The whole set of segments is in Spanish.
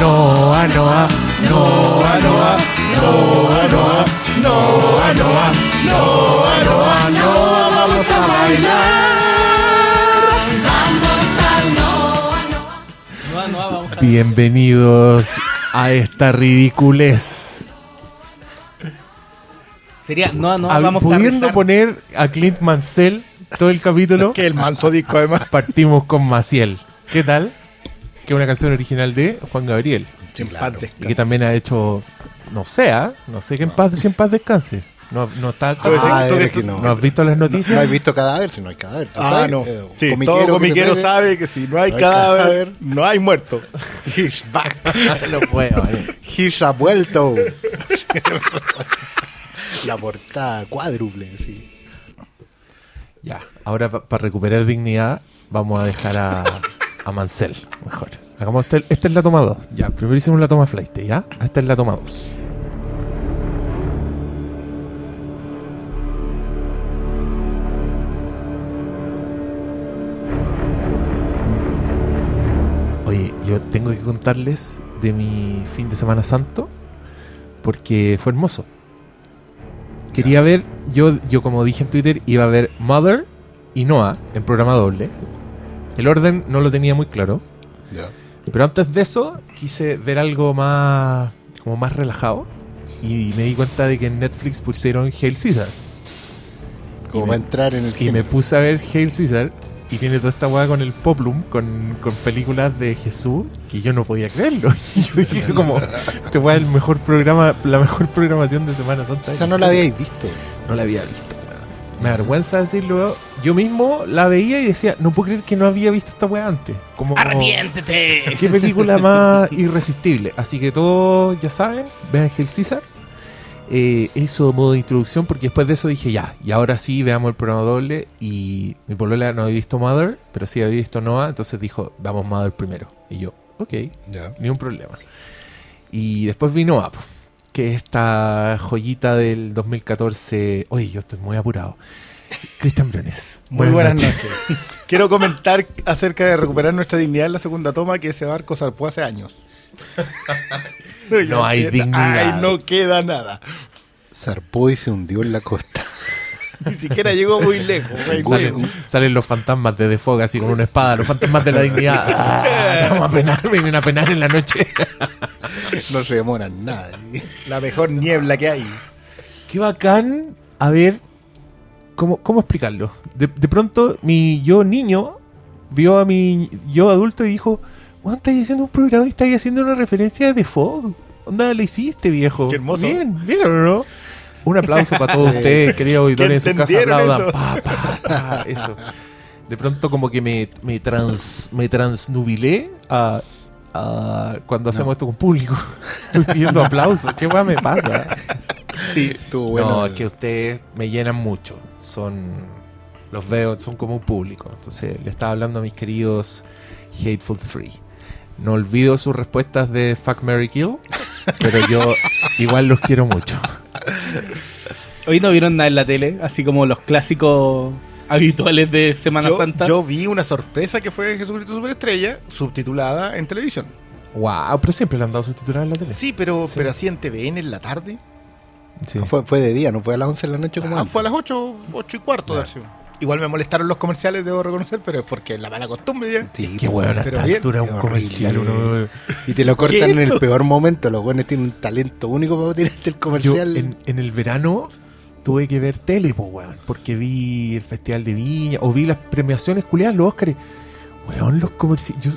Noa, Noa, Noa, Noa, Noa, Noa, Noa, Noa, Noa, Noa, Noa, vamos a bailar. No, no, vamos a Bienvenidos a esta ridiculez. Sería, no, no, Hab- vamos a Pudiendo poner a Clint Mansell todo el capítulo, Que el manso disco además. partimos con Maciel. ¿Qué tal? Que es una canción original de Juan Gabriel. En paz descanse. Y que también ha hecho, no sé, ¿ah? no sé que en paz, si en paz descanse. No, no está Ah, que- que no. ¿No has visto las No noticias? has visto cadáver si no hay cadáver. ¿tú Ah, sabes? no. Eh, Sí, comiquero todo que comiquero pegue, sabe que si no hay No hay cadáver, no hay muerto. He's back. no puedo, eh. He's ha vuelto. La portada cuádruple, sí. Ya, ahora para recuperar dignidad vamos a dejar a, a Mansell, mejor. Hagamos este, esta es la toma 2. Ya, primero hicimos la toma flight, ¿ya? Esta es la toma 2. Oye, yo tengo que contarles de mi fin de Semana Santo porque fue hermoso. Quería ver, yo, yo como dije en Twitter, iba a ver Mother y Noah en programa doble. El orden no lo tenía muy claro. Ya. Pero antes de eso, quise ver algo más, como más relajado. Y me di cuenta de que en Netflix pusieron Hail Caesar. Como Y va a me- entrar en el Y me puse a ver Hail Caesar. Y tiene toda esta weá con el Poplum, con, con películas de Jesús, que yo no podía creerlo. Y yo dije como, este weá es el mejor programa, la mejor programación de Semana Santa. Esa no la habíais visto. No la había visto. Me avergüenza decirlo. Yo mismo la veía y decía, no puedo creer que no había visto esta weá antes. Como, ¡Arrepiéntete! Qué película más irresistible. Así que todos ya saben, vean Hail Caesar. Eh, eso modo de introducción, porque después de eso dije ya, y ahora sí veamos el programa doble. Y mi polola no había visto Mother, pero sí había visto Noah, entonces dijo, vamos Mother primero. Y yo, ok, Ya. ni un problema. Y después vino Up, que es esta joyita del 2014. Oye, yo estoy muy apurado. Cristian Briones. Muy buenas noches. Quiero comentar acerca de recuperar nuestra dignidad en la segunda toma que ese barco zarpó hace años. No hay queda- dignidad. Ay, no queda nada. Zarpó y se hundió en la costa. Ni siquiera llegó muy lejos. Salen, salen los fantasmas de Defog así con una espada, los fantasmas de la dignidad. Ah, vamos a penar, vienen a penar en la noche. No se demoran nada. La mejor niebla que hay. Qué bacán. A ver, ¿cómo, cómo explicarlo? De, de pronto, mi yo niño vio a mi yo adulto y dijo: ¿Cuándo estás haciendo un programa y estás haciendo una referencia de Defog? ¿Dónde la hiciste, viejo? Qué hermoso. Bien, ¿vieron o no? Un aplauso para todos ustedes, queridos auditores en su casa. Aplaudan. eso. Pa, pa, pa, eso. De pronto, como que me, me, trans, me transnubilé a, cuando hacemos esto con público. Estoy pidiendo aplausos. ¿Qué weá me pasa? Sí, estuvo bueno. No, es que ustedes me llenan mucho. Son. Los veo, son como un público. Entonces, le estaba hablando a mis queridos Hateful Three. No olvido sus respuestas de Fuck Mary Kill, pero yo igual los quiero mucho. Hoy no vieron nada en la tele, así como los clásicos habituales de Semana Yo, Santa. yo vi una sorpresa que fue Jesucristo Superestrella, subtitulada en televisión. Wow, pero siempre le han dado subtitular en la tele. Sí, pero, Sí. pero así en TVN en la tarde. Sí. Ah, Fue, fue de día, no fue a las 11 de la noche como Ah, antes. fue a las 8, 8 y cuarto. Así. Igual me molestaron los comerciales, debo reconocer, pero es porque es la mala costumbre ya. Sí, Qué pues, bueno, pero bien, altura un comercial. Uno, Y te lo cortan en el peor momento. Los buenos tienen un talento único para tirarte el yo comercial. en, en el verano tuve que ver tele, po, weón, porque vi el Festival de Viña o vi las premiaciones culiadas, los Óscares. Weón, los comerciales. Yo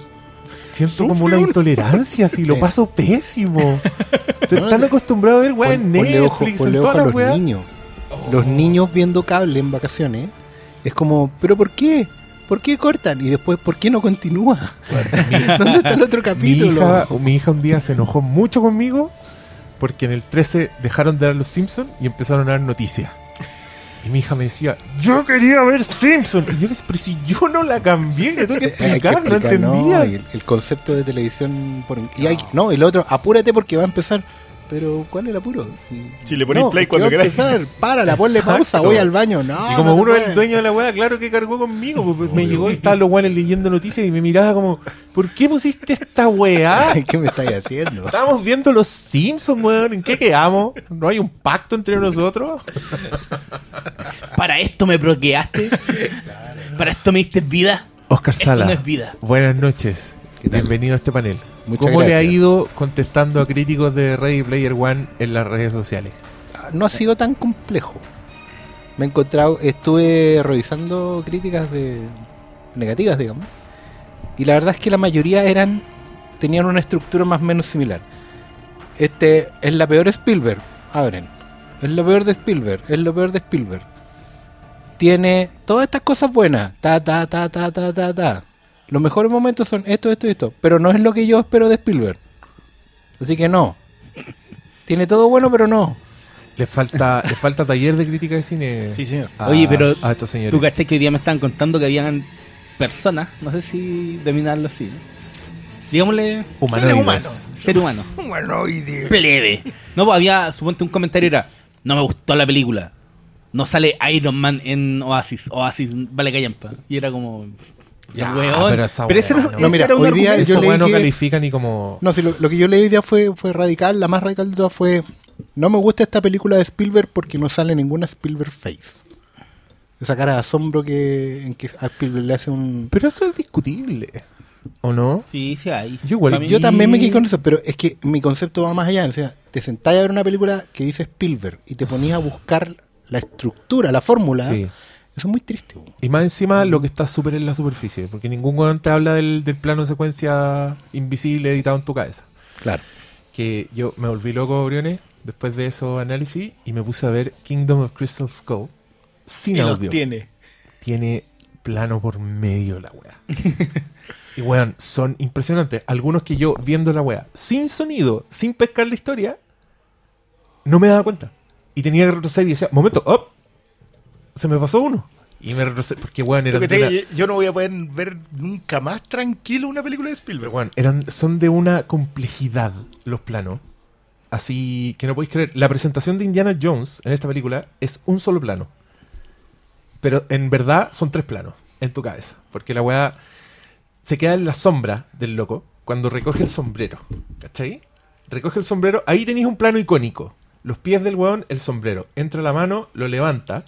siento como una intolerancia, si lo paso pésimo. Estoy No, tan te- acostumbrado a ver weón en Netflix, ponle todas ojo a los niños. Los niños viendo cable en vacaciones. Es como, ¿pero por qué? ¿Por qué cortan? Y después, ¿por qué no continúa? ¿Dónde está el otro Mi capítulo? hija, mi hija un día se enojó mucho conmigo porque en el 13 dejaron de dar los Simpsons y empezaron a dar noticias. Y mi hija me decía, yo quería ver Simpsons. Y yo le decía, pero si yo no la cambié, le tengo que explicar, no entendía. y el, el concepto de televisión. por- y hay, no, y lo otro, apúrate porque va a empezar. Pero, ¿cuál es el apuro? Si, Si le ponéis play cuando queráis. Párala, ponle pausa, voy al baño. No, y como no uno es el dueño de la weá, claro que cargó conmigo. pues, me llegó y estaban los weones leyendo noticias y me miraba como, ¿por qué pusiste esta weá? ¿Qué me estáis haciendo? Estábamos viendo los Simpsons, weón. ¿En qué quedamos? ¿No hay un pacto entre nosotros? Para esto me bloqueaste. Para esto me diste vida. Oscar Esto Sala. no es vida. Buenas noches. Bienvenido a este panel. Muchas ¿Cómo le ha ido contestando a críticos de Ready Player One en las redes sociales? No ha sido tan complejo. Me he encontrado, estuve revisando críticas de negativas, digamos. Y la verdad es que la mayoría eran tenían una estructura más o menos similar. Este es la peor Spielberg. Abren. Es lo peor de Spielberg. Es lo peor de Spielberg. Tiene todas estas cosas buenas. Ta, ta, ta, ta, ta, ta, ta. Los mejores momentos son esto, esto y esto. Pero no es lo que yo espero de Spielberg. Así que no. Tiene todo bueno, pero no. Le falta, le falta taller de crítica de cine. Sí, señor. a- Oye, pero a estos señores. Tú caché que hoy día me estaban contando que habían personas, no sé si dominarlo así. Digámosle Humanoides. humanos. ser humano. Humanoide. Plebe. No, pues había, suponte un comentario era, no me gustó la película. No sale Iron Man en Oasis. Oasis vale callampa. Y era como... Ya, weón. pero esa ese weá, era- no. ese No, mira, era un hoy día yo leí weón no que- califica ni como. No, si lo, lo que yo leí hoy día fue, fue radical, la más radical de todas fue, no me gusta esta película de Spielberg porque no sale ninguna Spielberg face. Esa cara de asombro que, en que a Spielberg le hace un... Pero eso es discutible. ¿O no? Sí, sí hay. Yo igual- mí- Yo también me quedé con eso, pero es que mi concepto va más allá. O sea, te sentás a ver una película que dice Spielberg y te ponías a buscar la estructura, la fórmula. Sí. Eso es muy triste. weón. Y más encima lo que está súper en la superficie. Porque ningún weón te habla del, del plano de secuencia invisible editado en tu cabeza. Claro. Que yo me volví loco, Briones, después de esos análisis y me puse a ver Kingdom of Crystal Skull sin Y los audio. tiene. tiene plano por medio la weá. y weón, son impresionantes. Algunos que yo viendo la weá, sin sonido, sin pescar la historia, no me daba cuenta. Y tenía que retroceder y decía, momento, oh, se me pasó uno. Y me retrocedí, porque weón, eran te- una- yo- yo no voy a poder ver nunca más tranquilo una película de pero, Spielberg. weón, eran, son de una complejidad los planos. Así que no podéis creer. La presentación de Indiana Jones en esta película es un solo plano. Pero en verdad son tres planos en tu cabeza. Porque la weá se queda en la sombra del loco cuando recoge el sombrero. ¿Cachai? Recoge el sombrero, ahí tenéis un plano icónico. Los pies del weón, el sombrero. Entra la mano, lo levanta.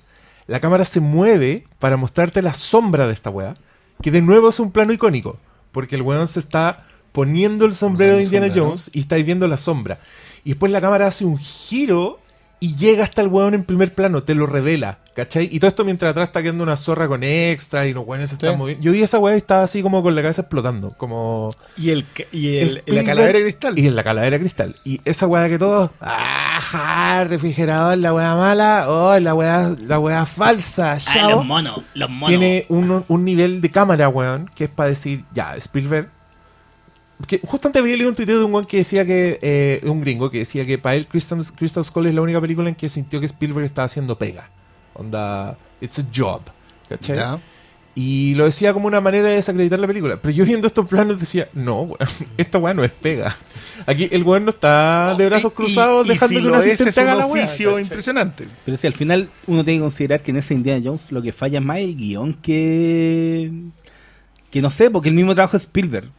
La cámara se mueve para mostrarte la sombra de esta weá. Que de nuevo es un plano icónico. Porque el weón se está poniendo el sombrero de Indiana. Jones y estáis viendo la sombra. Y después la cámara hace un giro y llega hasta el weón en primer plano, te lo revela, ¿cachai? Y todo esto mientras atrás está quedando una zorra con extra y los weones se están Sí. moviendo. Yo vi esa weá y estaba así como con la cabeza explotando, como... Y, el, y el- la Spielberg- calavera de cristal. Y en la calavera de cristal. Y esa weá que todos... ¡Ajá! Refrigerador, la weá mala. ¡Oh, la weá, la weá falsa! Ah, chao". los monos, los monos. Tiene un, un nivel de cámara, weón, que es para decir, ya, Spielberg. Que justamente había leído un tuiteo de un que decía que, eh, un gringo, que decía que para él Crystal, Crystal Skull es la única película en que sintió que Spielberg estaba haciendo pega. Onda, it's a job. ¿Cachai? Y lo decía como una manera de desacreditar la película. Pero yo viendo estos planos decía, no, weón, esta weá no es pega. Aquí el weón no está de brazos Y- cruzados y dejando si que una es, un weá. oficio ¿cachai? impresionante. Pero si al final uno tiene que considerar que en ese Indiana Jones lo que falla es más el guion que... Que no sé, porque el mismo trabajo es Spielberg.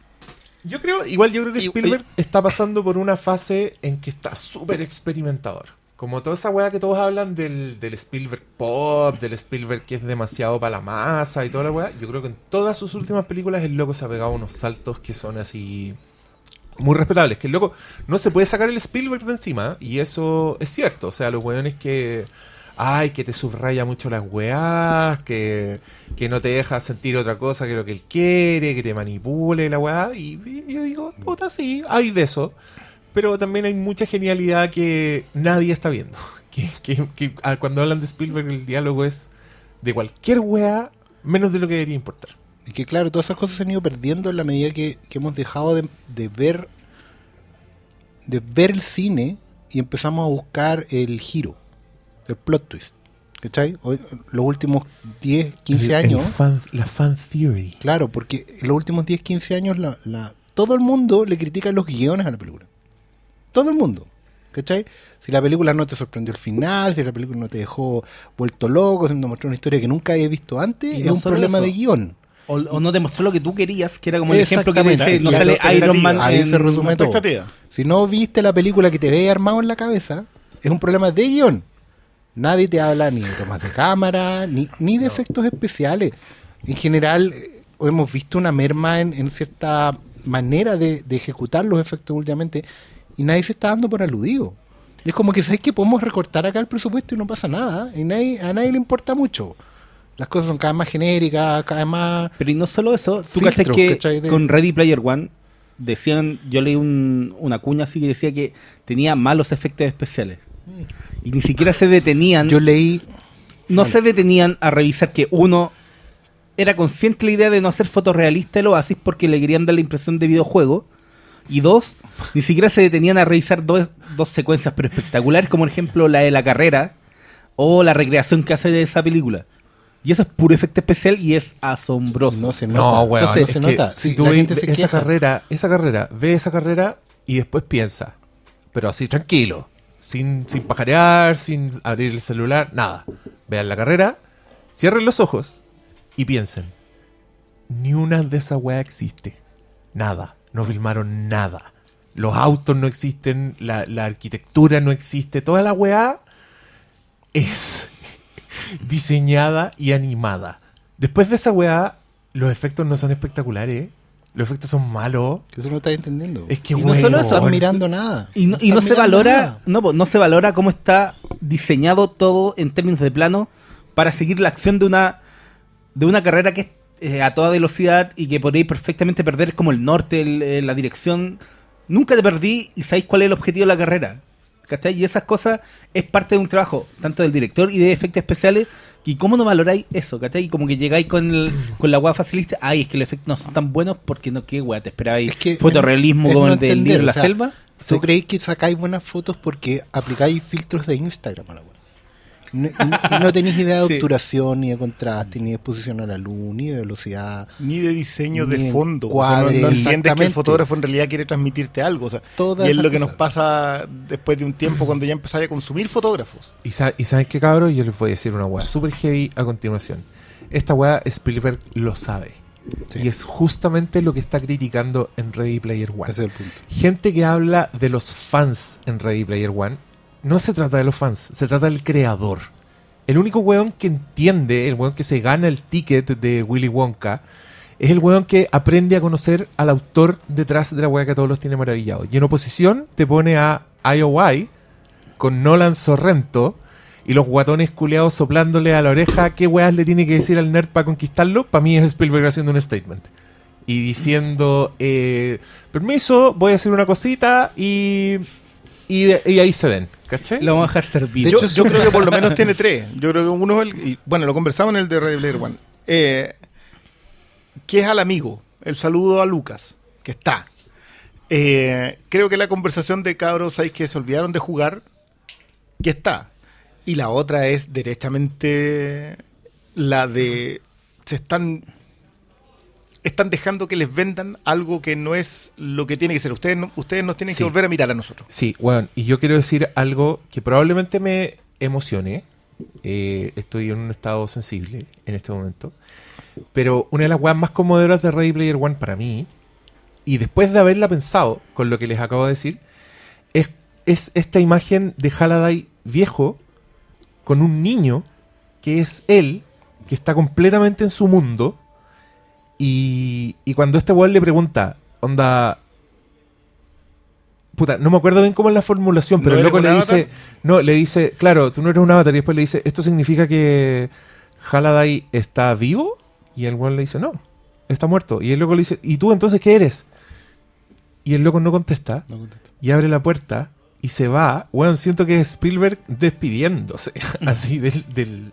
Yo creo, igual yo creo que Y- Spielberg está pasando por una fase en que está súper experimentador. Como toda esa weá que todos hablan del, del Spielberg pop, del Spielberg que es demasiado para la masa y toda la weá. Yo creo que en todas sus últimas películas el loco se ha pegado unos saltos que son así muy respetables. Que el loco no se puede sacar el Spielberg de encima y eso es cierto. O sea, los weones que... Ay, que te subraya mucho las weás, que, que no te deja sentir otra cosa que lo que él quiere, que te manipule la weá. Y, yo digo, puta, sí, hay de eso. Pero también hay mucha genialidad que nadie está viendo. Que, que- cuando hablan de Spielberg el diálogo es de cualquier weá menos de lo que debería importar. Y que claro, todas esas cosas se han ido perdiendo en la medida que, que hemos dejado de, de ver de ver el cine y empezamos a buscar el giro, el plot twist. ¿Cachai? Hoy- los últimos 10, 15 El- el años, fan- la fan theory. claro, porque en los últimos 10, 15 años la, la- todo el mundo le critica los guiones a la película. Todo el mundo. ¿Cachai? Si la película no te sorprendió el final, si la película no te dejó vuelto loco, si no te mostró una historia que nunca habías visto antes, Y es no un problema eso. de guion. O, o no te mostró lo que tú querías, que era como el ejemplo que dice, no sale. Iron Man Ahí en- se resume todo. Si no viste la película que te ve armado en la cabeza, es un problema de guion. Nadie te habla ni de tomas de cámara, ni, ni de efectos especiales. En general, eh, hemos visto una merma en, en cierta manera de, de ejecutar los efectos últimamente y nadie se está dando por aludido. Y es como que, ¿sabes que Podemos recortar acá el presupuesto y no pasa nada. Y nadie, a nadie le importa mucho. Las cosas son cada vez más genéricas, cada vez más... Pero y no solo eso, tú Filtros, cachas que con Ready Player One decían, yo leí un- una cuña así que decía que tenía malos efectos especiales. Y ni siquiera se detenían, Yo leí... no se detenían a revisar que uno era consciente la idea de no hacer fotorrealista el Oasis porque le querían dar la impresión de videojuego. Y dos, ni siquiera se detenían a revisar dos, dos secuencias pero espectaculares, como por ejemplo la de la carrera o la recreación que hace de esa película. Y eso es puro efecto especial y es asombroso. No se nota. No, weón, Entonces, es se que nota. si tú ves esa queja. carrera, esa carrera, ve esa carrera y después piensa, pero así tranquilo, sin, sin pajarear, sin abrir el celular, nada. Vean la carrera, cierren los ojos y piensen, ni una de esas weas existe. Nada, no filmaron nada. Los autos no existen, la, la arquitectura no existe, toda la weá es diseñada y animada. Después de esa weá, los efectos no son espectaculares. Los efectos son malos. Que eso no estás entendiendo. Es que Y no solo eso, estás mirando nada. Y no, y no se valora, nada. no, no se valora cómo está diseñado todo en términos de plano para seguir la acción de una de una carrera que es eh, a toda velocidad y que podéis perfectamente perder como el norte, el- eh, la dirección. Nunca te perdí y sabéis cuál es el objetivo de la carrera. ¿Cachai? Y esas cosas es parte de un trabajo, tanto del director y de efectos especiales. ¿Y cómo no valoráis eso? ¿Cachai? Y como que llegáis con, el, con la weá facilista. Ay, es que los efectos no son tan buenos porque no, ¿qué weá? ¿Te esperabais Es que fotorrealismo como no el del libro La o sea, Selva? ¿Tú Sí. creéis que sacáis buenas fotos porque aplicáis filtros de Instagram a la web? No, y no- tenéis idea de Sí. obturación, ni de contraste, ni de exposición a la luz, ni de velocidad. Ni de diseño Ni de fondo. O sea, no, no entiendes que el fotógrafo en realidad quiere transmitirte algo. O sea, y es lo que nos pasa después de un tiempo cuando ya empezáis a consumir fotógrafos. ¿Y, sa- y saben qué, cabros? Yo les voy a decir una weá super heavy a continuación. Esta weá Spielberg lo sabe. Sí. Y es justamente lo que está criticando en Ready Player One. Ese es el punto. Gente que habla de los fans en Ready Player One, no se trata de los fans, se trata del creador. El único weón que entiende, el weón que se gana el ticket de Willy Wonka, es el weón que aprende a conocer al autor detrás de la weá que todos los tiene maravillados. Y en oposición te pone a IOI con Nolan Sorrento y los guatones culeados soplándole a la oreja qué weas le tiene que decir al nerd para conquistarlo. Para mí es Spielberg haciendo un statement. Y diciendo, eh, permiso, voy a hacer una cosita y, y, de- y ahí se ven. ¿Cachai? Lo vamos a dejar servir. De yo, hecho, yo creo que por lo menos tiene tres. Yo creo que uno es el. y, bueno, lo conversamos en el de Ready Player One. Eh, que es al amigo. El saludo a Lucas, que está. Eh, creo que la conversación de cabros, ¿sabéis que se olvidaron de jugar? Que está. Y la otra es derechamente la de. Se están. Están dejando que les vendan algo que no es lo que tiene que ser. Ustedes, no- ustedes nos tienen Sí. que volver a mirar a nosotros. Sí, bueno, y yo quiero decir algo que probablemente me emocione. Eh, estoy en un estado sensible en este momento. Pero una de las weas más conmovedoras de Ready Player One para mí, y después de haberla pensado con lo que les acabo de decir, es, es esta imagen de Halliday viejo con un niño que es él, que está completamente en su mundo. Y, y cuando este weón le pregunta, onda, Puta, no me acuerdo bien cómo es la formulación, pero ¿No el loco le dice, avatar? no, le dice, claro, tú no eres un avatar, y después le dice, ¿esto significa que Halliday está vivo? Y el weón le dice, no, está muerto. Y el loco le dice, ¿y tú entonces qué eres? Y el loco no contesta, No contesto. y abre la puerta y se va. Weón, siento que es Spielberg despidiéndose así del, del,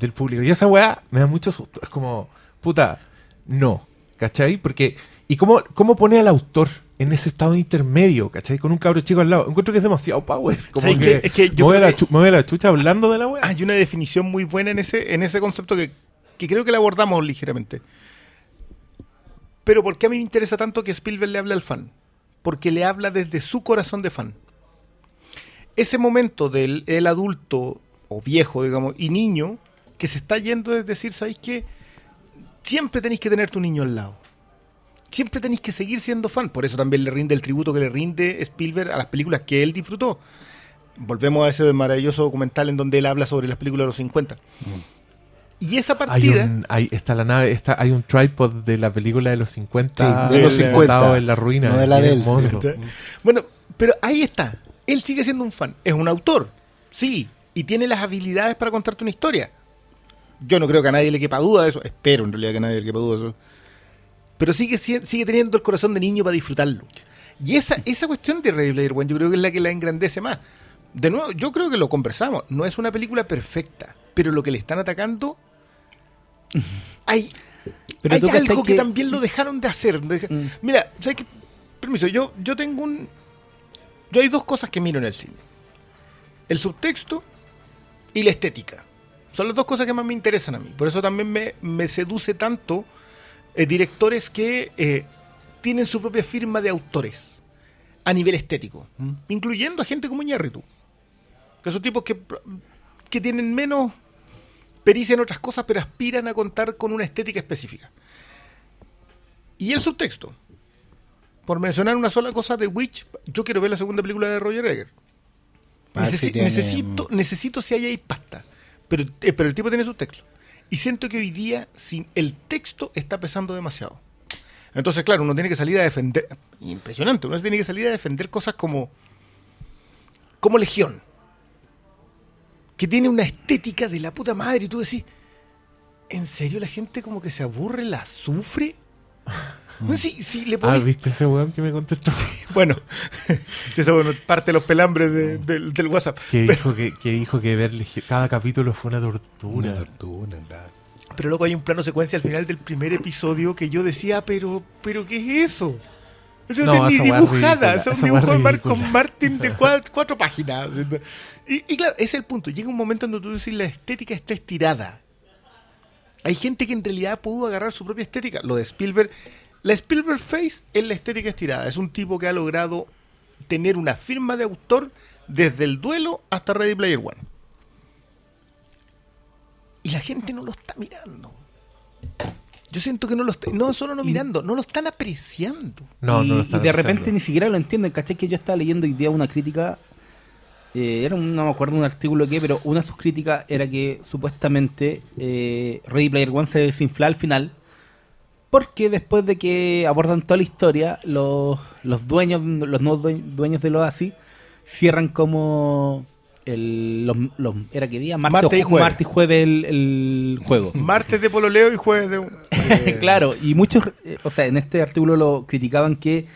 del público. Y esa weá me da mucho susto. Es como, puta, no, ¿cachai? Porque, ¿y cómo, cómo pone al autor en ese estado intermedio, ¿cachai? Con un cabro chico al lado. Encuentro que es demasiado power. Como ¿Sabes que? Es que yo mueve, la que- chu- mueve la chucha hablando de la weá. Hay una definición muy buena en ese, en ese concepto que, que creo que la abordamos ligeramente. Pero ¿por qué a mí me interesa tanto que Spielberg le hable al fan? Porque le habla desde su corazón de fan. ese momento del el adulto o viejo, digamos, y niño que se está yendo es decir, ¿sabéis qué? Siempre tenéis que tener tu niño al lado. Siempre tenéis que seguir siendo fan. Por eso también le rinde el tributo que le rinde Spielberg a las películas que él disfrutó. Volvemos a ese maravilloso documental en donde él habla sobre las películas de los 50. Y esa Hay partida... un, hay, está la nave, está, hay un tripod de la película de los 50 Sí, de los botado 50, en la ruina. no de la y de es él. hermoso. Bueno, pero ahí está. Él sigue siendo un fan. Es un autor. Sí. Y tiene las habilidades para contarte una historia. Yo no creo que a nadie le quepa duda de eso. Espero en realidad que a nadie le quepa duda de eso. Pero sigue, si- sigue teniendo el corazón de niño para disfrutarlo. Y esa, esa cuestión de Ready Player One yo creo que es la que la engrandece más. De nuevo, yo creo que lo conversamos. No es una película perfecta. Pero lo que le están atacando... Hay, Pero hay algo que... que- también lo dejaron de hacer. Mm. Mira, ¿sabes qué? Permiso, yo, yo tengo un... Yo hay dos cosas que miro en el cine. El subtexto y la estética. Son las dos cosas que más me interesan a mí. Por eso también me, me seduce tanto eh, directores que eh, tienen su propia firma de autores a nivel estético. Incluyendo a gente como Iñárritu. Que son tipos que, que tienen menos pericia en otras cosas, pero aspiran a contar con una estética específica. Y el subtexto. Por mencionar una sola cosa de Witch, yo quiero ver la segunda película de Roger Egger. A ver Necesi- si tiene- necesito, necesito si hay ahí pasta. Pero, eh, pero el tipo tiene subtexto. Y siento que hoy día sin el texto está pesando demasiado. Entonces, claro, uno tiene que salir a defender. Impresionante, uno tiene que salir a defender cosas como. como Legión. Que tiene una estética de la puta madre. Y tú decís. ¿En serio la gente como que se aburre, la sufre? Sí, sí, le Ah, ¿viste ese weón que me contestó? Bueno, si eso bueno, parte de los pelambres de- del, del WhatsApp. Que Pero, dijo que, que dijo que ver cada capítulo fue una tortura. Una tortura, claro. pero luego hay un plano secuencia al final del primer episodio que yo decía, pero, pero ¿qué es eso? Eso No, no, es ni esa dibujada, es un esa dibujo de Marco. Martin de cuatro, cuatro páginas. Y, y claro, ese es el punto. Llega un momento en donde tú decís la estética está estirada. Hay gente que en realidad pudo agarrar su propia estética. Lo de Spielberg, la Spielberg Face es la estética estirada. Es un tipo que ha logrado tener una firma de autor desde el duelo hasta Ready Player One. Y la gente no lo está mirando. Yo siento que no lo está, no solo no mirando, no lo están apreciando. No, y, no lo y están de apreciando. repente ni siquiera lo entienden. ¿Cachai? Que yo estaba leyendo hoy día una crítica. Eh, era un- no me acuerdo un artículo que, pero una de sus críticas era que supuestamente eh, Ready Player One se desinfla al final. Porque después de que abordan toda la historia, los, los dueños, los nuevos due- dueños del Oasis, cierran como el, los, los- era que día martes, Martes y jueves. martes y jueves el, el juego. Martes de pololeo y jueves de... claro, y muchos, eh, o sea, en este artículo lo criticaban que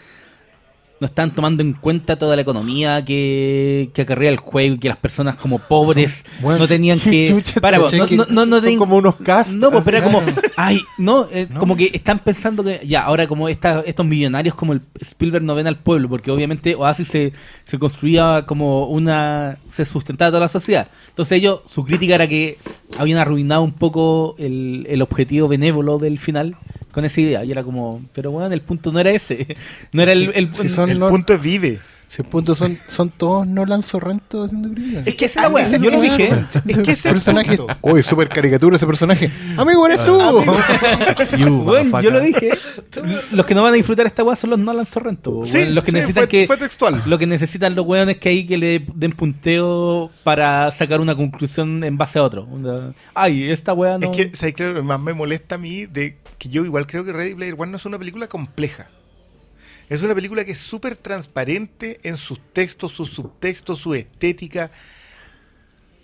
no están tomando en cuenta toda la economía que, que acarrea el juego y que las personas como pobres bueno, no tenían que... para, ¿cachai no, no, no, Son como unos cast. no, pues, pero era como, ay, no, eh, No. como que están pensando que ya, ahora como esta, estos millonarios como el Spielberg no ven al pueblo, porque obviamente Oasis se, se construía como una, se sustentaba toda la sociedad. Entonces ellos, su crítica era que habían arruinado un poco el, el objetivo benévolo del final con esa idea. Y era como, pero bueno, el punto no era ese. No era el... el- son El no- punto es vive. Si el punto son, son todos Nolan Sorrento haciendo películas. Es que esa es la a weá, ese- yo lo ese- dije. Es que ese personaje. Uy, súper caricatura ese personaje. Amigo, eres tú. Bueno, yo motherfucker. lo dije. Los que no van a disfrutar esta weá son los Nolan Sorrento. Sí, los que sí, necesitan fue- que fue textual. Lo que necesitan los weones que ahí que le den punteo para sacar una conclusión en base a otro. Ay, esta weá no. Es que, ¿sabes que más me molesta a mí de que yo igual creo que Ready Player One no es una película compleja. Es una película que es súper transparente en sus textos, sus subtextos, su estética.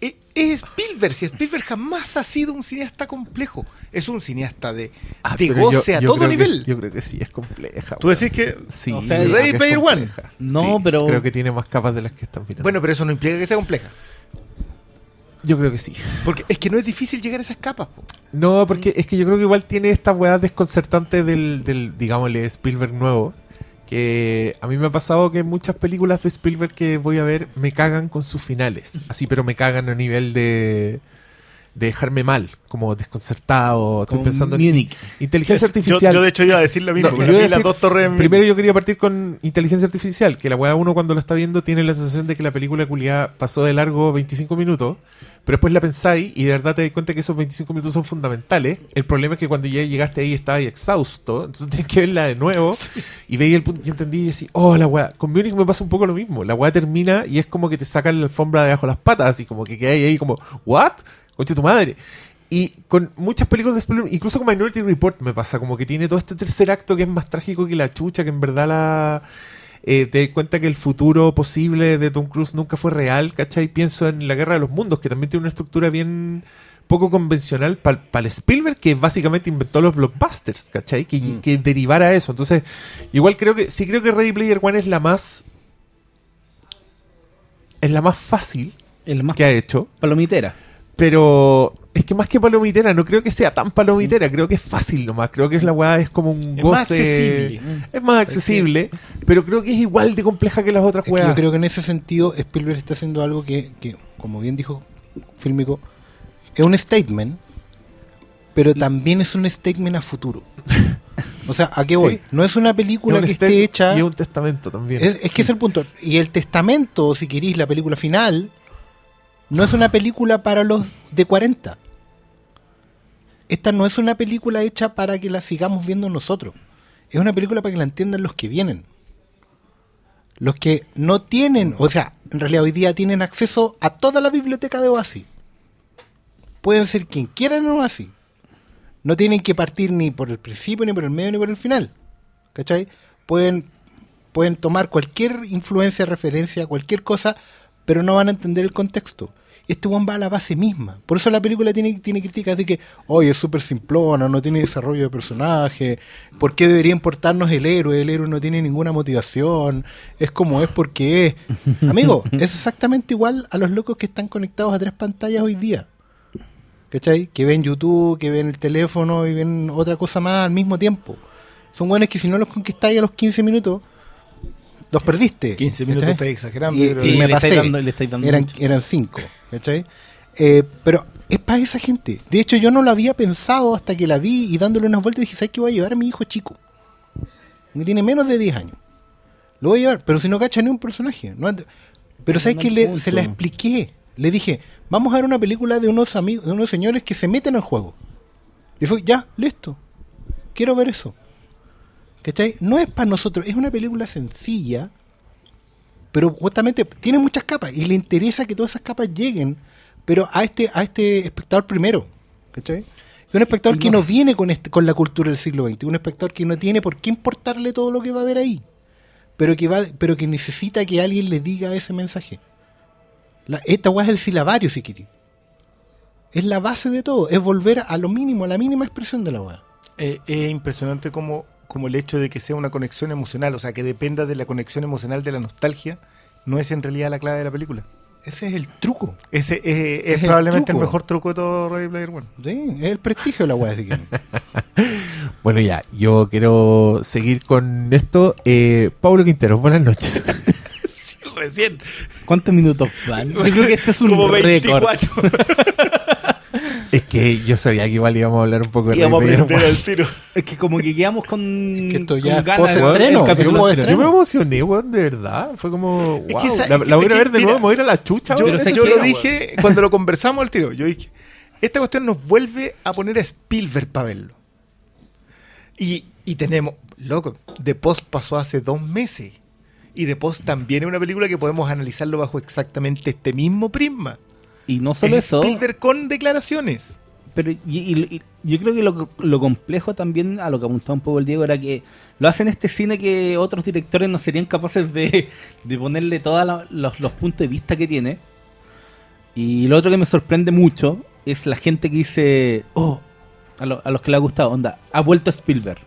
E- Es Spielberg, si Spielberg jamás ha sido un cineasta complejo. Es un cineasta de, Ah, de yo- goce a todo que- nivel. yo creo que sí, es compleja. Tú decís que... Sí, O sea, Ready que Player One. No, Sí, pero- Creo que tiene más capas de las que están mirando. Bueno, pero eso no implica que sea compleja. yo creo que sí. Porque es que no es difícil llegar a esas capas. po. No, porque es que yo creo que igual tiene esta weá desconcertante del, del, digámosle, Spielberg nuevo. A mí me ha pasado que muchas películas de Spielberg que voy a ver me cagan con sus finales. Así, pero me cagan a nivel de. De dejarme mal, como desconcertado. Estoy Como pensando Munich. en inteligencia artificial. yo, de hecho iba a decir lo mismo, No, porque yo iba vi a las decir- dos torres en- Primero yo quería partir con inteligencia artificial, que la weá uno cuando lo está viendo tiene la sensación de que la película culiada pasó de largo 25 minutos, pero después la pensáis y de verdad te das cuenta que esos 25 minutos son fundamentales. El problema es que cuando ya llegaste ahí estabas ahí exhausto, entonces tienes que verla de nuevo y veis el punto y entendí y decís, oh la weá, con Munich me pasa un poco lo mismo, la weá termina y es como que te sacan la alfombra de las patas, y como que quedáis ahí como, ¿what? Conche tu madre. Y con muchas películas de Spielberg, incluso con Minority Report me pasa, como que tiene todo este tercer acto que es más trágico que la chucha, que en verdad la... eh, te das cuenta que el futuro posible de Tom Cruise nunca fue real, ¿cachai? Pienso en La Guerra de los Mundos, que también tiene una estructura bien poco convencional para el Spielberg, que básicamente inventó los blockbusters, ¿cachai? Que, Mm. que derivara eso. Entonces, igual creo que, sí creo que Ready Player One es la más... Es la más fácil El más que ha hecho. palomitera. Pero es que más que palomitera, no creo que sea tan palomitera, creo que es fácil nomás, creo que es la weá, es como un Es goce. más accesible. Es más accesible, pero creo que es igual de compleja que las otras weas. yo creo que en ese sentido Spielberg está haciendo algo que, que, como bien dijo Fílmico, es un statement, pero también es un statement a futuro. O sea, ¿a qué Sí. voy? No es una Es película un que esté hecha... Y es un testamento también. Es, es que es el punto. Y el testamento, o si queréis, la película final, no es una película para los de 40. Esta no es una película hecha para que la sigamos viendo nosotros. Es una película para que la entiendan los que vienen. Los que no tienen, o sea, en realidad hoy día tienen acceso a toda la biblioteca de Oasis. Pueden ser quien quieran en Oasis. No tienen que partir ni por el principio, ni por el medio, ni por el final. ¿Cachai? Pueden pueden tomar cualquier influencia, referencia, cualquier cosa, pero no van a entender el contexto. Este one va a la base misma. Por eso la película tiene, tiene críticas de que, oye, es súper simplona, no tiene desarrollo de personaje, ¿por qué debería importarnos el héroe? El héroe no tiene ninguna motivación, es como es porque es. Amigo, es exactamente igual a los locos que están conectados a tres pantallas hoy día. ¿Cachai? Que ven YouTube, que ven el teléfono y ven otra cosa más al mismo tiempo. Son buenos que si no los conquistáis a los 15 minutos, los perdiste. 15 minutos estáis exagerando. Y, pero- y Sí, me le pasé. dando- le estáis dando eran, eran cinco, ¿cachai? Eh, pero es para esa gente. De hecho, yo no lo había pensado hasta que la vi y dándole unas vueltas dije, ¿sabes qué voy a llevar a mi hijo chico? Que tiene menos de 10 años. Lo voy a llevar, pero si no cacha ni un personaje. no pero ¿sabes qué? Le- se la expliqué. Le dije, vamos a ver una película de unos amigos, de unos señores que se meten al juego. Y fue, ya, listo. Quiero ver eso. ¿Cachai? No es para nosotros, es una película sencilla, pero justamente tiene muchas capas y le interesa que todas esas capas lleguen, pero a este, a este espectador primero. ¿Cachai? Un espectador que no- viene con, este, con la cultura del siglo XX, un espectador que no tiene por qué importarle todo lo que va a ver ahí, pero que, va, pero que necesita que alguien le diga ese mensaje. La- esta weá es el silabario, si queréis. Es la base de todo, es volver a lo mínimo, a la mínima expresión de la weá. Eh, es impresionante como, como el hecho de que sea una conexión emocional, o sea, que dependa de la conexión emocional de la nostalgia, no es en realidad la clave de la película. Ese es el truco. Ese eh, es, probablemente el, truco. mejor truco de todo Ready Player One. Sí, es el prestigio de la weá. queréis. Bueno, ya, yo quiero seguir con esto. Eh, Pablo Quintero, buenas noches. Sí, recién. ¿Cuántos minutos van? Yo creo que este es un Como récord. 24. es que yo sabía que igual íbamos a hablar un poco de Íbamos a aprender al tiro. Es que como que quedamos con. Es que esto ya es post-estreno, el capítulo yo anterior. Yo me emocioné, weón, de verdad. Fue como, Es wow, que esa- la, es que- la voy a ir a es ver que, de nuevo, me voy a ir a la chucha. Yo, weón, yo lo dije cuando lo conversamos al tiro. Yo dije, esta cuestión nos vuelve a poner a Spielberg para verlo. Y, y tenemos, loco, The Post pasó hace dos meses. Y The Post también es una película que podemos analizarlo bajo exactamente este mismo prisma. Y no solo Es eso, Spielberg con declaraciones. pero y, y- y yo creo que lo, lo complejo también, a lo que apuntaba un poco el Diego, era que lo hacen este cine que otros directores no serían capaces de, de ponerle todos los, los puntos de vista que tiene. Y lo otro que me sorprende mucho es la gente que dice, oh, a, lo- a los que le ha gustado, onda, ha vuelto Spielberg.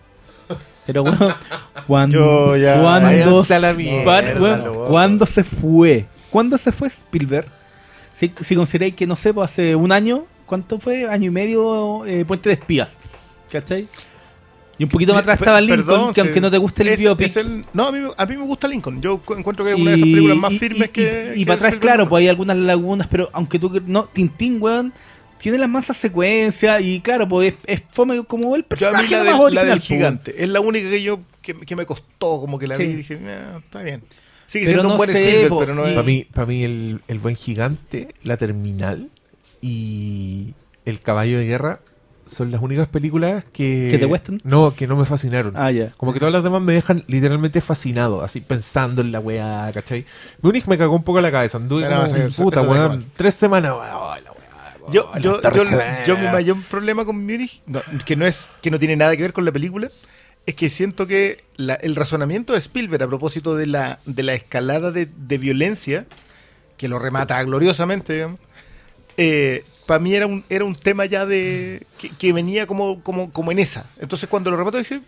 Pero bueno, cuando, cuando, Váyanse a la mierda, Par- bueno, loco. ¿cuándo se fue? ¿Cuándo se fue Spielberg? Si, si consideráis que, no sé, pues hace un año, ¿cuánto fue? Año y medio, eh, Puente de Espías. ¿Cachai? Y un poquito más atrás estaba Lincoln, perdón, que aunque no te guste el es- biopic. es el- no, a mí, me- a mí me gusta Lincoln. Yo cu- encuentro que es una de esas películas más firmes y- que. Y, que para atrás, claro, pues hay algunas lagunas, pero aunque tú. No, Tintín, weón, tiene las masas secuencias y claro, pues es, es fome como el Yo a mí personaje la, del- la original, del pues. gigante es la única que yo que, que me costó como que la Sí. vi y dije, "Ah, está bien. Sigue Pero siendo no un buen sé, Spielberg, po, pero no y- es... Para mí, para mí el, el buen gigante, la terminal y el caballo de guerra son las únicas películas que... ¿Que te gustan? No, que no me fascinaron. Ah, ya. Como que todas las demás me dejan literalmente fascinado, así pensando en la weá, ¿cachai? Munich me cagó un poco la cabeza, anduve ser- puta, weón, tres semanas, weón, oh, Yo, oh, yo, yo, Gemela. yo mi mayor problema con Munich, no, que no es que no tiene nada que ver con la película, es que siento que la- el razonamiento de Spielberg a propósito de la, de la escalada de, de violencia, que lo remata gloriosamente, para mí era un, era un tema ya de que, que venía como, como, como en esa. Entonces cuando lo remató dije,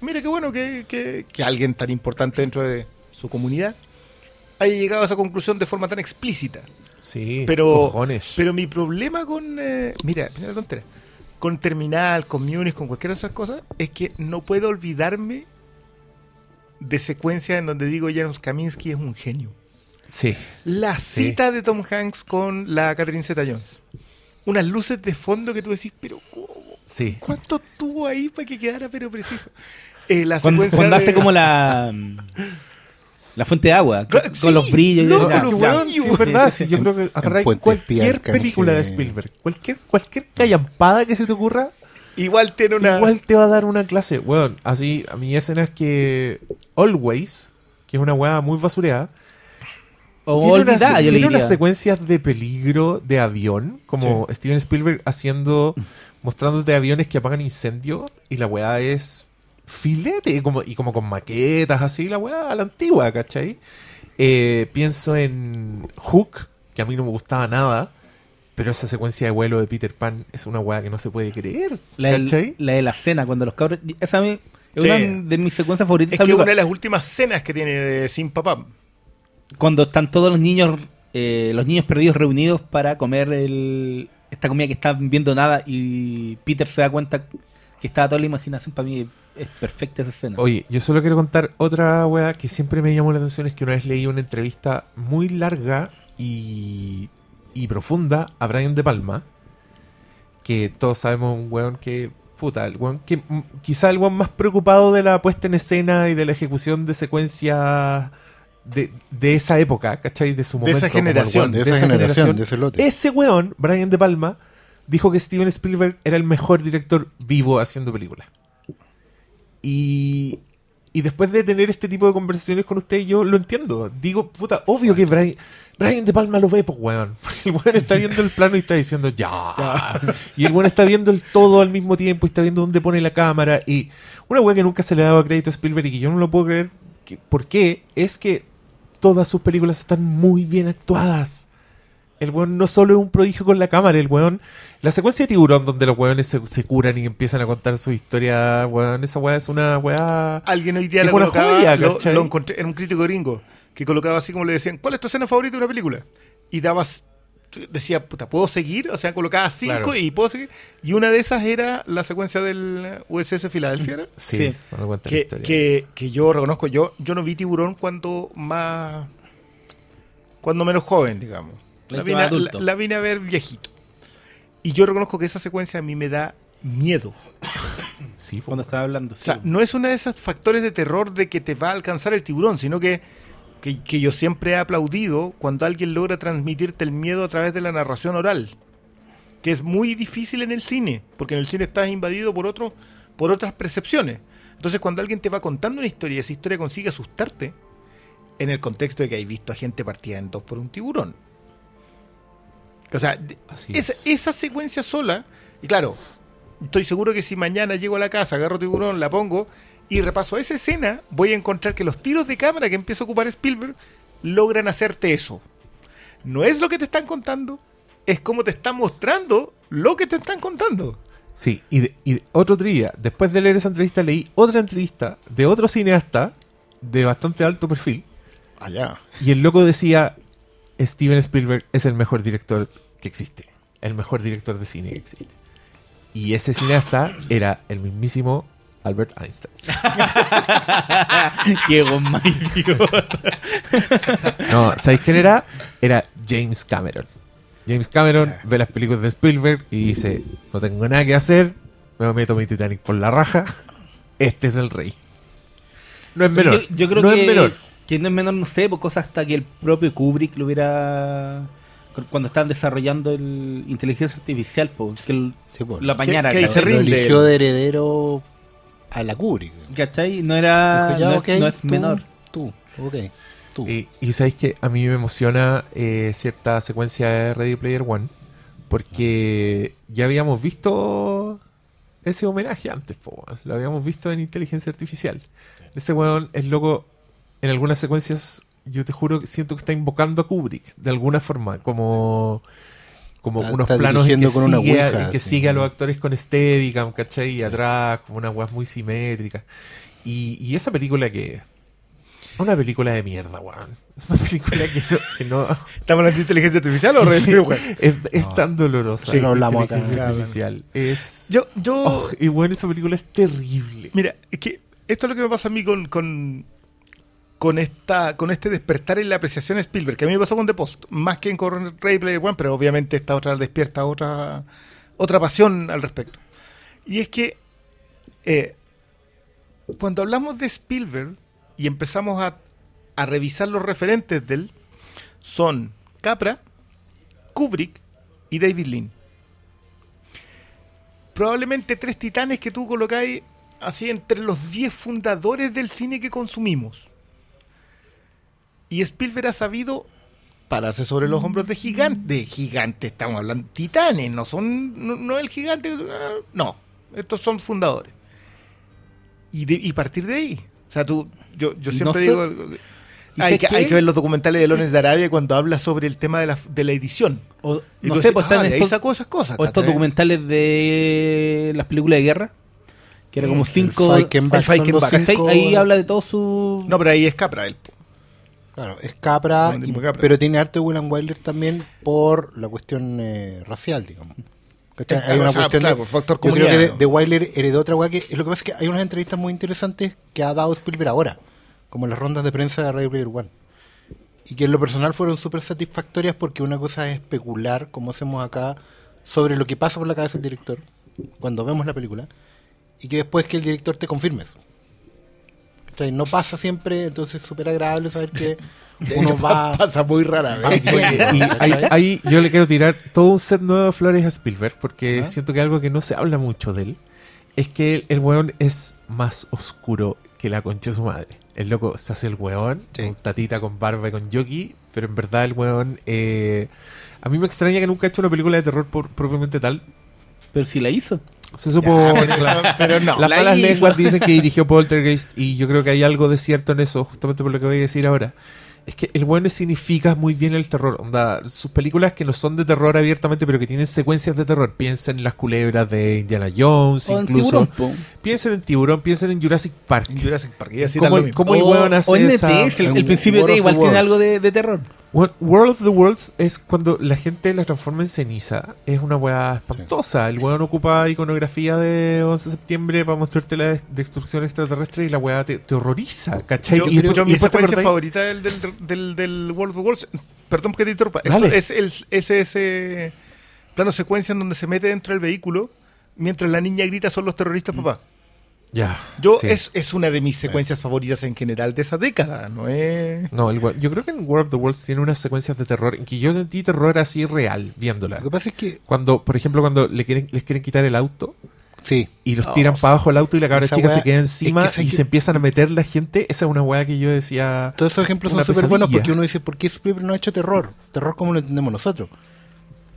mira qué bueno que, que- que alguien tan importante dentro de su comunidad haya llegado a esa conclusión de forma tan explícita. Sí, Pero, cojones. pero mi problema con. eh, mira, mira la tontera. Con Terminal, con Munich, con cualquiera de esas cosas, es que no puedo olvidarme de secuencias en donde digo Janusz Kaminski es un genio. sí, La Sí. cita de Tom Hanks con la Catherine Zeta Jones. Unas luces de fondo que tú decís, pero ¿cómo? sí. ¿Cuánto tuvo ahí para que quedara pero preciso? Eh, la Cuando, secuencia cuando de- hace como la la fuente de agua, con sí, los brillos. y loco, ya, los weón, Sí, es verdad, sí, yo creo que en Puente cualquier película de Spielberg, cualquier, cualquier callampada que se te ocurra, Igual tiene una. igual te va a dar una clase. Weón, así, a mí escenas que Always, que es una weá muy basureada, O tiene, olvidada, yo le tiene unas secuencias de peligro de avión, como Steven Spielberg haciendo, mostrándote aviones que apagan incendios, y la weá es filete, como, y como con maquetas así, la weá a la antigua, ¿cachai? Eh, pienso en Hook, que a mí no me gustaba nada, pero esa secuencia de vuelo de Peter Pan es una weá que no se puede creer, La, la de la cena, cuando los cabros. Esa es Sí. una de mis secuencias favoritas. Es que una de las últimas cenas que tiene de Sin Papá. Cuando están todos los niños, eh, los niños perdidos reunidos para comer el, esta comida que están viendo nada y Peter se da cuenta que estaba toda la imaginación. Para mí es perfecta esa escena. Oye, yo solo quiero contar otra weá que siempre me llamó la atención. Es que una vez leí una entrevista muy larga y, y profunda a Brian De Palma. Que todos sabemos un weón que. Puta, el weón que. mm, Quizá el weón más preocupado de la puesta en escena y de la ejecución de secuencias de, de esa época, ¿cachai? De su De momento. esa como el generación, weón de esa generación, de ese lote. Ese weón, Brian De Palma, dijo que Steven Spielberg era el mejor director vivo haciendo películas. Y, y después de tener este tipo de conversaciones con usted, yo lo entiendo. Digo, puta, obvio que Brian, Brian De Palma lo ve, pues, weón. El weón está viendo el plano y está diciendo, ya. Y el weón está viendo el todo al mismo tiempo y está viendo dónde pone la cámara. Y una weá que nunca se le ha dado crédito a Spielberg y que yo no lo puedo creer. Que, ¿Por qué? Es que todas sus películas están muy bien actuadas. El weón no solo es un prodigio con la cámara, el weón. La secuencia de tiburón donde los weones se, se curan y empiezan a contar su historia, weón. Esa weá es una weá. Alguien hoy día la colocaba, joya, lo, lo encontré, era un crítico gringo, que colocaba así como le decían, ¿cuál es tu escena favorita de una película? Y dabas, decía, puta, ¿puedo seguir? O sea, colocaba cinco Claro. y ¿puedo seguir? Y una de esas era la secuencia del USS Filadelfia, ¿era? Sí, Sí. cuando cuentan la que, historia. que, que yo reconozco, yo, yo no vi tiburón cuando más, cuando menos joven, digamos. La vine, más a, adulto. la- la vine a ver viejito. Y yo reconozco que esa secuencia a mí me da miedo. Sí. Cuando estaba hablando. O sea, no es uno de esos factores de terror de que te va a alcanzar el tiburón, sino que, que, que yo siempre he aplaudido cuando alguien logra transmitirte el miedo a través de la narración oral. Que es muy difícil en el cine, porque en el cine estás invadido por, otro, por otras percepciones. Entonces, cuando alguien te va contando una historia y esa historia consigue asustarte, en el contexto de que hay visto a gente partida en dos por un tiburón. O sea, esa, es. esa secuencia sola, y claro, estoy seguro que si mañana llego a la casa, agarro tiburón, la pongo y repaso esa escena, voy a encontrar que los tiros de cámara que empieza a ocupar Spielberg logran hacerte eso. No es lo que te están contando, es como te están mostrando lo que te están contando. Sí, y, de- y otro día, después de leer esa entrevista, leí otra entrevista de otro cineasta de bastante alto perfil. Allá. Y el loco decía: Steven Spielberg es el mejor director que existe. El mejor director de cine que existe. Y ese cineasta era el mismísimo Albert Einstein. Qué goma idiota. No, ¿sabéis quién era? Era James Cameron. James Cameron Sí. ve las películas de Spielberg y dice, no tengo nada que hacer, me meto mi Titanic por la raja, este es el rey. No es menor. Yo, yo creo no que, es menor. que no es menor, no sé, por cosas hasta que el propio Kubrick lo hubiera. Cuando estaban desarrollando el inteligencia artificial, po, que el- Sí, pues. lo apañara. que se Lo rinde. eligió de heredero a la Kubrick. ¿Cachai? No era. Dijo, ya, no, ok, es, no es tú, menor. Tú, ok. Tú. Y, y sabéis que a mí me emociona eh, cierta secuencia de Ready Player One, porque ya habíamos visto ese homenaje antes, po, lo habíamos visto en inteligencia artificial. Ese weón es loco, en algunas secuencias, yo te juro que siento que está invocando a Kubrick, de alguna forma, como, como Está- unos está planos en que, con sigue, a- ouija, en que sí. sigue a los actores con Steadicam, ¿cachai? Y atrás, como unas weas muy simétricas. Y, y esa película que... Una película de mierda, weón. Es una película que no... que no- ¿Estamos hablando de inteligencia artificial o One? es, tan dolorosa. Sí, no hablamos acá. artificial. Es... Yo, yo, Oh, y bueno, esa película es terrible. mira, es que esto es lo que me pasa a mí con, con, con esta, con este despertar en la apreciación de Spielberg, que a mí me pasó con The Post, más que en con Ready Player One, pero obviamente esta otra despierta otra, otra pasión al respecto. Y es que eh, cuando hablamos de Spielberg y empezamos a, a revisar los referentes de él, son Capra, Kubrick y David Lean. Probablemente tres titanes que tú colocáis así entre los 10 fundadores del cine que consumimos. Y Spielberg ha sabido pararse sobre los hombros de gigantes. De gigantes, estamos hablando. Titanes, no son. No, no el gigante. ah, No, estos son fundadores. Y, de- y partir de ahí. O sea, tú. Yo, yo siempre no sé- digo. ¿Y Hay que, hay que ver los documentales de Lones de Arabia cuando habla sobre el tema de la, de la edición. O, Y no sé, pues ah, están ahí estos, sacó esas cosas. o estos documentales de las películas de guerra, que era como el cinco. El el Ahí habla de todo su. No, pero ahí es Capra él. po. Claro, es Capra, y- pero tiene arte de William Wyler también por la cuestión eh, racial, digamos. Hay una o sea, cuestión claro, de, por factor yo creo que de, de Wyler heredó otra weá que lo que pasa es que hay unas entrevistas muy interesantes que ha dado Spielberg ahora, como las rondas de prensa de Ready Player One. Y que en lo personal fueron súper satisfactorias porque una cosa es especular, como hacemos acá, sobre lo que pasa por la cabeza del director cuando vemos la película, y que después que el director te confirme eso. ¿Cachai? No pasa siempre, entonces es súper agradable saber que uno va... Pasa muy rara vez. Y ahí, ahí yo le quiero tirar todo un set nuevo de flores a Spielberg porque ¿Ah? siento que algo que no se habla mucho de él es que el, el weón es más oscuro que la concha de su madre. El loco se hace el weón, Sí. con tatita, con barba y con jockey, pero en verdad el weón... eh, a mí me extraña que nunca ha hecho una película de terror por- propiamente tal. Pero si la hizo. Se supo... Ya, pero, eso- pero no. Las la malas lenguas dicen que dirigió Poltergeist y yo creo que hay algo de cierto en eso, justamente por lo que voy a decir ahora. Es que el bueno significa muy bien el terror. Onda, sus películas que no son de terror abiertamente, pero que tienen secuencias de terror. Piensen en las culebras de Indiana Jones, O en incluso. Tiburón. Piensen en Tiburón, piensen en Jurassic Park. En Jurassic Park, y así ¿Cómo tal el- cómo el weón hace o en esa- NTS, el, el en principio de of igual tiene algo de, de terror. Wo- World of the Worlds es cuando la gente la transforma en ceniza. Es una weá espantosa. El weón ocupa iconografía de 11 de septiembre para mostrarte la des- destrucción extraterrestre y la weá te, te horroriza, ¿cachai? Yo, y, yo- mi y secuencia favorita del, del, del, del World of Wars, perdón que te interrumpa, Dale. es el, es ese plano secuencia en donde se mete dentro del vehículo mientras la niña grita son los terroristas, papá. Ya. Yo sí. es, es una de mis secuencias favoritas en general de esa década, ¿no es? No, el weón- yo creo que en World of the Worlds tiene unas secuencias de terror en que yo sentí terror así real viéndola. Lo que pasa es que... Cuando, por ejemplo, cuando le quieren, les quieren quitar el auto Sí, y los Oh, tiran para abajo el auto y la cabra chica se queda es que encima y que- se empiezan a meter la gente, esa es una weá que yo decía... Todos esos ejemplos son súper buenos porque uno dice, ¿por qué Spielberg no ha hecho terror? Terror como lo entendemos nosotros.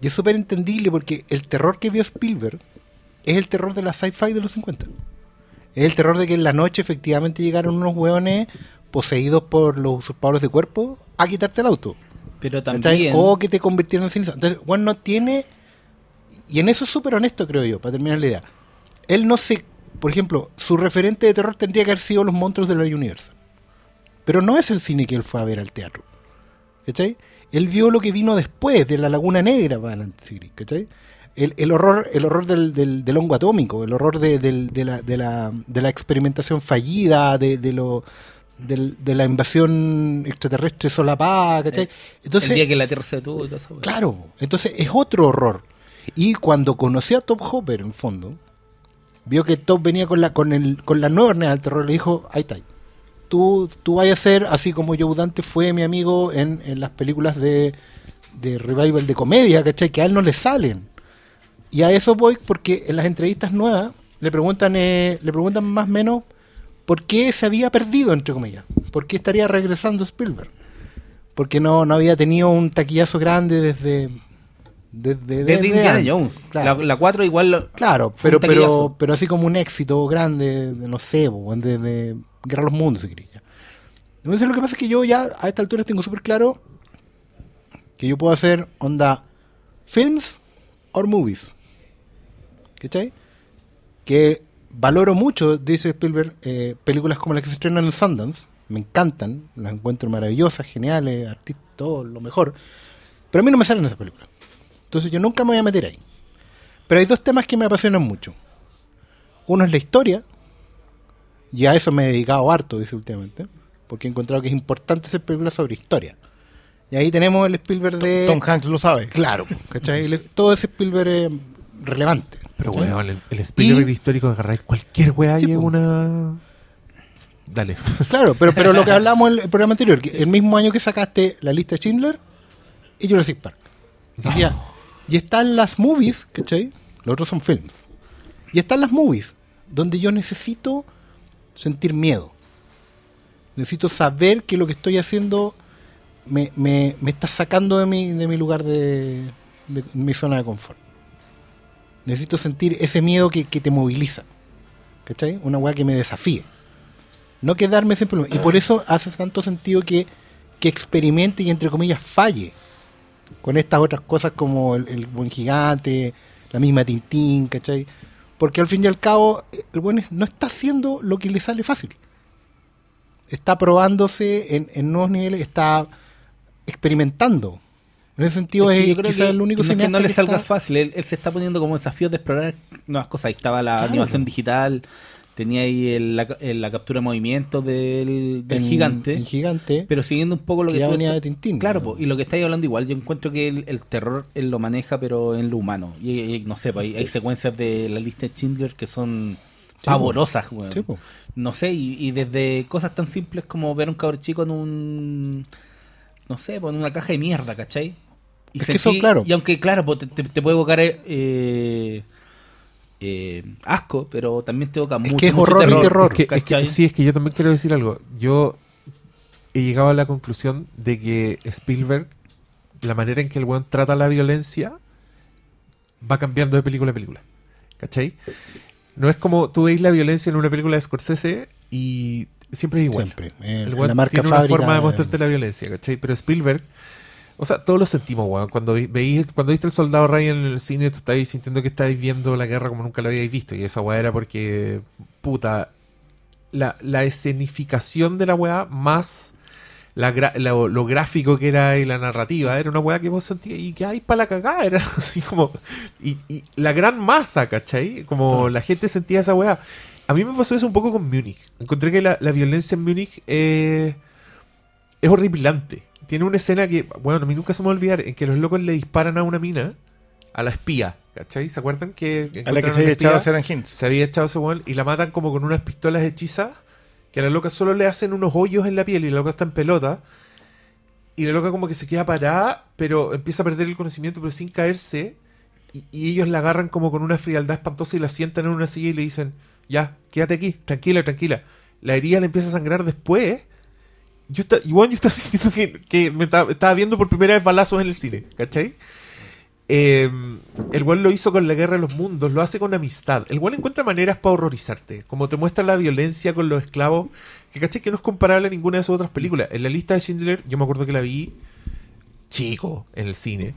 Y es súper entendible porque el terror que vio Spielberg es el terror de la sci-fi de los 50. Es el terror de que en la noche efectivamente llegaron unos hueones poseídos por los usurpadores de cuerpo a quitarte el auto. Pero también. O que te convirtieron en ceniza. Entonces, Juan no tiene. Y en eso es súper honesto, creo yo, para terminar la idea. Él no se. Por ejemplo, su referente de terror tendría que haber sido los monstruos de la Universal. Pero no es el cine que él fue a ver al teatro. ¿Cachai? Él vio lo que vino después de la Laguna Negra para. ¿cachai? El, el horror, el horror del, del, del hongo atómico, el horror de, del- de la, de, la, de la experimentación fallida, de, de lo de la invasión extraterrestre solapada, ¿cachai? Entonces, el día que la Tierra se detuvo y todo eso. weón. Claro, entonces es otro horror. Y cuando conocí a Top Hopper, en el fondo, vio que Top venía con la con el con la nueva del terror, le dijo, ahí está. Tú, tú vayas a ser, así como Joe Dante fue mi amigo en, en las películas de, de revival de comedia, ¿cachai? Que a él no le salen. Y a eso voy porque en las entrevistas nuevas le preguntan, eh, le preguntan más o menos por qué se había perdido, entre comillas. ¿Por qué estaría regresando Spielberg? Porque no, no había tenido un taquillazo grande desde... Desde, Desde desde Indiana antes. Jones. Claro. La, la 4 igual. lo- Claro, pero, pero, pero así como un éxito grande, de, no sé, bo, de, de Guerra de los Mundos, si quería. Entonces lo que pasa es que yo ya a esta altura tengo súper claro que yo puedo hacer onda films or movies. ¿Cachai? Que valoro mucho, dice Spielberg, eh, películas como las que se estrenan en Sundance. Me encantan, las encuentro maravillosas, geniales, artistas, todo lo mejor. Pero a mí no me salen esas películas. Entonces yo nunca me voy a meter ahí. Pero hay dos temas que me apasionan mucho. Uno es la historia, y a eso me he dedicado harto, dice últimamente, porque he encontrado que es importante hacer películas sobre historia. Y ahí tenemos el Spielberg de... Tom Hanks lo sabe. Claro, ¿cachai? Todo ese Spielberg es relevante. Pero weón, el, el Spielberg Y- histórico agarráis cualquier weá Sí, y una. Dale. Claro, pero, pero lo que hablamos en el programa anterior, que el mismo año que sacaste la lista de Schindler y Jurassic Park. Decía, y están las movies, ¿cachai? Los otros son films. Y están las movies, donde yo necesito sentir miedo. Necesito saber que lo que estoy haciendo me, me- me está sacando de mi, de mi lugar de, de mi zona de confort. Necesito sentir ese miedo que, que te moviliza. ¿Cachai? Una weá que me desafíe. No quedarme siempre. Y por eso hace tanto sentido que, que experimente y entre comillas falle con estas otras cosas como el, buen gigante, la misma Tintín, ¿cachai? Porque al fin y al cabo, el buen no está haciendo lo que le sale fácil. Está probándose en, en nuevos niveles, está experimentando. En ese sentido Es que yo creo quizás que el único no es que no le salga está- fácil. Él, él se está poniendo como desafío de explorar nuevas cosas. Ahí estaba la Claro. animación digital, tenía ahí el- la, el- la captura de movimiento del, del en- gigante. en gigante. Pero siguiendo un poco lo Que que ya venía de Tintín, Claro, ¿no? po, y lo que estáis hablando igual, yo encuentro que el, el terror él lo maneja, pero en lo humano. Y, y- no sé, po, hay, hay secuencias de la lista de Schindler que son pavorosas. Sí, po. No sé, y, y desde cosas tan simples como ver a un cabrón chico en un. No sé, en una caja de mierda, ¿cachai? Y Es que eso, claro. Y aunque, claro, te, te- te puede evocar eh, eh, asco, pero también te evoca Es mucho, que es mucho horror y terror. Es que- es que- sí, es que yo también quiero decir algo. Yo he llegado a la conclusión de que Spielberg, la manera en que el weón trata la violencia, va cambiando de película a película. ¿Cachai? No es como tú veis la violencia en una película de Scorsese y siempre es igual. Siempre. El weón la marca tiene fábrica. una forma de eh, mostrarte la violencia, ¿cachai? Pero Spielberg, o sea, todos lo sentimos, weón. Cuando viste el soldado Ryan en el cine, tú estabas sintiendo que estabais viendo la guerra como nunca la habíais visto. Y esa weá era porque, puta, la, la escenificación de la weá más la gra- lo, lo gráfico que era y la narrativa, era una weá que vos sentías y que hay para la cagada, era así como. Y, y la gran masa, ¿cachai? Como la gente sentía esa weá. A mí me pasó eso un poco con Múnich. Encontré que la, la violencia en Múnich eh, es horripilante. Tiene una escena que, bueno, a mí nunca se me va a olvidar, en que los locos le disparan a una mina, a la espía, ¿cachai? ¿Se acuerdan que... A la que se había echado Sarah Hintz. se había echado ese weón y la matan como con unas pistolas hechizas que a la loca solo le hacen unos hoyos en la piel y la loca está en pelota y la loca como que se queda parada pero empieza a perder el conocimiento pero sin caerse y, y ellos la agarran como con una frialdad espantosa y la sientan en una silla y le dicen ya, quédate aquí, tranquila, tranquila la herida le empieza a sangrar después yo igual yo estaba sintiendo que, me estaba, viendo por primera vez balazos en el cine, ¿cachai? Eh, el weón lo hizo con la guerra de los mundos, lo hace con amistad. El weón encuentra maneras para horrorizarte. Como te muestra la violencia con los esclavos, que caché que no es comparable a ninguna de sus otras películas. En la lista de Schindler, yo me acuerdo que la vi chico en el cine.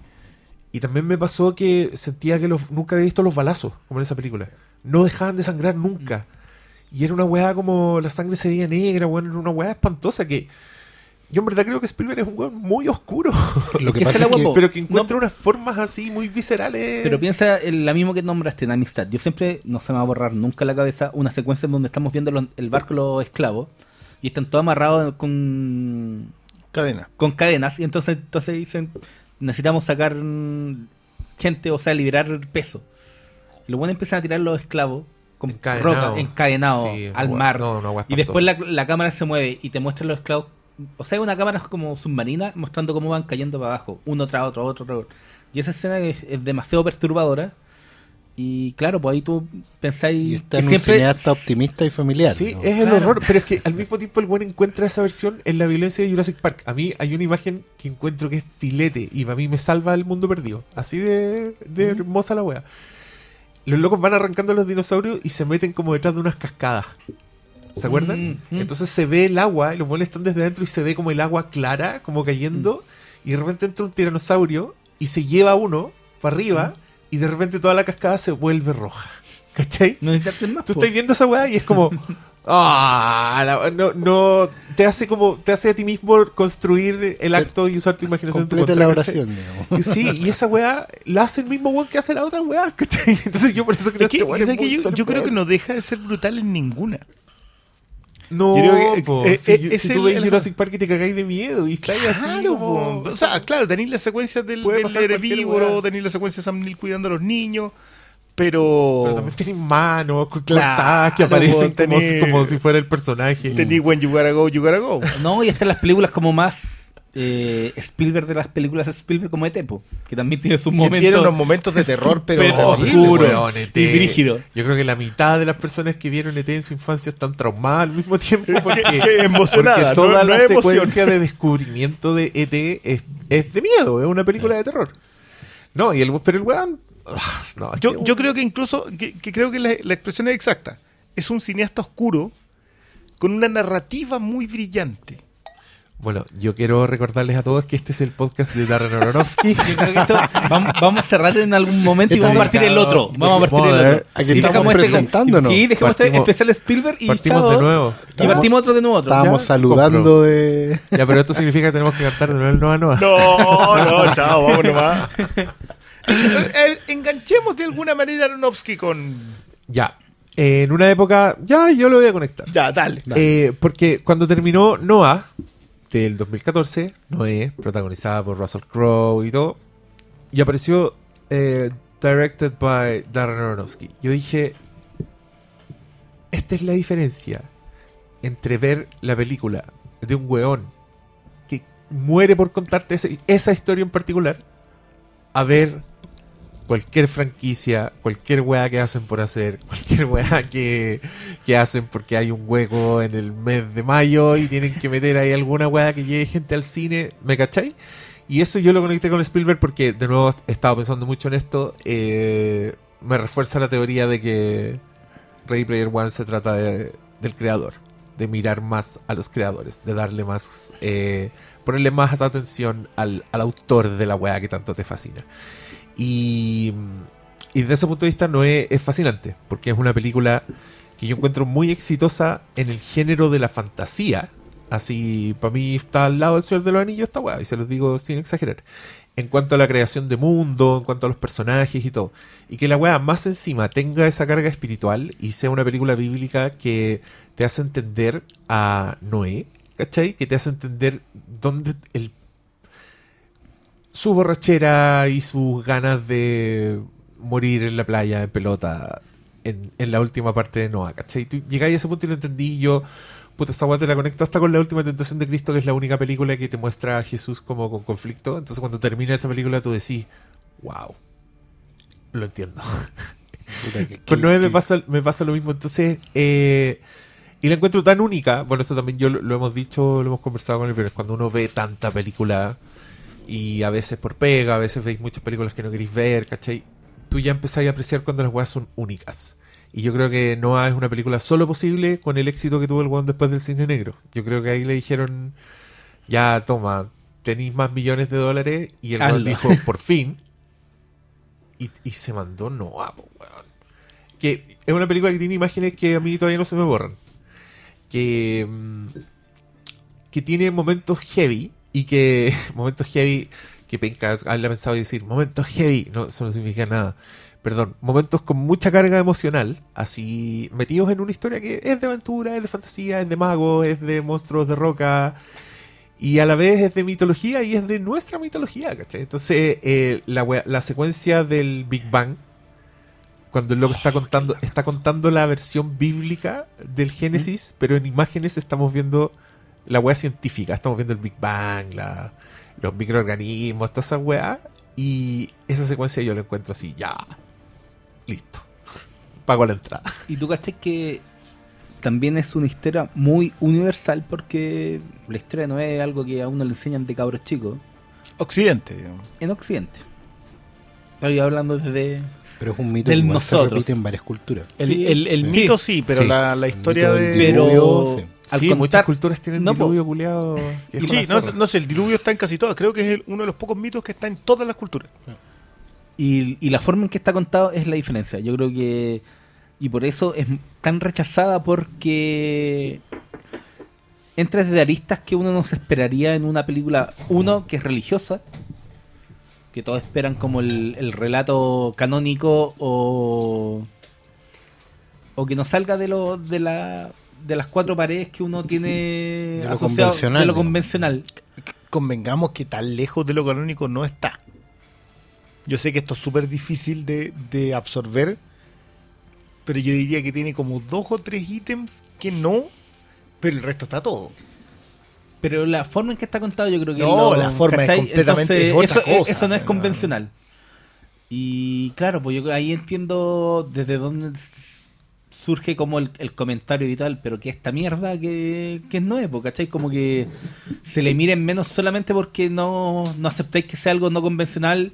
Y también me pasó que sentía que nunca había visto los balazos, como en esa película. No dejaban de sangrar nunca. Y era una weá como la sangre se veía negra, weón, era una weá espantosa que. Yo en verdad creo que Spielberg es un weón muy oscuro. Lo que Que pasa esa es la que guapo. pero que encuentra No. unas formas así muy viscerales. Pero piensa en la misma que nombraste, en Amistad. Yo siempre, no se me va a borrar nunca la cabeza, una secuencia en donde estamos viendo los- el barco los esclavos, y están todos amarrados con, Cadena. con cadenas. Y entonces, entonces dicen, necesitamos sacar gente, o sea, liberar peso. Y los buenos empiezan a tirar los esclavos con Encadenado. Sí, una al mar. no, y después la, la cámara se mueve y te muestra los esclavos. O sea, una cámara como submarina mostrando cómo van cayendo para abajo, uno tras otro, otro tras otro. Y esa escena es, es demasiado perturbadora. Y claro, pues ahí tú pensáis Y está que en un siempre cineasta optimista y familiar. Sí, ¿no? es el Claro. horror, pero es que al mismo tiempo el buen encuentra esa versión en la violencia de Jurassic Park. A mí hay una imagen que encuentro que es filete y para mí me salva el mundo perdido. Así de, de hermosa la wea. Los locos van arrancando a los dinosaurios y se meten como detrás de unas cascadas. ¿Se acuerdan? Mm, mm. Entonces se ve el agua, y los buenos están desde adentro y se ve como el agua clara, como cayendo, y de repente entra un tiranosaurio y se lleva uno para arriba, y de repente toda la cascada se vuelve roja. ¿Cachai? no más. Tú po. estás viendo esa weá y es como. Ah, la- no, no. Te hace como. Te hace a ti mismo construir el acto y usar tu imaginación. en tu Complete la contra, ¿cachai? oración, digamos. Sí, y esa weá la hace el mismo weón que hace la otra weá, ¿cachai? Entonces yo por eso creo Es que, este weón es es que muy yo, yo creo que no deja de ser brutal en ninguna. No, yo creo que- po, eh, si, eh, es si tú el- Jurassic Park y te cagáis de miedo y estáis así. Claro, como- po. o sea, claro, tenéis las secuencias del, Puede del pasar cualquier herbívoro, weá. tenéis la secuencia de Sam Neill cuidando a los niños, pero, Pero también tenéis manos Claro, que aparecen como, como si fuera el personaje. tenéis when you gotta go, you gotta go. No, y están las películas como más eh, Spielberg de las películas Spielberg como Etepo, que también tiene sus Que momentos. tiene unos momentos de terror, pero oscuro. weón. ET. y brígido. Yo creo que la mitad de las personas que vieron ET en su infancia están traumadas al mismo tiempo porque, que emocionada, porque toda no- no la es emoción. secuencia de descubrimiento de ET es, es de miedo, es una película de terror. No, y el, pero el weón... ah, no, Yo, que- yo creo que incluso, que, que creo que la, la expresión es exacta. Es un cineasta oscuro con una narrativa muy brillante. Bueno, yo quiero recordarles a todos que este es el podcast de Darren Aronofsky. Yo creo que esto vamos, vamos a cerrar en algún momento y vamos a partir el otro. Vamos a partir el otro. Aquí Y estamos dejamos este- presentándonos. Sí, dejemos este Partimos- especial Spielberg y partimos chao. de nuevo. Y partimos otro de nuevo otro. Estábamos Ya, saludando de... ya, pero esto significa que tenemos que cantar de nuevo el Noa Noa. No, no, chao, vamos nomás. Eh, Enganchemos de alguna manera a Aronofsky con. Ya. Eh, en una época, ya, yo lo voy a conectar. Ya, dale. Eh, porque cuando terminó Noah del 2014, Noé, protagonizada por Russell Crowe y todo, y apareció eh, directed by Darren Aronofsky. Yo dije, esta es la diferencia entre ver la película de un weón que muere por contarte ese- esa historia en particular a ver cualquier franquicia, cualquier weá que hacen por hacer, cualquier weá que, que hacen porque hay un hueco en el mes de mayo y tienen que meter ahí alguna weá que llegue gente al cine, ¿me cachai? Y eso yo lo conecté con Spielberg porque de nuevo he estado pensando mucho en esto, eh, me refuerza la teoría de que Ready Player One se trata de- del creador, de mirar más a los creadores, de darle más, eh, ponerle más atención al, al autor de la weá que tanto te fascina. Y, desde ese punto de vista no es, es fascinante, porque es una película que yo encuentro muy exitosa en el género de la fantasía. Así, para mí está al lado del Señor de los Anillos esta weá, y se los digo sin exagerar. En cuanto a la creación de mundo, en cuanto a los personajes y todo. Y que la weá más encima tenga esa carga espiritual y sea una película bíblica que te hace entender a Noé, ¿cachai? Que te hace entender dónde el su borrachera y sus ganas de morir en la playa en pelota en, en la última parte de Noah, ¿cachai? Tú llegáis a ese punto y lo entendí y yo, puta, esta te la conecto hasta con la última tentación de Cristo, que es la única película que te muestra a Jesús como con conflicto. Entonces cuando termina esa película tú decís, wow, lo entiendo. Puta, que- Con que- 9 me pasa, me pasa lo mismo. Entonces, eh, y la encuentro tan única. Bueno, esto también yo lo, lo hemos dicho, lo hemos conversado con el viernes. Cuando uno ve tanta película y a veces por pega, a veces veis muchas películas que no queréis ver, ¿cachai? Tú ya empezáis a apreciar cuando las weas son únicas. Y yo creo que Noah es una película solo posible con el éxito que tuvo el weón después del cine negro. Yo creo que ahí le dijeron, ya toma, tenéis más millones de dólares. Y el weón dijo, por fin. Y, y se mandó Noah, po, weón. Que es una película que tiene imágenes que a mí todavía no se me borran. Que, mm, que tiene momentos heavy y que momentos heavy que penca haberla pensado y decir momentos heavy, no, eso no significa nada. perdón, momentos con mucha carga emocional, así metidos en una historia que es de aventura, es de fantasía, es de magos, es de monstruos de roca, y a la vez es de mitología y es de nuestra mitología, ¿cachai? Entonces, eh, la, la secuencia del Big Bang, cuando el loco está contando, está contando la versión bíblica del Génesis, pero en imágenes estamos viendo la wea científica, estamos viendo el Big Bang, la- los microorganismos, todas esas weas, y esa secuencia yo la encuentro así, ya, listo, pago la entrada. Y tú caché que también es una historia muy universal porque la historia no es algo que a uno le enseñan de cabros chicos Occidente, digamos. en Occidente. Estoy hablando desde... Pero es un mito Del que igual se nosotros. repite en varias culturas. El, Sí, el- el sí. mito sí, pero Sí. la, la historia de... Pero. Al sí, contar- muchas culturas tienen No, diluvio culeado. Sí, no, sé, el diluvio está en casi todas. Creo que es el- uno de los pocos mitos que está en todas las culturas. Y, y la forma en que está contado es la diferencia. Yo creo que. Y por eso es tan rechazada porque. Entra desde aristas que uno no se esperaría en una película. Uno, que es religiosa. Que todos esperan como el, el relato canónico o. O que no salga de lo, de la de las cuatro paredes que uno tiene De lo asociado convencional, de lo convencional. Convengamos que tan lejos de lo canónico no está. Yo sé que esto es súper difícil de, de absorber, pero yo diría que tiene como dos o tres ítems que no, pero el resto está todo. Pero la forma en que está contado yo creo que... No, lo- la forma es completamente Entonces, otra eso, cosa, eso no es convencional. Y claro, pues yo ahí entiendo desde dónde surge como el, el comentario y tal, pero que esta mierda que, que es nuevo, ¿cachai? Como que se le miren menos solamente porque no, no aceptáis que sea algo no convencional.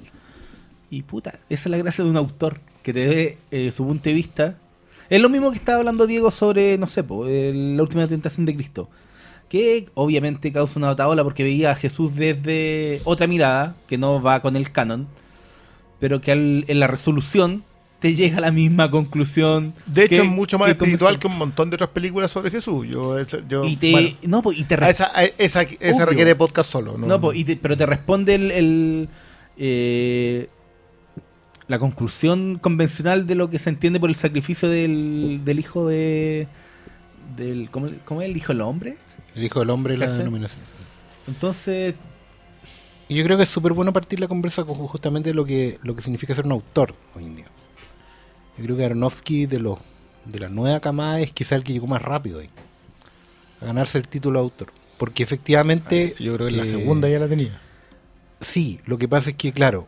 Y puta, esa es la gracia de un autor, que te dé eh, su punto de vista. Es lo mismo que estaba hablando Diego sobre, no sé, po, la última tentación de Cristo. Que obviamente causa una bataola porque veía a Jesús desde otra mirada, que no va con el canon, pero que al- en la resolución te llega a la misma conclusión. De hecho, que- es mucho más que espiritual que un montón de otras películas sobre Jesús. Yo, yo- Y te, bueno, no, y te a esa, a esa, esa requiere podcast solo. No, No, po, y te- pero te responde el, el, eh, la conclusión convencional de lo que se entiende por el sacrificio del, del hijo de. Del, ¿cómo, cómo es el hijo del hombre? El Hijo del Hombre es la denominación. Entonces, Y yo creo que es súper bueno partir la conversa con justamente lo que, lo que significa ser un autor hoy en día. Yo creo que Aronofsky de los de la nueva camada es quizá el que llegó más rápido ahí. A ganarse el título de autor. Porque efectivamente... Yo creo que la eh, segunda ya la tenía. Sí, lo que pasa es que, claro,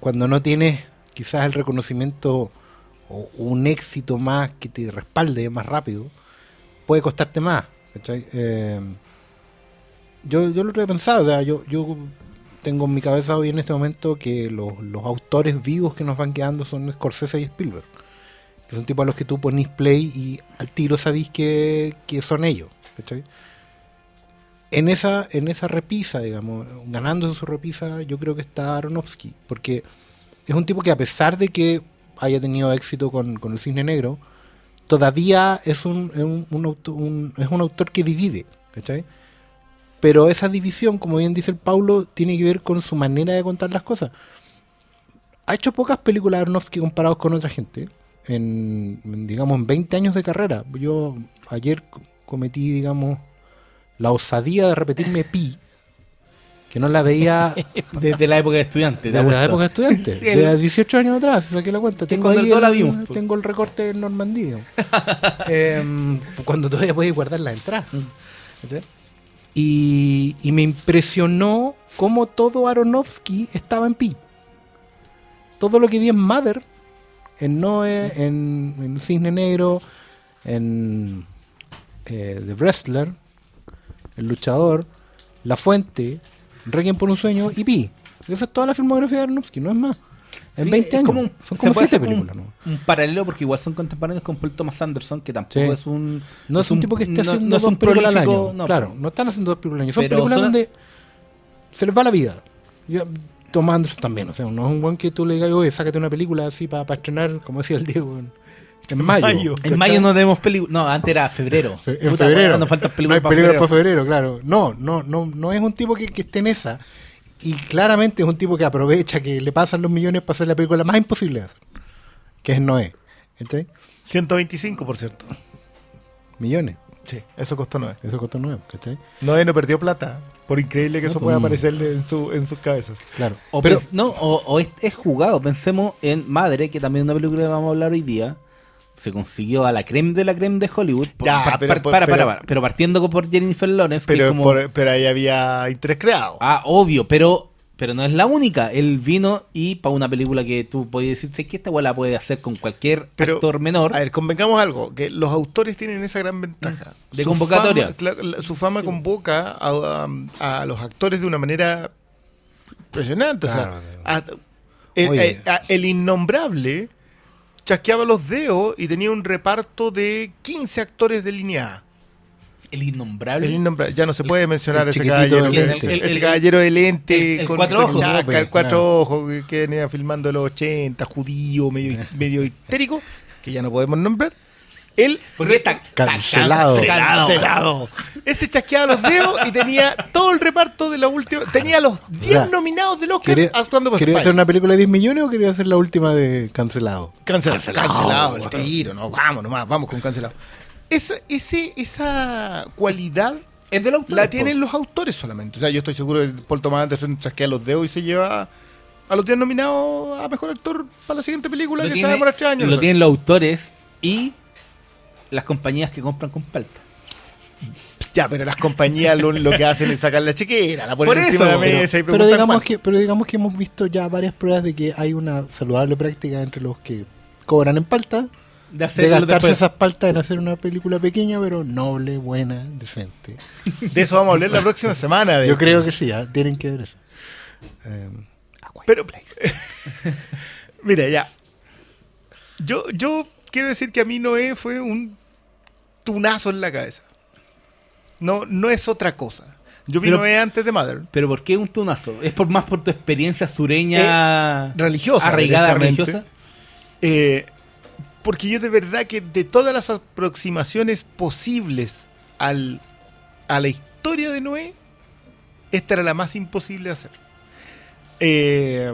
cuando no tienes quizás el reconocimiento o un éxito más que te respalde más rápido, puede costarte más. Eh, yo, yo lo he pensado, o sea, yo, yo tengo en mi cabeza hoy en este momento que los, los autores vivos que nos van quedando son Scorsese y Spielberg, que son tipos a los que tú ponís play y al tiro sabéis que, que son ellos. ¿cachai? en esa, en esa repisa, digamos, ganándose su repisa, yo creo que está Aronofsky, porque es un tipo que a pesar de que haya tenido éxito con, con el Cisne Negro, todavía es un, un, un un- es un autor que divide, ¿cachai? Pero esa división, como bien dice el Paulo, tiene que ver con su manera de contar las cosas. Ha hecho pocas películas Aronofsky comparados con otra gente. En, digamos, en 20 años de carrera. Yo ayer co- cometí, digamos, la osadía de repetirme Pi, que no la veía desde la época de estudiante. te desde la época de estudiante, Sí, el- de 18 años atrás, saqué la cuenta. Tengo ahí la el, vimos, pues. tengo el recorte del Normandía. Em, cuando todavía podéis guardar la entrada. ¿cachai? Y, me impresionó cómo todo Aronofsky estaba en Pi. Todo lo que vi en Mother, en Noé, en, en Cisne Negro, en eh, The Wrestler, El Luchador, La Fuente, Requiem por un Sueño y Pi. Esa es toda la filmografía de Aronofsky, no es más. En Sí, 20 es años. como un- son como puede 7 hacer como películas. un- ¿no? Un paralelo porque igual son contemporáneos con Paul Thomas Anderson, que tampoco Sí. es un... No es un tipo que esté no- haciendo no dos películas al año. no. claro, no están haciendo dos películas al año. Son películas son- donde se les va la vida. Yo, Tom Anderson también, o sea, no es un buen que tú le digas, oye, sácate una película así para estrenar, como decía el Diego, en, en mayo. mayo. En mayo no tenemos películas. No, antes era febrero. En Puta, febrero. Nos faltan no películas hay para películas febrero. para febrero, claro. No, no, no, no es un tipo que, que esté en esa. Y claramente es un tipo que aprovecha que le pasan los millones para hacer la película más imposible de hacer. que es Noé. ¿Cachai? 125, por cierto. Millones. Sí, eso costó Noé. Eso costó Noé, ¿cachai? Noé no perdió plata. Por increíble que No, eso pues. pueda aparecerle en, su, en sus cabezas. Claro. O, Pero, no, o, o es, es jugado. Pensemos en Madre, que también es una película que vamos a hablar hoy día. Se consiguió a la creme de la creme de Hollywood. Ya, par- pero- par- pero- para, para, pero- para. Pero partiendo con- por Jennifer Lawrence. que Pero, como- por- pero ahí había interés creado. Ah, obvio, pero, pero no es la única. Él vino y para una película que tú podías decirte que esta la puede hacer con cualquier Pero, actor menor. A ver, convengamos algo, que los autores tienen esa gran ventaja. De Su convocatoria. fama- su fama convoca a, a- a los actores de una manera impresionante. Claro, o sea, a- el, Oye. eh, a- el innombrable chasqueaba los dedos y tenía un reparto de 15 actores de línea A. el innombrable. El innombrable, ya no se puede mencionar El ese caballero, de lente. el- El- ese caballero de lente con, cuatro con ojos. chaca, Pues, el cuatro ojos que, que venía filmando en los 80, judío, medio, medio histérico, que ya no podemos nombrar. Él Porque está Cancelado. cancelado. Ese chasqueaba los dedos y tenía todo el reparto de la última. Tenía los 10 sea, nominados del Oscar ¿Quería, actuando por ¿quería hacer una película de 10 millones o quería hacer la última de Cancelado? Cancelado. Cancelado. Cancelado, el tiro, no, vamos nomás, vamos con cancelado. Esa, ese, esa cualidad Es del autor. la tienen los autores solamente. O sea, yo estoy seguro que Paul Thomas Anderson chasquea los dedos y se lleva a los 10 nominados a mejor actor para la siguiente película Lo que se tiene- va a demorar 3 años. Lo tienen los autores y las compañías que compran con palta. Ya, pero las compañías lo, lo que hacen es sacar la chequera, la ponen Por encima de la eso, pero- mesa y Pero digamos, cuánto. que, pero digamos que hemos visto ya varias pruebas de que hay una saludable práctica entre los que cobran en palta, De de hacerlo gastarse después. esas paltas en hacer una película pequeña, pero noble, buena, decente. De eso vamos a hablar la próxima semana. de Yo hecho. creo que sí, ¿ah? tienen que ver eso. Eh, Pero, mira, ya. Yo, yo quiero decir que a mí Noé fue un tunazo en la cabeza. No, no es otra cosa. Yo vi Pero- Noé antes de Mother. Pero ¿por qué un tunazo? ¿Es por más por tu experiencia sureña religiosa, arraigada religiosa? Eh, porque yo de verdad que de todas las aproximaciones posibles al, a la historia de Noé, esta era la más imposible de hacer. Eh,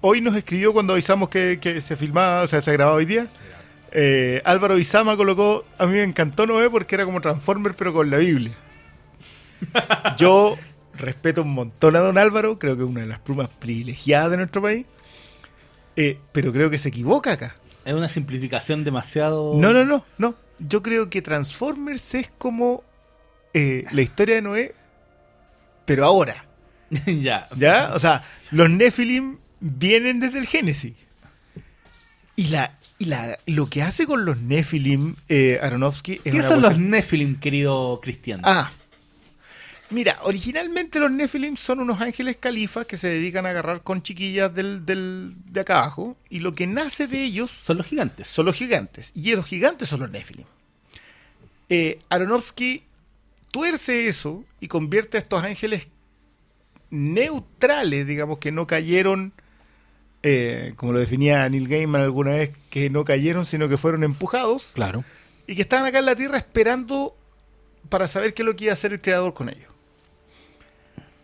hoy nos escribió cuando avisamos que, que se filmaba, o sea, se grababa hoy día. Eh, Álvaro Izama colocó, a mí me encantó Noé porque era como Transformer pero con la Biblia. Yo respeto un montón a don Álvaro, creo que es una de las plumas privilegiadas de nuestro país. Eh, pero creo que se equivoca acá. Es una simplificación demasiado... No, no, no, no. Yo creo que Transformers es como eh, la historia de Noé, pero ahora. ya. ¿Ya? O sea, los Nephilim vienen desde el Génesis. Y la, y la lo que hace con los Nephilim eh, Aronofsky es ¿Qué son los Nephilim, querido Cristian? Ah. Mira, originalmente los Nephilim son unos ángeles califas que se dedican a agarrar con chiquillas del, del- de acá abajo. Y lo que nace de ellos Son los gigantes. son los gigantes. Y los gigantes son los Nephilim. Eh, Aronofsky tuerce eso y convierte a estos ángeles neutrales, digamos, que no cayeron, eh, como lo definía Neil Gaiman alguna vez, que no cayeron, sino que fueron empujados claro. y que estaban acá en la Tierra esperando para saber qué es lo que iba a hacer el creador con ellos.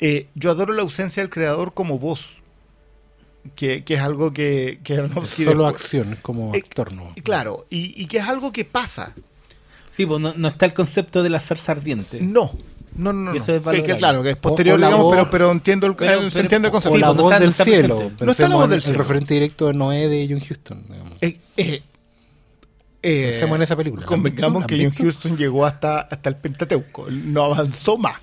Eh, yo adoro la ausencia del creador como voz, que, que es algo que, que Aronofsky Solo después- acción, como Eh, actor, ¿no? Claro, y, y que es algo que pasa. Sí, pues no, no está el concepto de la zarza ardiente. No, no, no, no. Y eso es Que- claro, que es posterior, O- o la digamos, voz- pero, pero entiendo el, Pero- el- pero- se entiende el concepto. O la no voz está- del está cielo. No está la voz del el cielo. referente directo de Noé de John Houston. digamos. Eh, eh, eh, Pensemos en esa película. Convengamos ¿La que John? Houston llegó hasta, hasta el Pentateuco. No avanzó más.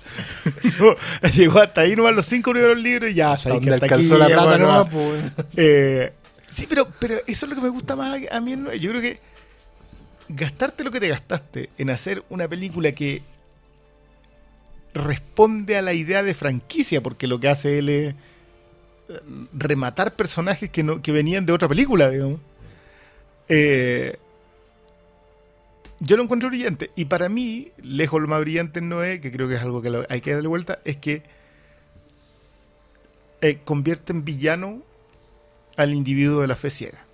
No, llegó hasta ahí nomás los cinco primeros libros y ya, sabéis que hasta aquí alcanzó la plata no nomás, más. pues. Eh, sí, pero, pero eso es lo que me gusta más a, a mí. en Noé. Yo creo que gastarte lo que te gastaste en hacer una película que responde a la idea de franquicia, porque lo que hace él es eh, rematar personajes que, no, que venían de otra película, digamos. Eh, yo lo encuentro brillante. Y para mí, lejos lo más brillante en Noé, que creo que es algo que hay que darle vuelta, es que eh, convierte en villano al individuo de la fe ciega.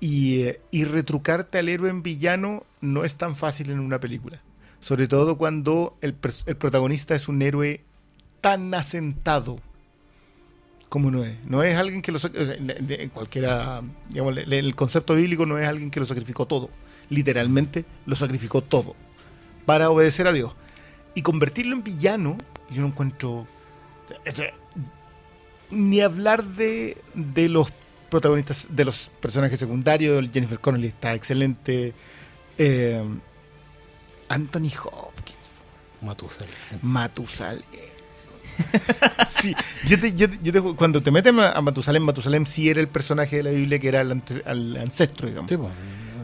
Y, y retrucarte al héroe en villano no es tan fácil en una película. Sobre todo cuando el, el protagonista es un héroe tan asentado como Noé. No es alguien que lo cualquiera, digamos, el concepto bíblico no es alguien que lo sacrificó todo. Literalmente lo sacrificó todo para obedecer a Dios. Y convertirlo en villano, yo no encuentro. ni hablar de, de los protagonistas, de los personajes secundarios. Jennifer Connelly está excelente. Eh, Anthony Hopkins. Matusalén. Matusalén. sí, yo te, yo yo te- cuando te meten a Matusalén, Matusalén sí era el personaje de la Biblia que era el, ante- ancestro, digamos. Sí, pues,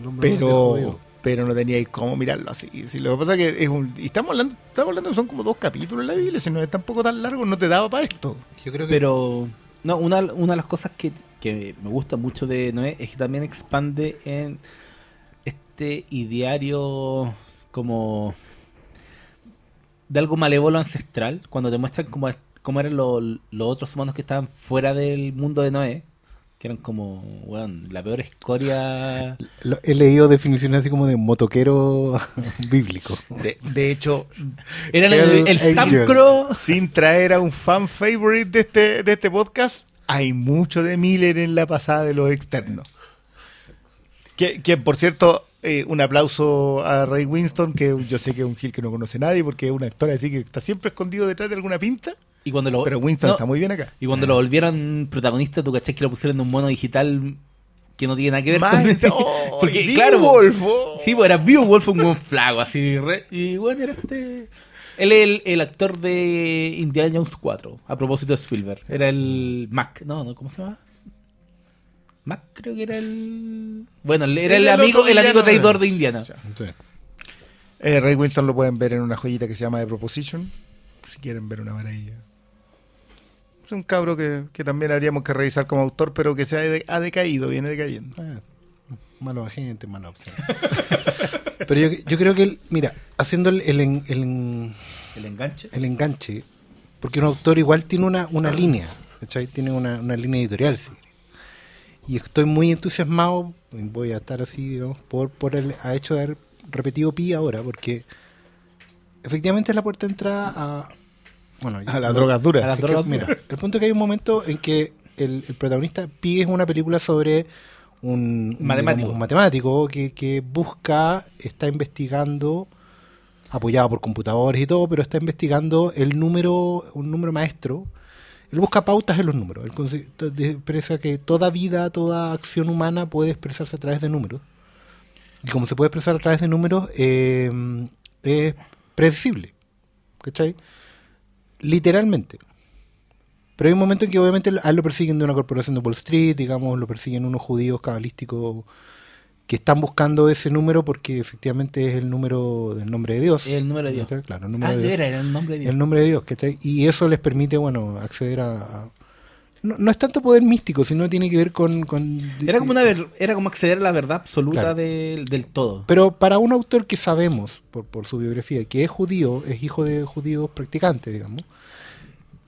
el pero, pero no teníais cómo mirarlo así. Sí, lo que pasa es que es un. Y estamos hablando, estamos hablando que son como dos capítulos en la Biblia, si no es tampoco tan largo, no te daba para esto. Yo creo que Pero, no, una, una de las cosas que, que me gusta mucho de Noé es que también expande en este ideario como de algo malévolo ancestral, cuando te muestran cómo, cómo eran lo- los otros humanos que estaban fuera del mundo de Noé, que eran como, weón, la peor escoria. lo- he leído definiciones así como de motoquero bíblico. De, de hecho, Eran el, el. Samcro. sin traer a un fan favorite de este, de este podcast, hay mucho de Miller en la pasada de los externos. Que, que, por cierto, eh, un aplauso a Ray Winston, que yo sé que es un Gil que no conoce nadie, porque es una historia así que está siempre escondido detrás de alguna pinta. Y cuando lo, Pero Winston no, está muy bien acá. Y cuando lo volvieron protagonista, tú caché que lo pusieron en un mono digital que no tiene nada que ver Más- con ¡Oh! Porque, claro, oh. Sí, pues era Beowulf, un buen flago, así. re- y bueno, era este. Él es el, el actor de Indiana Jones 4, a propósito de Spielberg. Era el Mac, no, no, ¿cómo se llama? Mac creo que era el. Bueno, era el, Era el amigo, el amigo traidor de Indiana. Sí. Eh, Ray Winston lo pueden ver en una joyita que se llama The Proposition, si quieren ver una maravilla. Es un cabro que, que también habríamos que revisar como autor, pero que se ha, de- ha decaído, viene decayendo. Ah, mala gente, mala opción. Pero yo, yo creo que, él, mira, haciendo el, el, en- el El enganche. el enganche, porque un autor igual tiene una, una línea, ¿cachai? Tiene una, una línea editorial, querés. Y estoy muy entusiasmado, voy a estar así, digamos, por, por el ha hecho de haber repetido Pi ahora, porque efectivamente es la puerta de entrada a... Bueno, A las drogas duras. A las que, mira, el punto es que hay un momento en que el, el protagonista Pi es una película sobre un, un, Matemático. digamos, un matemático que, que busca, está investigando, apoyado por computadores y todo, pero está investigando el número, un número maestro. Él busca pautas en los números. Él expresa que toda vida, toda acción humana puede expresarse a través de números. Y como se puede expresar a través de números, eh, es predecible. ¿Cachai? Literalmente. Pero hay un momento en que obviamente a él lo persiguen de una corporación de Wall Street, digamos, lo persiguen unos judíos cabalísticos que están buscando ese número porque efectivamente es el número del nombre de Dios. El número de Dios. ¿Cachai? Claro, el número Ah, de Dios. veras, era el nombre de Dios. El nombre de Dios, ¿cachai? Y eso les permite, bueno, acceder a... a- no, no es tanto poder místico, sino tiene que ver con... con- Era como una ver- era como acceder a la verdad absoluta Claro. del, del todo. Pero para un autor que sabemos, por, por su biografía, que es judío, es hijo de judíos practicantes, digamos,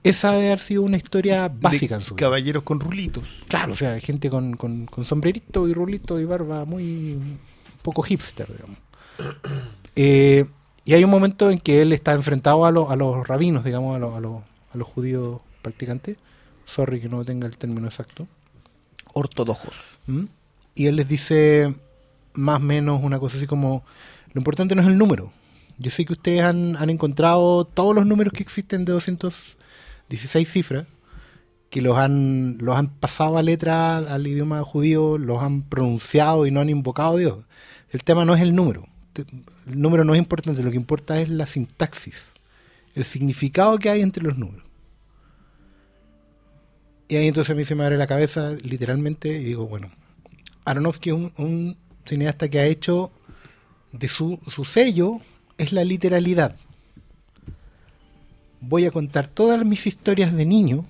esa debe haber sido una historia básica De en su vida. Caballeros con rulitos. Claro, o sea, gente con, con, con sombrerito y rulito y barba muy poco hipster, digamos. Eh, y hay un momento en que él está enfrentado a, los a los rabinos, digamos, a, los- a, a los judíos practicantes. Sorry que no tenga el término exacto. Ortodoxos. ¿Mm? Y él les dice más o menos una cosa así como, lo importante no es el número. Yo sé que ustedes han, han encontrado todos los números que existen de 216 cifras, que los han, los han pasado a letra al idioma judío, los han pronunciado y no han invocado a Dios. El tema no es el número. El número no es importante, lo que importa es la sintaxis, el significado que hay entre los números. Y ahí entonces a mí se me abre la cabeza literalmente y digo, bueno, Aronofsky es un, un cineasta que ha hecho de su, su sello es la literalidad. Voy a contar todas mis historias de niño,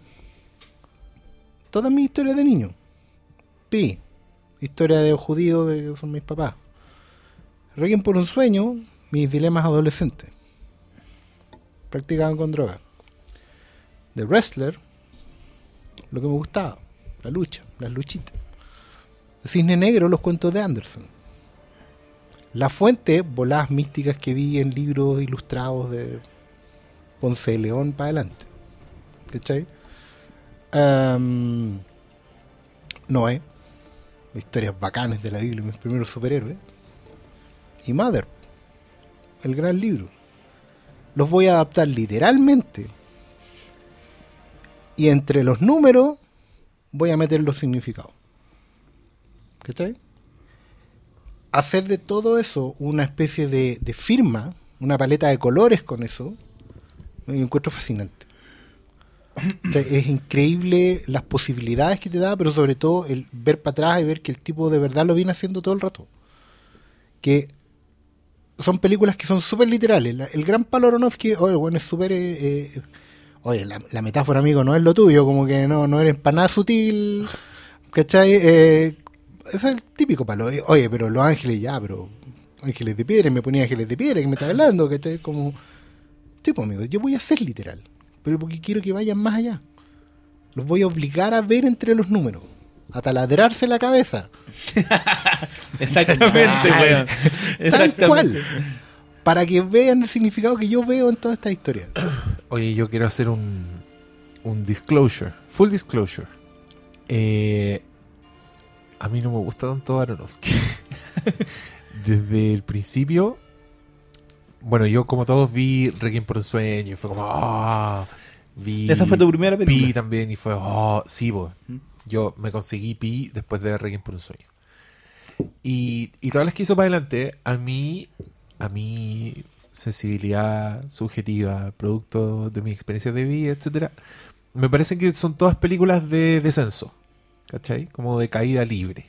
todas mis historias de niño. Pi, historia de judío de que son mis papás. Requiem por un sueño, mis dilemas adolescentes. Practicaban con droga. The Wrestler, lo que me gustaba, la lucha, las luchitas. El Cisne Negro, los cuentos de Anderson. La fuente, voladas místicas que vi en libros ilustrados de Ponce de León para adelante. ¿Cachai? Em, Noé. Historias bacanes de la Biblia, mis primeros superhéroes. Y Mother. El gran libro. Los voy a adaptar literalmente. Y entre los números voy a meter los significados. ¿Cachai? Hacer de todo eso una especie de, de firma, una paleta de colores con eso, me encuentro fascinante. Es increíble las posibilidades que te da, pero sobre todo el ver para atrás y ver que el tipo de verdad lo viene haciendo todo el rato. Que son películas que son súper literales. El gran palo Aronofsky, oye, bueno, es súper... eh, eh, oye, la, metáfora, amigo, no es lo tuyo, como que no, no eres para nada sutil, ¿cachai? Eh, es el típico palo. Eh, Oye, pero los ángeles ya, pero... Ángeles de piedra, me ponía ángeles de piedra, que me está hablando, ¿cachai? Como... Sí, pues, amigo, yo voy a ser literal, pero porque quiero que vayan más allá. Los voy a obligar a ver entre los números, a taladrarse la cabeza, Exactamente, weón. tal cual, para que vean el significado que yo veo en toda esta historia. Oye, yo quiero hacer un, un disclosure, full disclosure. Eh, a mí no me gusta tanto Aronofsky. Desde el principio, bueno, yo como todos vi Requiem por un sueño y fue como, ah, vi Esa fue tu primera Pi película. también y fue, oh, sí, bo. Yo me conseguí Pi después de Requiem por un sueño. Y, y todas las que hizo para adelante, a mí, a mi sensibilidad subjetiva, producto de mi experiencia de vida, etcétera, me parecen que son todas películas de descenso, ¿cachai? Como de caída libre.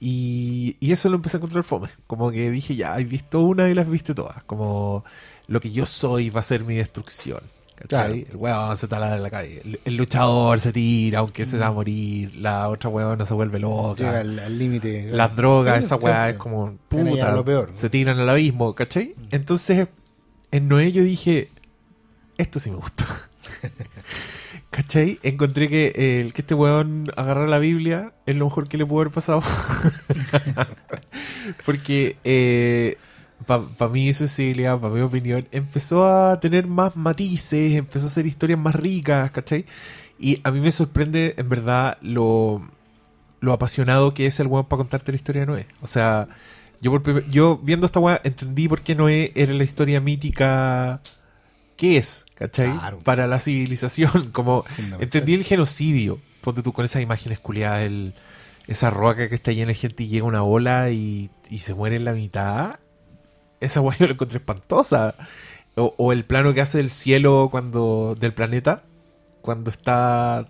Y, y eso lo empecé a encontrar fome. Como que dije, ya, he visto una y las viste todas. Como lo que yo soy va a ser mi destrucción. ¿Cachai? El weón se taladra en la calle. El, el luchador se tira aunque se va a morir. La otra no se vuelve loca. Llega al límite. Las drogas, Sí, esa siempre. es como puta, lo peor. se tiran al abismo, ¿cachai? Entonces, en Noé yo dije, esto sí me gusta. ¿Cachai? Encontré que, el que este weón agarra la Biblia es lo mejor que le pudo haber pasado. Porque para mi sensibilidad, para mi opinión, empezó a tener más matices, empezó a hacer historias más ricas, ¿cachai? Y a mí me sorprende, en verdad, lo, lo apasionado que es el weón para contarte la historia de Noé. O sea, yo, por yo viendo esta weá entendí por qué Noé era la historia mítica que es, ¿cachai? Claro. Para la civilización. Como entendí el genocidio. Ponte tú con esas imágenes culiadas, el, esa roca que está llena de gente y llega una ola y, y se muere en la mitad. Esa weá yo la encontré espantosa. O, o el plano que hace del cielo cuando. del planeta. Cuando está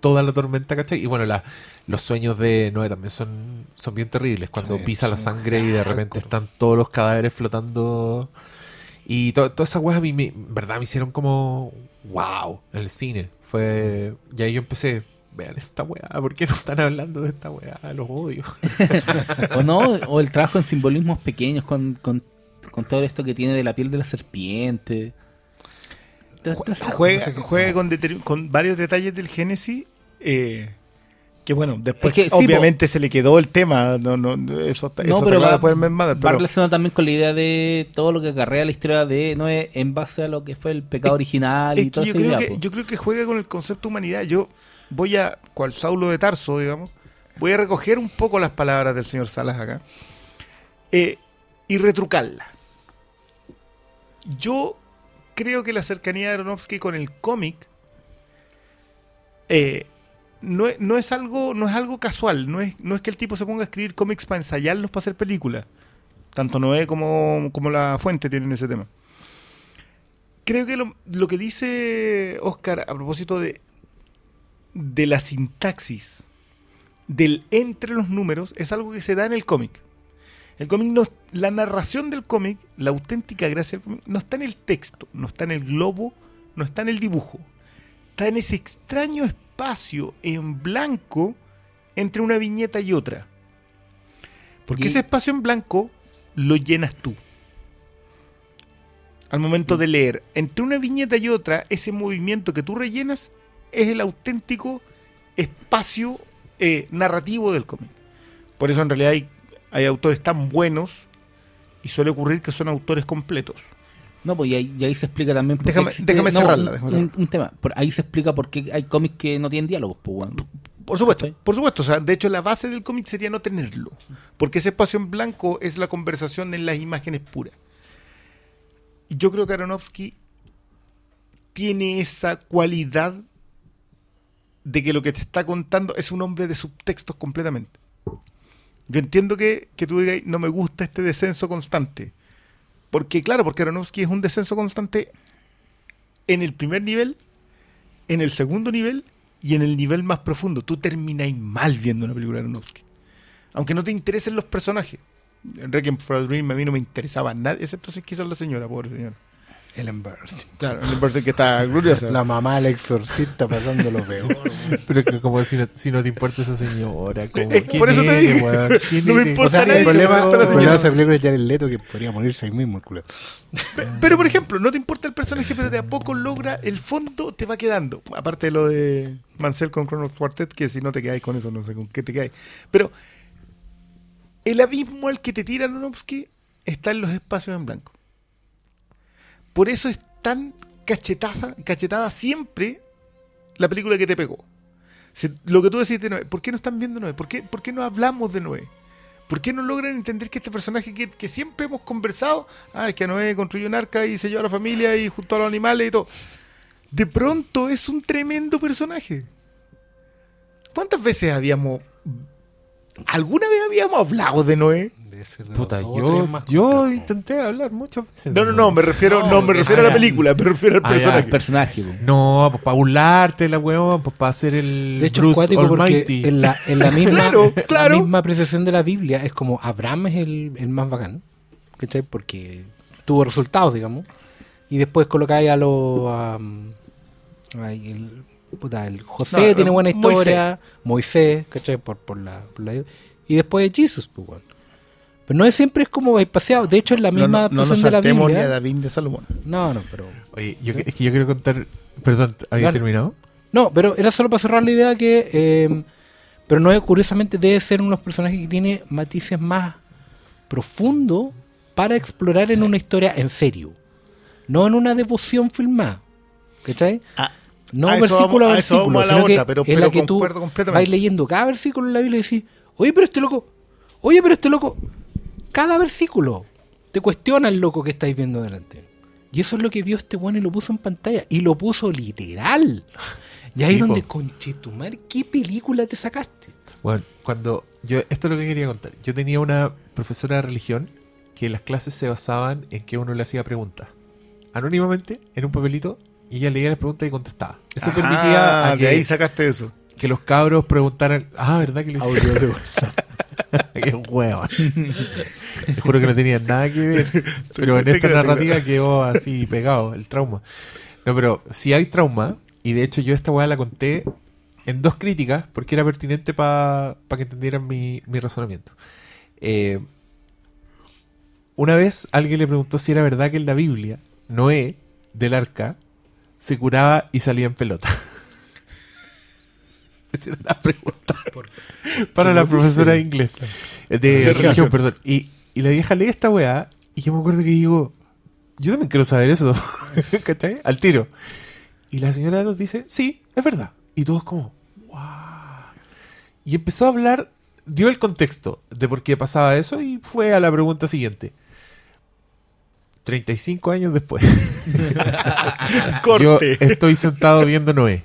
toda la tormenta, ¿cachai? Y bueno, la- los sueños de Noé también son, son bien terribles. Cuando Sí, pisa la sangre y de repente hardcore. están todos los cadáveres flotando. Y to- todas esas weas a mí, me, en verdad, me hicieron como wow en el cine. Fue. Y ahí yo empecé. Vean esta weá, ¿por qué no están hablando de esta weá? Los odio. O no, o el trabajo en simbolismos pequeños con, con, con todo esto que tiene de la piel de la serpiente. Todas estas Juega, juega con, con varios detalles del Génesis. eh, que bueno, después Es que sí, obviamente se le quedó el tema. No, no, eso está, No, eso pero está claro Mother, va pero- relacionado también con la idea de todo lo que acarrea la historia de Noé en base a lo que fue el pecado original y todo yo, creo idea, que, po. yo creo que juega con el concepto de humanidad. Yo voy a, cual Saulo de Tarso, digamos, voy a recoger un poco las palabras del señor Salas acá eh, y retrucarlas. Yo creo que la cercanía de Aronofsky con el cómic eh, no, es- no es algo, no es algo casual. No es, no es que el tipo se ponga a escribir cómics para ensayarlos para hacer películas. Tanto Noé como, como La Fuente tienen ese tema creo que lo, lo que dice Oscar a propósito de, de la sintaxis del entre los números es algo que se da en el cómic. El cómic no, la narración del cómic, la auténtica gracia del cómic, no está en el texto, no está en el globo, no está en el dibujo. Está en ese extraño espacio en blanco entre una viñeta y otra. Porque Y- ese espacio en blanco lo llenas tú al momento de leer. Entre una viñeta y otra, ese movimiento que tú rellenas es el auténtico espacio eh, narrativo del cómic. Por eso en realidad hay, hay autores tan buenos y suele ocurrir que son autores completos. No, pues y ahí, y ahí se explica también por qué Déjame- existe- déjame no, cerrarla, un- déjame un, cerrarla. un tema. Por ahí se explica por qué hay cómics que no tienen diálogos, pues. Por supuesto, por supuesto. O sea, de hecho, la base del cómic sería no tenerlo. Porque ese espacio en blanco es la conversación en las imágenes puras. Y yo creo que Aronofsky tiene esa cualidad de que lo que te está contando es un hombre de subtextos completamente. Yo entiendo que, que tú digas, no me gusta este descenso constante. Porque, claro, porque Aronofsky es un descenso constante en el primer nivel, en el segundo nivel y en el nivel más profundo. Tú termináis mal viendo una película de Aronofsky. Aunque no te interesen los personajes. En Requiem for a Dream a mí no me interesaba nadie, excepto si quizás la señora, pobre señora. Ellen Burstyn. Claro, me parece que está gloriosa. La mamá del exorcista pasando lo peor. Pero que como si no, si no te importa esa señora. Como, Es que ¿quién por eso te? ¿Quién no me importa O sea, nadie el problema, gusta la señora. de esa película es Jared Leto que podría morirse ahí mismo, el culo. Pe- Pero, por ejemplo, no te importa el personaje, pero de a poco logra, el fondo te va quedando. Aparte de lo de Mansell con Chrono Quartet, que si no te quedáis con eso, no sé con qué te quedáis. Pero el abismo al que te tira Aronofsky está en los espacios en blanco. Por eso es tan cachetada, siempre la película que te pegó. Lo que tú decís de Noé, ¿por qué no están viendo Noé? ¿Por qué, por qué no hablamos de Noé? ¿Por qué no logran entender que este personaje que, siempre hemos conversado, ah, es que Noé construyó un arca y se llevó a la familia y juntó a los animales y todo, de pronto es un tremendo personaje? ¿Cuántas veces habíamos... ¿Alguna vez habíamos hablado de Noé? Debe ser de Puta, los yo, más intenté hablar muchas veces. No, no, no, me refiero, no, me refiero a la película, me refiero al Ah, personaje. El personaje, pues. No, pues para burlarte la weón, pues para hacer el De hecho, Bruce cuático Almighty. porque en la, en la misma, Claro, la claro. misma apreciación de la Biblia es como Abraham es el, el más bacán, ¿cachai? Porque tuvo resultados, digamos. Y después colocáis a los... el, puta, el José No, tiene buena Moisés. historia, Moisés, ¿cachai? Por, por, la, por la- Y después Jesús, pues. Pero no es siempre es como paseado. De hecho, en la No, misma no, no nos adaptación de la a Biblia... David de Salomón. No, no, pero... Oye, yo, es que yo quiero contar. Perdón, ¿había Dale. terminado? No, pero era solo para cerrar la idea que. eh, pero no curiosamente debe ser uno de los personajes que tiene matices más profundos para explorar en una historia en serio. No en una devoción filmada. ¿Cachai? Ah, No a eso versículo vamos- a a eso versículo. vamos a la que otra, pero- es pero la que tú vas leyendo cada versículo en la Biblia y decís, oye, pero este loco, oye, pero este loco, cada versículo te cuestiona el loco que estáis viendo delante. Y eso es lo que vio este bueno y lo puso en pantalla. Y lo puso literal. Y ahí Sí, es donde, po. conchetumar, ¿qué película te sacaste? Bueno, cuando yo, esto es lo que quería contar. Yo tenía una profesora de religión que las clases se basaban en que uno le hacía preguntas. Anónimamente, en un papelito, y ella leía las preguntas y contestaba. Eso Ah, permitía a de ahí que, sacaste eso. que los cabros preguntaran, ah, ¿verdad que lo de WhatsApp. Qué hueón. Te juro que no tenía nada que ver. Pero en esta narrativa quedó así pegado, el trauma. No, pero si hay trauma, y de hecho yo esta weá la conté en dos críticas, porque era pertinente para que entendieran mi, mi razonamiento. Eh, una vez alguien le preguntó si era verdad que en la Biblia Noé del arca se curaba y salía en pelota. La pregunta para la profesora de inglés. Eh, De, religión, perdón. Y, y la vieja lee esta weá y yo me acuerdo que digo, yo también quiero saber eso. ¿Cachai? Al tiro. Y la señora nos dice, sí, es verdad. Y todos como, wow. Y empezó a hablar, dio el contexto de por qué pasaba eso y fue a la pregunta siguiente. 35 años después. Yo Corte. estoy sentado viendo Noé.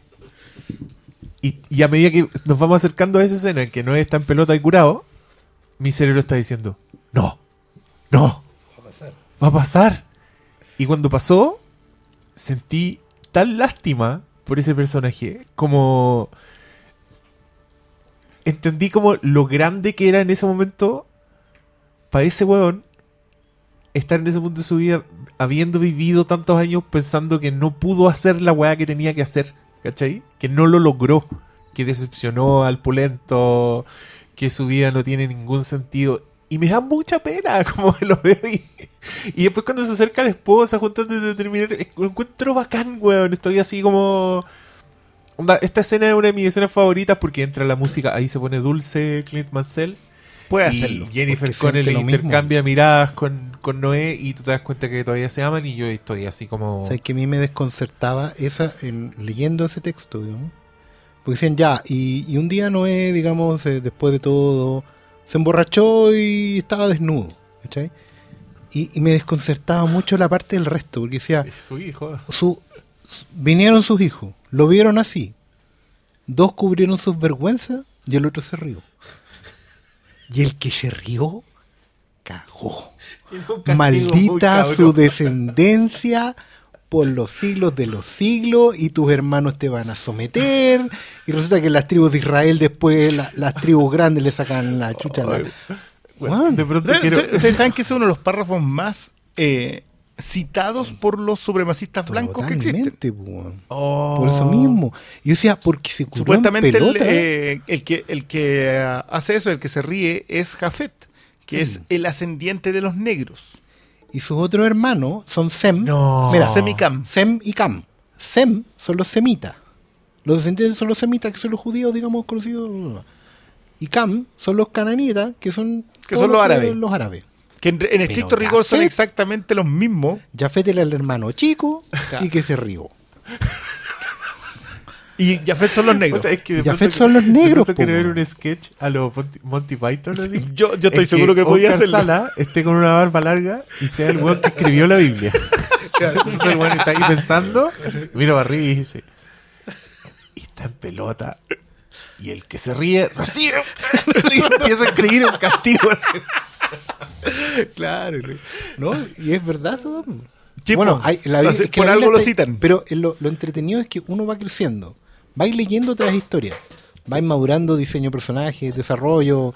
Y, y a medida que nos vamos acercando a esa escena en que Noé está en pelota y curado, mi cerebro está diciendo, no, no, va a pasar. Y cuando pasó, sentí tal lástima por ese personaje, como entendí como lo grande que era en ese momento para ese weón estar en ese punto de su vida habiendo vivido tantos años pensando que no pudo hacer la weá que tenía que hacer, ¿cachai? Que no lo logró, que decepcionó al pulento, que su vida no tiene ningún sentido. Y me da mucha pena como lo veo y, y después cuando se acerca la esposa justo antes de terminar, es- lo encuentro bacán, weón. Estoy así como... Esta escena es una de mis escenas favoritas porque entra la música, ahí se pone dulce Clint Mansell puede y hacerlo. Jennifer Connelly lo mismo. intercambia miradas con, con Noé y tú te das cuenta que todavía se aman y yo estoy así como... ¿Sabes que a mí me desconcertaba esa en, leyendo ese texto? digamos? Porque decían ya, y, y un día Noé, digamos, eh, después de todo, se emborrachó y estaba desnudo. ¿cachai? Y, y me desconcertaba mucho la parte del resto, porque decía, Sí, su hijo. su, su- vinieron sus hijos, lo vieron así. Dos cubrieron sus vergüenzas y el otro se rió. Y el que se rió, cagó. Maldita su descendencia por los siglos de los siglos y tus hermanos te van a someter. Y resulta que las tribus de Israel después, la- las tribus grandes le sacan la chucha. a la- Bueno, Weón. de pronto ¿Ustedes quiero... ustedes- ustedes saben que ese es uno de los párrafos más eh, citados por los supremacistas blancos que existen? Po. Oh. Por eso mismo. Y yo decía, porque se Supuestamente el, pelota. eh, el que, el que eh, hace eso, el que se ríe, es Jafet, que es el ascendiente de los negros. Y sus otros hermanos son Sem. No. Mira, Sem y Cam. Sem y Cam. Sem son los semitas. Los descendientes son los semitas, que son los judíos, digamos, conocidos. Y Cam son los cananitas, que son, Que los árabes. Los árabes. Que en, en estricto rigor son Jafet- exactamente los mismos. Jafet era el hermano chico y que se rió. Y Jafet son los negros. Es que Fed son los negros, quiero ver un sketch a los Monty, Monty Python. Sí, yo, yo estoy Es seguro que, podía Oscar hacerlo. Sala esté con una barba larga y sea el weón que escribió la Biblia. Entonces el weón está ahí pensando, mira para arriba y dice, y está en pelota. Y el que se ríe, recibe. Y empieza a escribir un castigo. así. Claro. ¿No? Y es verdad, bueno, hay, la, Entonces, es que por la algo lo está- citan. Pero lo, lo entretenido es que uno va creciendo. Va leyendo otras historias. Va madurando diseño de personajes, desarrollo.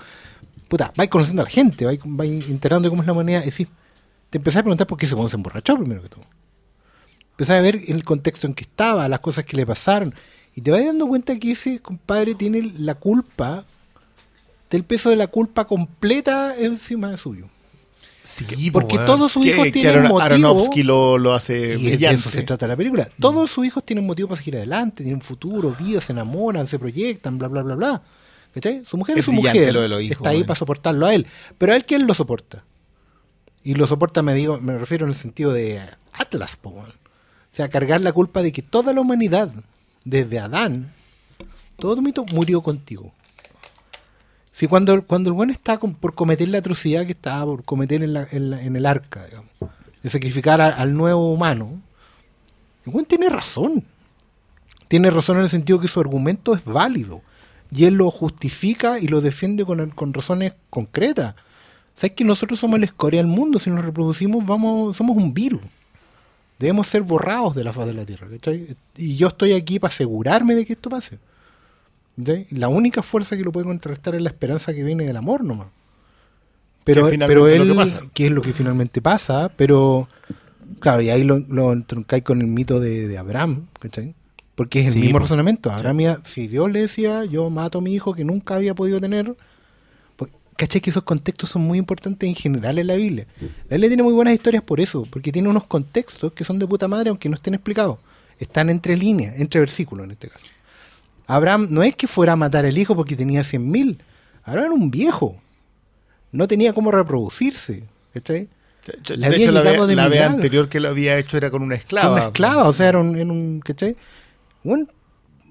Puta, va conociendo a la gente, va, va enterando de cómo es la moneda. Es decir, te empezás a preguntar por qué weón se emborrachó primero que todo. Empezás a ver el contexto en que estaba, las cosas que le pasaron. Y te vas dando cuenta que ese compadre tiene la culpa, del peso de la culpa completa encima de suyo. Sí, Porque todos sus hijos que tienen motivo. Aronofsky lo, lo hace Y de eso se trata la película. Todos sus hijos tienen motivo para seguir adelante, tienen futuro, vida, se enamoran, se proyectan, bla, bla, bla, bla. ¿Cachai? Su mujer Es es su mujer. lo de los hijos, está ahí para soportarlo a él. Pero a él, ¿quién lo soporta? Y lo soporta, me digo, me refiero en el sentido de Atlas, po. O sea, cargar la culpa de que toda la humanidad, desde Adán, todo tu mito murió contigo. Si cuando, cuando el bueno está por cometer la atrocidad que estaba por cometer en, la- en la- en el arca, digamos, de sacrificar al nuevo humano, el buen tiene razón. Tiene razón en el sentido que su argumento es válido. Y él lo justifica y lo defiende con, con razones concretas. ¿Sabes que nosotros somos la escoria del mundo? Si nos reproducimos, vamos, somos un virus. Debemos ser borrados de la faz de la Tierra. ¿cachai? Y yo estoy aquí para asegurarme de que esto pase. La única fuerza que lo puede contrarrestar es la esperanza que viene del amor nomás. Pero, Que pero es lo él, que pasa. que es lo que finalmente pasa, pero claro, y ahí lo, lo con el mito de, de Abraham, ¿cachai? Porque es el Sí, mismo razonamiento. Abraham, ya- si Dios le decía, yo mato a mi hijo que nunca había podido tener, pues, ¿cachai? Que esos contextos son muy importantes en general en la Biblia. La Biblia tiene muy buenas historias por eso, porque tiene unos contextos que son de puta madre, aunque no estén explicados. Están entre líneas, entre versículos en este caso. Abraham no es que fuera a matar al hijo porque tenía 100.000. Abraham era un viejo. No tenía cómo reproducirse. ¿cachai? De Le había hecho, la, de la vez anterior que lo había hecho era con una esclava. Una esclava, o sea, era un, un- ¿cachai? Un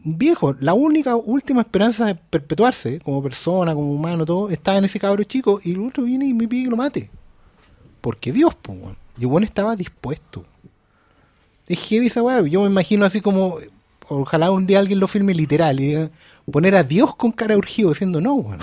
viejo. La única, última esperanza de perpetuarse como persona, como humano, todo, estaba en ese cabro chico y el otro viene y me pide que lo mate. Porque Dios, pues. Y weón estaba dispuesto. Es heavy esa weá. Yo me imagino así como, ojalá un día alguien lo filme literal y diga, poner a Dios con cara urgido diciendo, no, weón.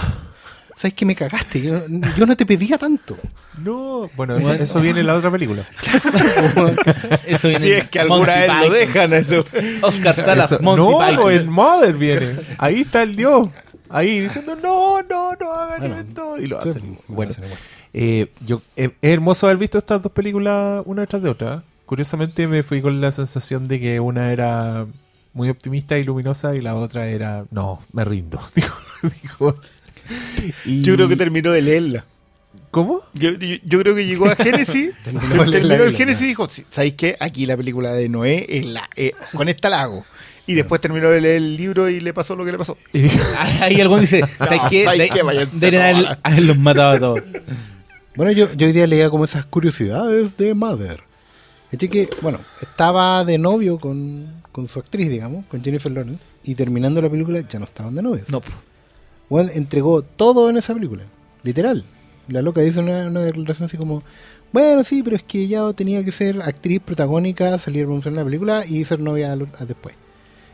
¿Sabes que me cagaste? Yo, yo no te pedía tanto. No, bueno, eso, eso viene en la otra película. Eso viene Si es que alguna Monty vez lo dejan eso. Oscar Salas, Eso- Monty no, Python. en Mother viene. Ahí está el Dios. Ahí diciendo, no, no, no hagan Bueno, esto. Y lo Sí, hacen. bueno, Bueno, eh, yo, eh, es hermoso haber visto estas dos películas una detrás de otra. Curiosamente me fui con la sensación de que una era muy optimista y luminosa y la otra era, no, me rindo. Dijo, dijo. Y- Yo creo que terminó de leerla. ¿Cómo? Yo, yo- yo creo que llegó a Génesis, Terminó terminó, de el Biblia. Génesis y dijo, "Sí, ¿sabéis qué? Aquí la película de Noé, es la, eh, con esta la hago. Y después terminó de leer el libro y le pasó lo que le pasó. Y Ahí algún dice, ¿sabes qué? ¿sabes De- Deberían a todas. haberlos matado a todos. Bueno, yo, yo hoy día leía como esas curiosidades de Mother. Este que, bueno, estaba de novio con, con su actriz, digamos, con Jennifer Lawrence, y terminando la película ya no estaban de novios. No. Bueno, entregó todo en esa película, literal. La loca dice una, una declaración así como, bueno, sí, pero es que ella tenía que ser actriz protagónica, salir a promocionar la película y ser novia a después.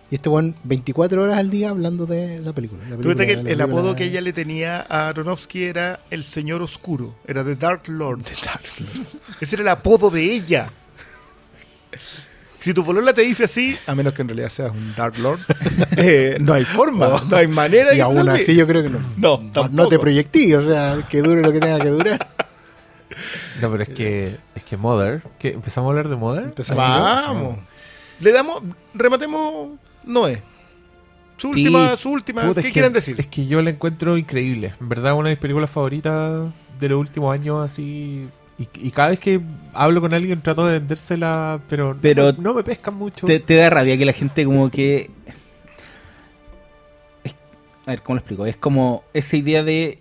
Y este buen 24 horas al día hablando de la película. La película, que la el, película- apodo que ella le tenía a Aronofsky era el Señor Oscuro, era The Dark Lord. Ese era el apodo de ella. Si tu polola te dice así, a menos que en realidad seas un Dark Lord, eh, no hay forma, no hay manera de Y aún así yo creo que no. No, no te proyectí, o sea, que dure lo que tenga que durar. no, pero es que, es que Mother, empezamos a hablar de Mother. Empezamos. Vamos. Le damos, rematemos Noé. Su Sí. última, su última. Puta, ¿Qué es que- quieren decir? Es que yo la encuentro increíble. En verdad, una de mis películas favoritas de los últimos años, así. Y, y cada vez que hablo con alguien trato de vendérsela, pero, no Pero me- no, me pescan mucho. Te, te da rabia que la gente como que... es- a ver, ¿cómo lo explico? Es como esa idea de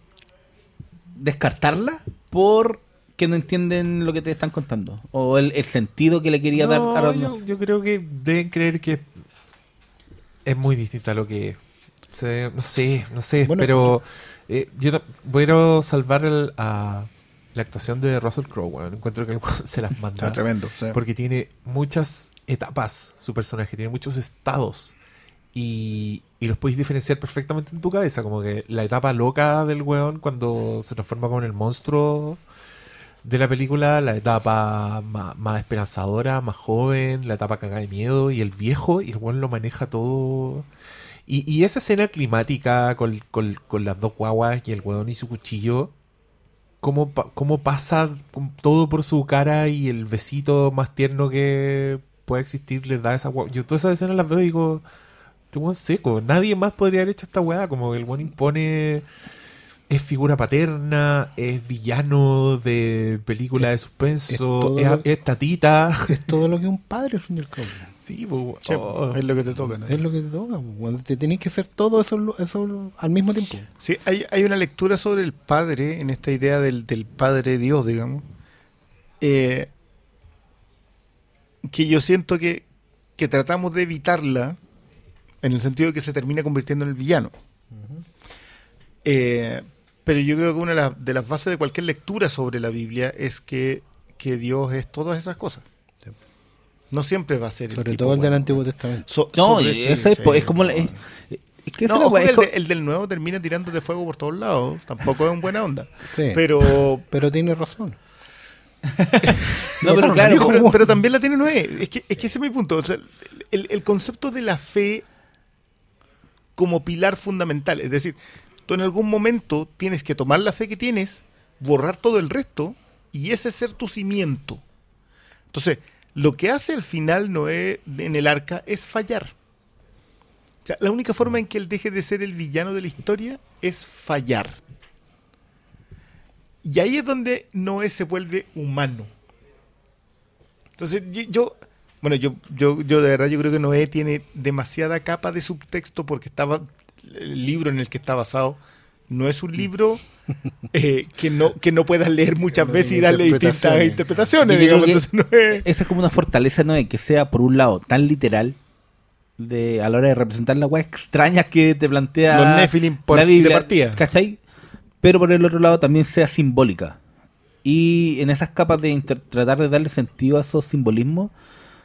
descartarla por que no entienden lo que te están contando. O el, el sentido que le quería dar No, a yo, yo creo que deben creer que es muy distinta a lo que se- no sé, no sé, Bueno, pero eh, yo quiero salvar el- a la actuación de Russell Crowe, weón. encuentro que el se las manda Está tremendo. sí. porque tiene muchas etapas su personaje, tiene muchos estados y, y los podéis diferenciar perfectamente en tu cabeza, como que la etapa loca del weón cuando se transforma como en el monstruo de la película, la etapa más, esperanzadora, más joven, la etapa cagada de miedo y el viejo y el weón lo maneja todo. Y, y esa escena climática con, con- con las dos guaguas y el weón y su cuchillo, cómo, cómo pasa todo por su cara y el besito más tierno que puede existir le da esa. Yo todas esas escenas las veo y digo, este weón seco, nadie más podría haber hecho esta weá, como el weón impone... Es figura paterna, es villano de película de es suspenso, es, lo- es tatita. Es todo lo que un padre al fin y al cabo. Sí, oh. es lo que te toca. ¿no? Es lo que te toca. pues, Cuando te tenés que hacer todo eso, eso al mismo tiempo. Sí, hay, hay una lectura sobre el padre, en esta idea del, del padre Dios, digamos, eh, que yo siento que, que tratamos de evitarla en el sentido de que se termina convirtiendo en el villano. Eh, pero yo creo que una de, las- de las bases de cualquier lectura sobre la Biblia es que, que Dios es todas esas cosas. No siempre va a ser Sobre tipo todo el del. Antiguo Testamento. So- No, sobre- y sí, es, sí. es como... la- es, es que No, es ojo que es el, de- el del nuevo termina tirando de fuego por todos lados. Tampoco es un buena onda. Sí. Pero, Pero tiene razón. No, pero claro, Pero, también la tiene Noé. Es que, es que ese es mi punto. O sea, el, el concepto de la fe como pilar fundamental. Es decir, tú en algún momento tienes que tomar la fe que tienes, borrar todo el resto, y ese ser tu cimiento. Entonces, lo que hace al final Noé en el arca es fallar. O sea, la única forma en que él deje de ser el villano de la historia es fallar. Y ahí es donde Noé se vuelve humano. Entonces, yo, bueno, yo, yo, yo de verdad yo creo que Noé tiene demasiada capa de subtexto porque estaba el libro en el que está basado no es un libro eh, que no que no puedas leer muchas No veces y darle distintas interpretaciones. digamos. Entonces, no es- Esa es como una fortaleza, ¿no? De que sea, por un lado, tan literal de, a la hora de representar las weas extrañas que te plantea Los Nephilim por- la Biblia, de partida. ¿cachai? Pero por el otro lado también sea simbólica. Y en esas capas de inter- tratar de darle sentido a esos simbolismos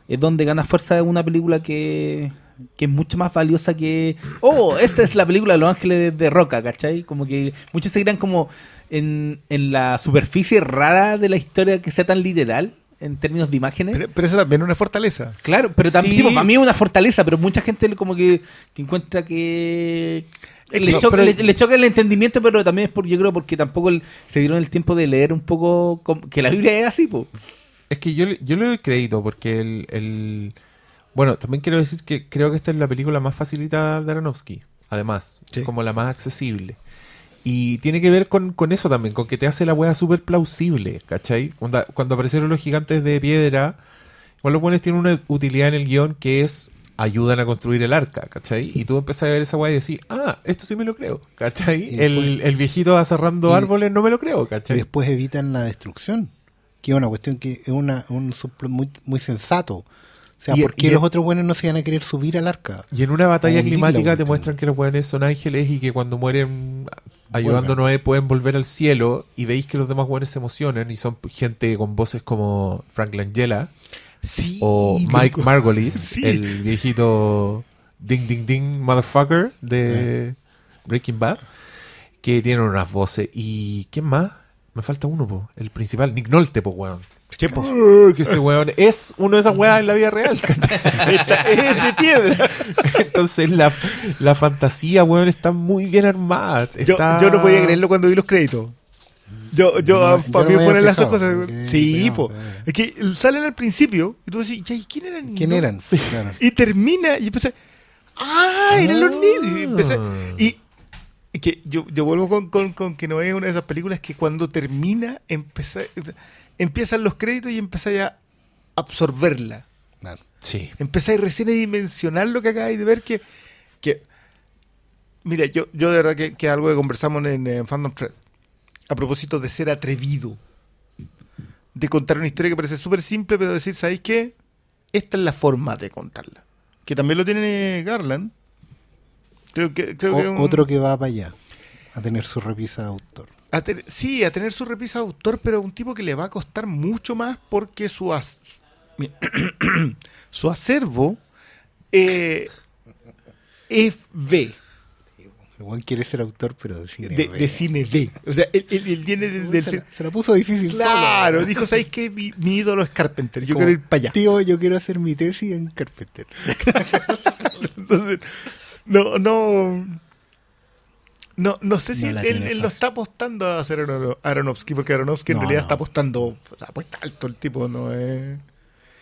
es donde gana fuerza una película que, que es mucho más valiosa que... Oh, esta es la película de Los Ángeles de, de Roca, ¿cachai? Como que muchos se crean como en, en la superficie rara de la historia que sea tan literal en términos de imágenes. pero, pero eso también es una fortaleza. Claro, pero también Sí. para mí es una fortaleza, pero mucha gente como que, que encuentra que Es le, choca, pero- le- le choca el entendimiento, pero también es por, yo creo porque tampoco el- se dieron el tiempo de leer un poco que la Biblia es así, po. Es que yo, le- yo le doy crédito porque el, el- Bueno, también quiero decir que creo que esta es la película más facilita de Aronofsky. Además, Sí. como la más accesible. Y tiene que ver con, con eso también, con que te hace la wea súper plausible, ¿cachai? Cuando, cuando aparecieron los gigantes de piedra, igual los buenos tienen una utilidad en el guion que es ayudan a construir el arca, ¿cachai? Y tú empezás a ver esa wea y decís, ah, esto sí me lo creo, ¿cachai? Y el, el viejito aserrando y- árboles no me lo creo, Y ¿cachai? después evitan la destrucción. Que es una cuestión que es una, un muy, muy sensato. O sea, Y- ¿por qué y- los otros buenos no se van a querer subir al arca? Y en una batalla climática te muestran que los buenos son ángeles y que cuando mueren ayudando a. Noé pueden volver al cielo y veis que los demás buenos se emocionan y son gente con voces como Frank Langella Sí. o Mike. Margolis, Sí. el viejito ding ding ding motherfucker de Breaking Bad, que tienen unas voces. ¿Y quién más? Me falta uno, po, el principal, Nick Nolte, po, weón. Que ese weón es uno de esas weas en la vida real. es de piedra. Entonces la, la fantasía, weón, está muy bien armada. Yo, Está- yo no podía creerlo cuando vi los créditos. Yo, yo, no- ah, yo para no mí ponen las dos cosas. Sí, pero- po. pero- Es que salen al principio y tú decís, ya, ¿y quién eran? ¿Quién No. eran? Sí. Claro. Y termina y empecé, ¡ah! Eran los niños. Y, empecé, y y que yo, yo vuelvo con, con, con que no es una de esas películas que cuando termina empecé- empiezan los créditos y empezáis a absorberla. Claro. Sí. Empezáis recién a dimensionar lo que acabáis de ver que... que mira, yo, yo de verdad que, que algo que conversamos en, en Fandom Thread. A propósito de ser atrevido. De contar una historia que parece súper simple, pero decir, ¿sabéis qué? Esta es la forma de contarla. Que también lo tiene Garland. Creo que, creo O- que un- Otro que va para allá, a tener su repisa de autor. A ten- sí, a tener su repisa de autor, pero un tipo que le va a costar mucho más porque su, as- su acervo eh, es B, Igual quiere ser autor, pero de cine. de, B. de cine B. O sea, él, él- él viene del, del se, se la puso difícil Claro, solo. dijo, ¿sabéis qué? Mi, mi ídolo es Carpenter, yo Como, quiero ir para allá. Tío, yo quiero hacer mi tesis en Carpenter. Entonces, no, no. No, no sé si No él, él lo está apostando a hacer Arono- Aronofsky, porque Aronofsky en No, realidad no. está apostando, apuesta alto el tipo, no es.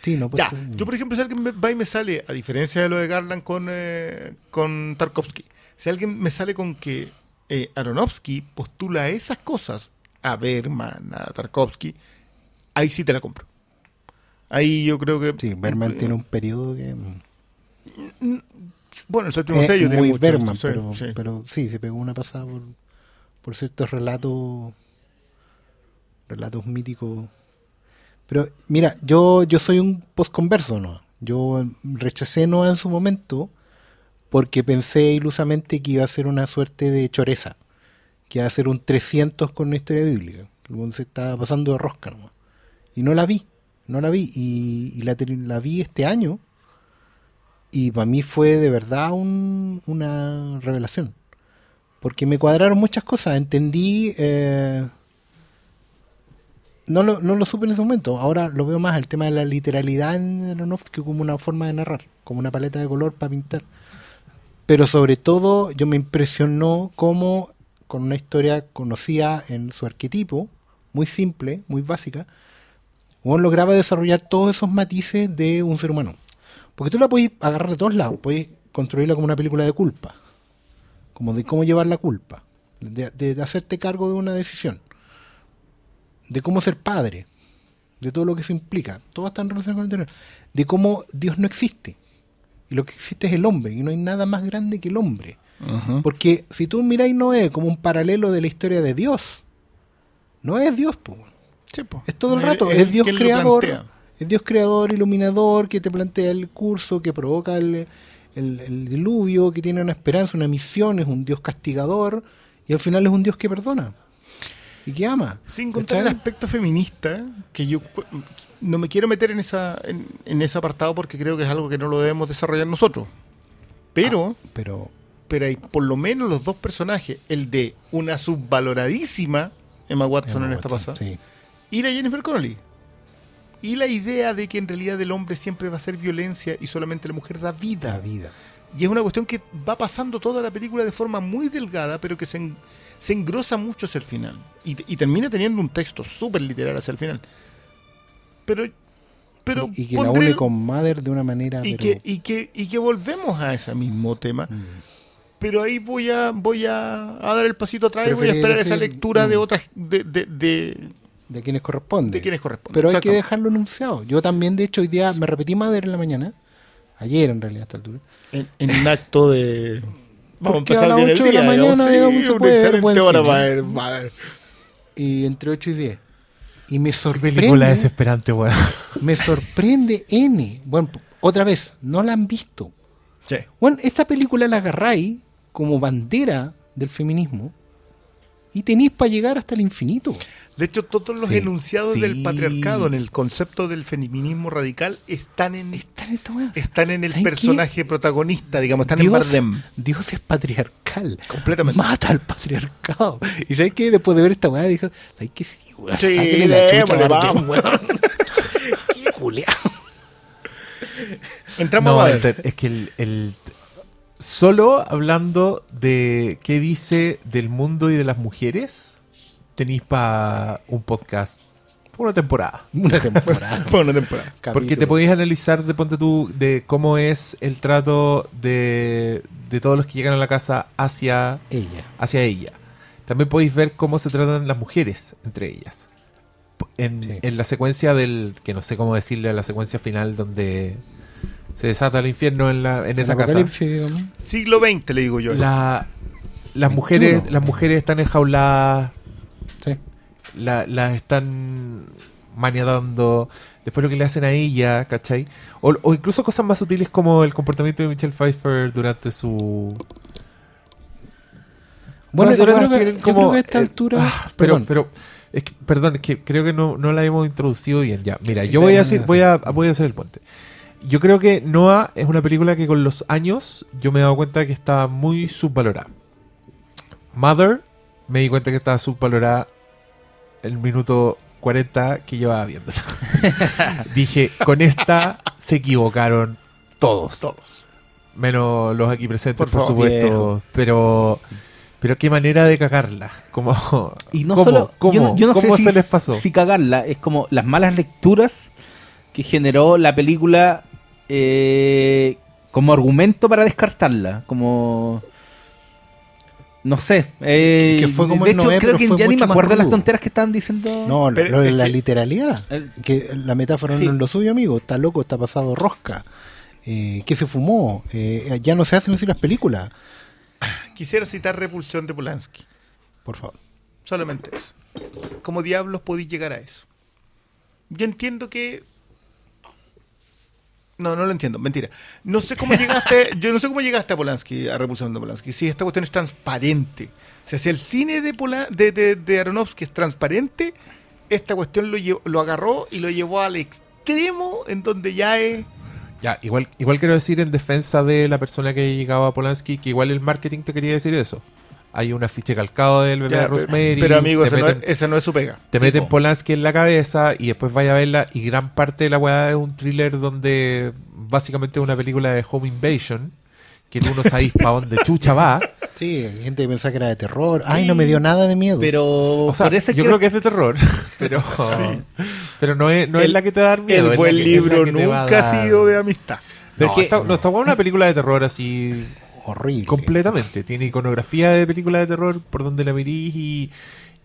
Sí, no, Ya, yo por ejemplo, si alguien va y me sale, a diferencia de lo de Garland con, eh, con Tarkovsky, si alguien me sale con que eh, Aronofsky postula esas cosas a Berman, a Tarkovsky, ahí sí te la compro. Ahí yo creo que... Sí, Berman tiene un periodo que... Bueno, el séptimo es sello tiene muy mucho, Berman, sí, pero, sí. pero sí, se pegó una pasada por, por ciertos relatos relatos míticos. Pero mira, yo, yo soy un postconverso, ¿no? Yo rechacé Noah en su momento porque pensé ilusamente que iba a ser una suerte de choreza, que iba a ser un 300 con una historia bíblica. Se estaba pasando de rosca, ¿no? Y no la vi, no la vi. Y, y la, ter- la vi este año y para mí fue de verdad un- una revelación. Porque me cuadraron muchas cosas. Entendí. eh, no, lo, no lo supe en ese momento. Ahora lo veo más el tema de la literalidad en Aronofsky como una forma de narrar, como una paleta de color para pintar. Pero sobre todo, yo me impresionó cómo, con una historia conocida en su arquetipo, muy simple, muy básica, uno lograba desarrollar todos esos matices de un ser humano. Porque tú la podés agarrar de todos lados, podés construirla como una película de culpa, como de cómo llevar la culpa, de, de hacerte cargo de una decisión, de cómo ser padre, de todo lo que eso implica, todo está en relación con el anterior, de cómo Dios no existe, y lo que existe es el hombre, y no hay nada más grande que el hombre. Porque si tú miráis Noé como un paralelo de la historia de Dios, no es Dios, pues. Sí. Es todo el rato, es Dios creador, es Dios creador, iluminador, que te plantea el curso, que provoca el, el- el diluvio, que tiene una esperanza, una misión, es un Dios castigador, y al final es un Dios que perdona y que ama. Sin contar el aspecto feminista, que yo no me quiero meter en, esa, en, en ese apartado porque creo que es algo que no lo debemos desarrollar nosotros. Pero, Pero pero hay por lo menos los dos personajes, el de una subvaloradísima Emma Watson en esta Watson, pasada sí. y la Jennifer Connelly. Y la idea de que en realidad el hombre siempre va a ser violencia y solamente la mujer da vida. la vida. Y es una cuestión que va pasando toda la película de forma muy delgada, pero que se, en- se engrosa mucho hacia el final. Y, y termina teniendo un texto súper literal hacia el final. Pero. pero y, y que la une con Mother de una manera. y, pero- que, y, que, y que volvemos a ese mismo tema. Mm. pero ahí voy a voy a, a dar el pasito atrás y voy a esperar esa lectura de mm. otras de, de, de, De quienes corresponde. de quienes corresponden. Pero hay que dejarlo enunciado. Yo también, de hecho, hoy día me repetí Mother en la mañana. Ayer, en realidad, a esta altura. en, en un acto de vamos a empezar bien el ocho de día la digamos, mañana, sí, digamos, se una puede ver excelente buen hora cine. para ver. Y entre 8 y 10. Y me sorprende. película desesperante, weón. Me sorprende N. Bueno, otra vez, no la han visto. Sí. Bueno, esta película la agarráis como bandera del feminismo y tenéis para llegar hasta el infinito. De hecho, todos los Sí, enunciados sí. del patriarcado en el concepto del feminismo radical están en Está en esta weá. están en el ¿Saben qué? personaje protagonista, digamos, están Dios, en Bardem. Dios es patriarcal. Completamente. Mata al patriarcado. Y sabes que después de ver esta weá dijo, ¿sabes que sí, weón? Sí, la chucha Bardem. Qué culeado. Entramos No, a ver. es que el, el- Solo hablando de qué dice del mundo y de las mujeres, tenéis para un podcast por una temporada. Una temporada. Fue una temporada. Porque te podéis analizar de ponte tú de cómo es el trato de, de todos los que llegan a la casa hacia, Ella. hacia ella. También podéis ver cómo se tratan las mujeres entre ellas. En, Sí. en la secuencia del, que no sé cómo decirle, la secuencia final donde se desata el infierno en, la, en esa casa. digamos. Siglo XX, le digo yo. La- las, 21. mujeres, las mujeres están enjauladas, Sí. la- las están maniatando. Después lo que le hacen a ella, ¿cachai? O, o incluso cosas más sutiles como el comportamiento de Michelle Pfeiffer durante su... Bueno, yo creo, que, tienen yo creo que a esta eh, altura. ah, pero, perdón. pero, es que- perdón, es que creo que no, no la hemos introducido bien. Ya, mira, yo voy a decir, voy a, voy a hacer el puente. Yo creo que Noah es una película que con los años yo me he dado cuenta que está muy subvalorada. Mother, me di cuenta que estaba subvalorada el minuto 40 que llevaba viéndola. Dije, con esta se equivocaron todos. Todos. Menos los aquí presentes, Por por, favor. supuesto. Viejo. Pero, pero qué manera de cagarla. Como, Y no ¿cómo, solo. ¿Cómo, yo no, yo no ¿Cómo sé se si, les pasó? si cagarla. Es como las malas lecturas que generó la película eh, como argumento para descartarla. Como. No sé. eh, que fue como de hecho, Noé, creo que ya ni me acuerdo de las tonteras que estaban diciendo. No, lo- Pero lo de es la que- literalidad. El- Que la metáfora Sí. no es lo suyo, amigo. Está loco, está pasado rosca. Eh, ¿Qué se fumó? Eh, ya no se hacen así las películas. Quisiera citar Repulsión de Polanski. Por favor. Solamente eso. ¿Cómo diablos podéis llegar a eso? Yo entiendo que. No, no lo entiendo, mentira. No sé cómo llegaste, yo no sé cómo llegaste a Polanski, a Repulsión de Polanski. Si esta cuestión es transparente. O sea, si el cine de, Pola- de, de, de Aronofsky es transparente, esta cuestión lo, lo agarró y lo llevó al extremo en donde ya es. Ya, igual, igual quiero decir en defensa de la persona que llegaba a Polanski que igual el marketing te quería decir eso. Hay un afiche calcado del bebé ya, de Rosemary. pero amigo, te esa no, es, meten- no es su pega. Te Sí, meten po. Polanski en la cabeza y después vaya a verla y gran parte de la weá es un thriller donde básicamente es una película de Home Invasion que tú no sabes para dónde chucha va. Sí, hay gente que pensaba que era de terror. Ay, no me dio nada de miedo. Pero. O sea, yo que- creo que es de terror, pero, pero no, es, no es la que te da miedo. El buen que- libro nunca ha sido de amistad. Pero No, es que esta, no, una película de terror así Horrible. completamente. Tiene iconografía de película de terror por donde la mirís y,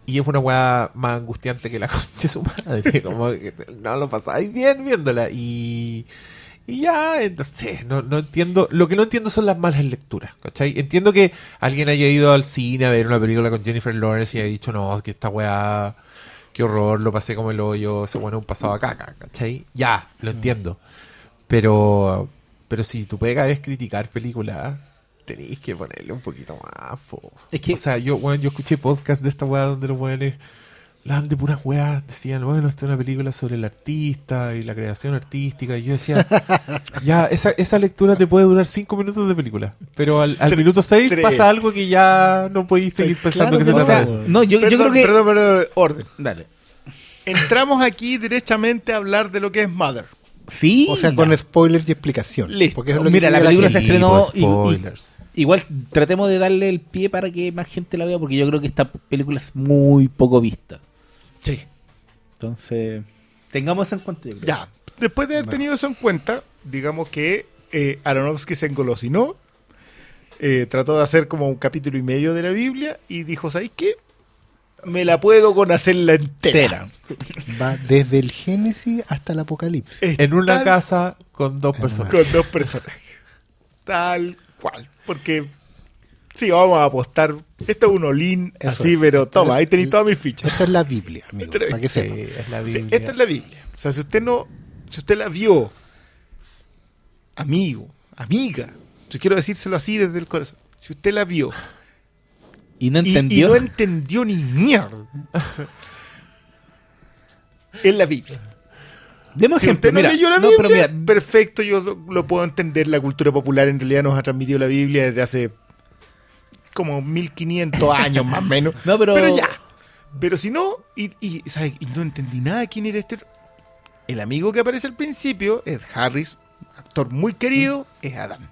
y es una weá más angustiante que la concha de su madre. Como que no lo pasáis bien viéndola. Y, y ya, entonces, no, no entiendo. Lo que no entiendo son las malas lecturas, ¿cachai? Entiendo que alguien haya ido al cine a ver una película con Jennifer Lawrence y haya dicho, no, que esta weá, qué horror, lo pasé como el hoyo, ese bueno un pasado a caca, ¿cachai? Ya, lo entiendo. Pero, pero si tu pega es criticar películas, tenéis que ponerle un poquito más. po. Es que- O sea, yo, weón, yo escuché podcast de esta weá donde los weones hablaban de puras weas, decían, bueno, esta es una película sobre el artista y la creación artística. Y yo decía, ya, esa, esa lectura te puede durar cinco minutos de película. Pero al, minuto seis tres. pasa algo que ya no podéis seguir pensando claro que que se no. trata o de no, yo, yo creo que. Perdón, perdón, orden. Dale. Entramos aquí derechamente a hablar de lo que es Mother. Sí. O sea, con spoilers y explicación. Listo. Porque es lo Mira, que la película se estrenó y- y-. Igual tratemos de darle el pie para que más gente la vea, porque yo creo que esta película es muy poco vista. Sí. Entonces, tengamos eso en cuenta. yo creo. Ya. Después de haber tenido eso en cuenta, digamos que eh, Aronofsky se engolosinó eh, trató de hacer como un capítulo y medio de la Biblia y dijo, ¿sabéis qué? Me la puedo con hacerla entera. Entera. Va desde el Génesis hasta el Apocalipsis. Es En una tal- casa con dos En personas. Con dos personajes. Tal cual. Porque, sí, vamos a apostar. Esto es un olín así, es. pero Esto toma, es- ahí tenéis todas mis fichas. Esto es la Biblia, amigo. Para que Sí, sepa. es la Sí, Biblia. esto es la Biblia. O sea, si usted no, si usted la vio, amigo, amiga, yo quiero decírselo así desde el corazón. Si usted la vio Y no y- y, entendió. no entendió ni mierda, es la Biblia. Demos Si ejemplo, usted no mira, leyó la no, Biblia, pero mira, perfecto, yo lo, lo puedo entender. La cultura popular en realidad nos ha transmitido la Biblia desde hace como 1500 años más o menos. No, pero- ya. Pero si no, y, y, ¿sabes? y no entendí nada de quién era este. El amigo que aparece al principio es Harris, actor muy querido, es Adán.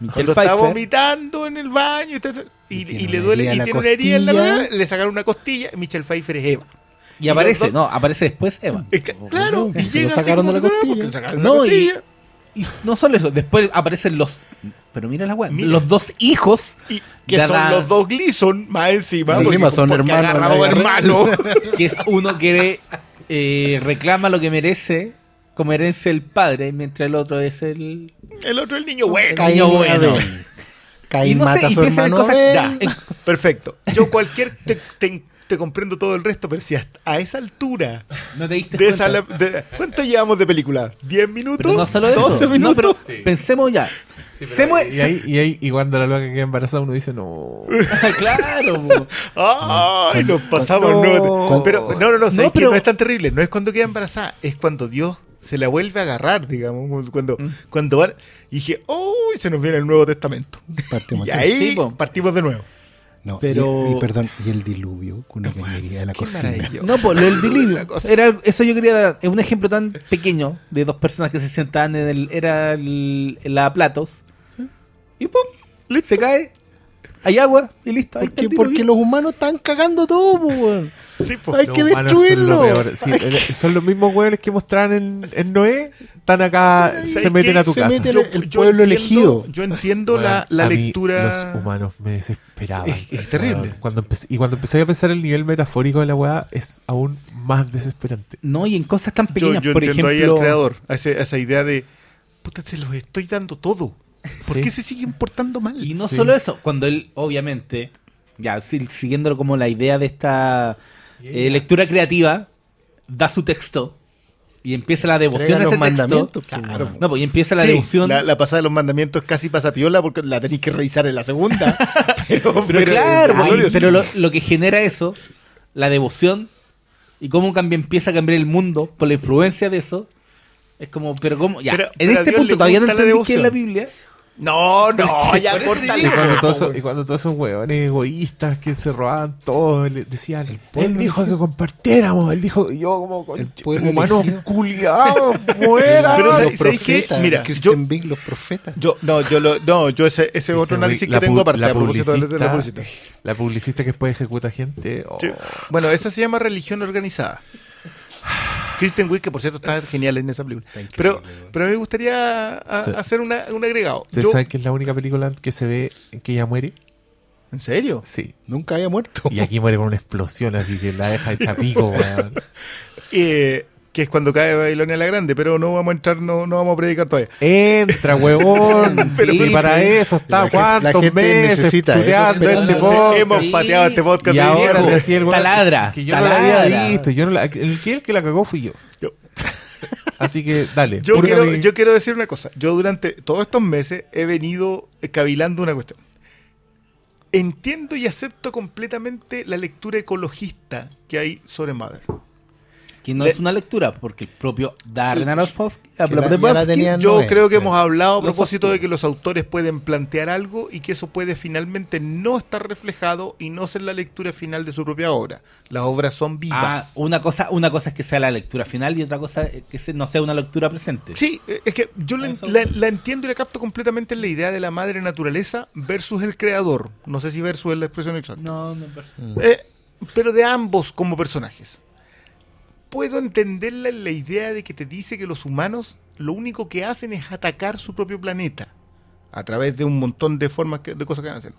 Michelle Cuando está Pfeiffer, vomitando en el baño y, todo y, Y tiene y le duele y tiene una herida en la mano, le sacaron una costilla, Michelle Pfeiffer es Eva. y y aparece, dos- no, aparece después Eva. Es que, claro, y llega sacaron de la costilla. sacaron No, la y- costilla. Y no solo eso, después aparecen los. Pero mira la weá, los dos hijos. Y que son los dos Gleason más encima. Más porque- encima son porque hermanos hermano. Que es uno que eh, reclama lo que merece como herencia el padre, mientras el otro es el. El otro el niño hueco. Caín niño bueno. Caín Y no sé, mata a su hermano cosas- Abel. Ya, eh, perfecto. Yo cualquier te, te- te comprendo todo el resto, pero si hasta a esa altura No te diste de cuenta. esa, de- ¿cuánto llevamos de película? ¿10 minutos? Pero no solo eso. 12 No, minutos. pero Sí. pensemos ya. Sí, pero y, ahí, y, ahí, y cuando la loca queda embarazada uno dice no. claro. Ay, nos pasamos. No. No, pero no, no, no, no es tan terrible. No es cuando queda embarazada, es cuando Dios se la vuelve a agarrar, digamos. Cuando, Mm. cuando van. Y dije, ¡oh! Se nos viene el Nuevo Testamento. Partimos Y ahí partimos de nuevo. No, Pero- y, y perdón, y el diluvio, con una cañería de la cocina. No, pues lo del La diluvio. Era, eso yo quería dar. Es un ejemplo tan pequeño de dos personas que se sentaban en el. Era el, el lavaplatos. Y pum, Listo. se cae. Hay agua y listo. Ahí está Porque, el diluvio. porque los humanos están cagando todo, weón. Sí, po. Hay Los que humanos son destruirlo. lo peor. Sí, eh, son los mismos hueones que mostraron en, en Noé. Están acá, ¿Sabes se meten qué? a tu Se casa. meten- el pueblo elegido. Yo entiendo la, la a mí lectura. Los humanos me desesperaban. Es- es terrible. Cuando empecé, y cuando empecé a pensar el nivel metafórico de la weá, es aún más desesperante. No, y en cosas tan Yo, pequeñas, yo por entiendo ejemplo. ahí al creador, a, ese- a esa idea de. Puta, se los estoy dando todo. ¿Por Sí. qué se siguen portando mal? Y no Sí. solo eso, cuando él, obviamente, ya si- siguiendo como la idea de esta eh, lectura creativa, da su texto y empieza la devoción a ese los mandamientos. texto. po, Claro. No, pues y empieza la Sí, devoción. La, la pasada de los mandamientos casi pasapiola porque la tenéis que revisar en la segunda. pero, Pero, claro, pero- pues, pero lo, lo que genera eso, la devoción, y cómo cambia, empieza a cambiar el mundo por la influencia de eso, es como, pero cómo, ya, Pero- en este punto todavía no entendí qué es la devoción. Biblia. No, no, ya córtale. Y cuando, todos esos, y cuando todos esos hueones egoístas que se robaban todo, le decían, pueblo él dijo que compartiéramos, él dijo, yo como El "Conche, pueblo humanos elegido". culiados, muera. Pero, los ¿sabes- qué? Mira, Christian yo- Big, los profetas. Yo, no, yo lo, no, yo ese, ese otro análisis que tengo aparte la a propósito de la- de la publicista- publicista. La publicista que después ejecuta gente. oh. Sí. Bueno, esa se llama religión organizada. Kristen Wiig, que por cierto está genial en esa película. Pero, pero a mí me gustaría a- Sí. hacer una- un agregado. ¿Ustedes Yo- saben que es la única película que se ve en que ella muere? ¿En serio? Sí. Nunca había muerto. Y aquí muere con una explosión, así que la deja hecha pico, weón. Eh, que es cuando cae Babilonia la Grande, pero no vamos a entrar, no, no vamos a predicar todavía. Entra, huevón. Pero y para eso está cuántos gente meses necesita estudiando este podcast. Hemos pateado este podcast Y de ahora le decía el weón Taladra, que yo no la había taladra. visto. Yo no la- el que el que la cagó fui yo. Yo- Así que dale. Yo quiero, yo quiero decir una cosa. Yo durante todos estos meses he venido cavilando una cuestión. Entiendo y acepto completamente la lectura ecologista que hay sobre Mother. Que no Le- es una lectura, porque el propio Darren Aronofsky, Yo creo que hemos hablado a propósito factores. de que los autores pueden plantear algo y que eso puede finalmente no estar reflejado y no ser la lectura final de su propia obra. Las obras son Ah, vivas. una cosa, una cosa es que sea la lectura final y otra cosa es que se- no sea una lectura presente. Sí, eh, es que yo la, Eso- la- la entiendo y la capto completamente en la idea de la madre naturaleza versus el creador. No sé si versus es la expresión exacta. No, no parece. Eh, pero de ambos como personajes. Puedo entenderla en la idea de que te dice que los humanos lo único que hacen es atacar su propio planeta. a través de un montón de formas que- de cosas que van a hacer.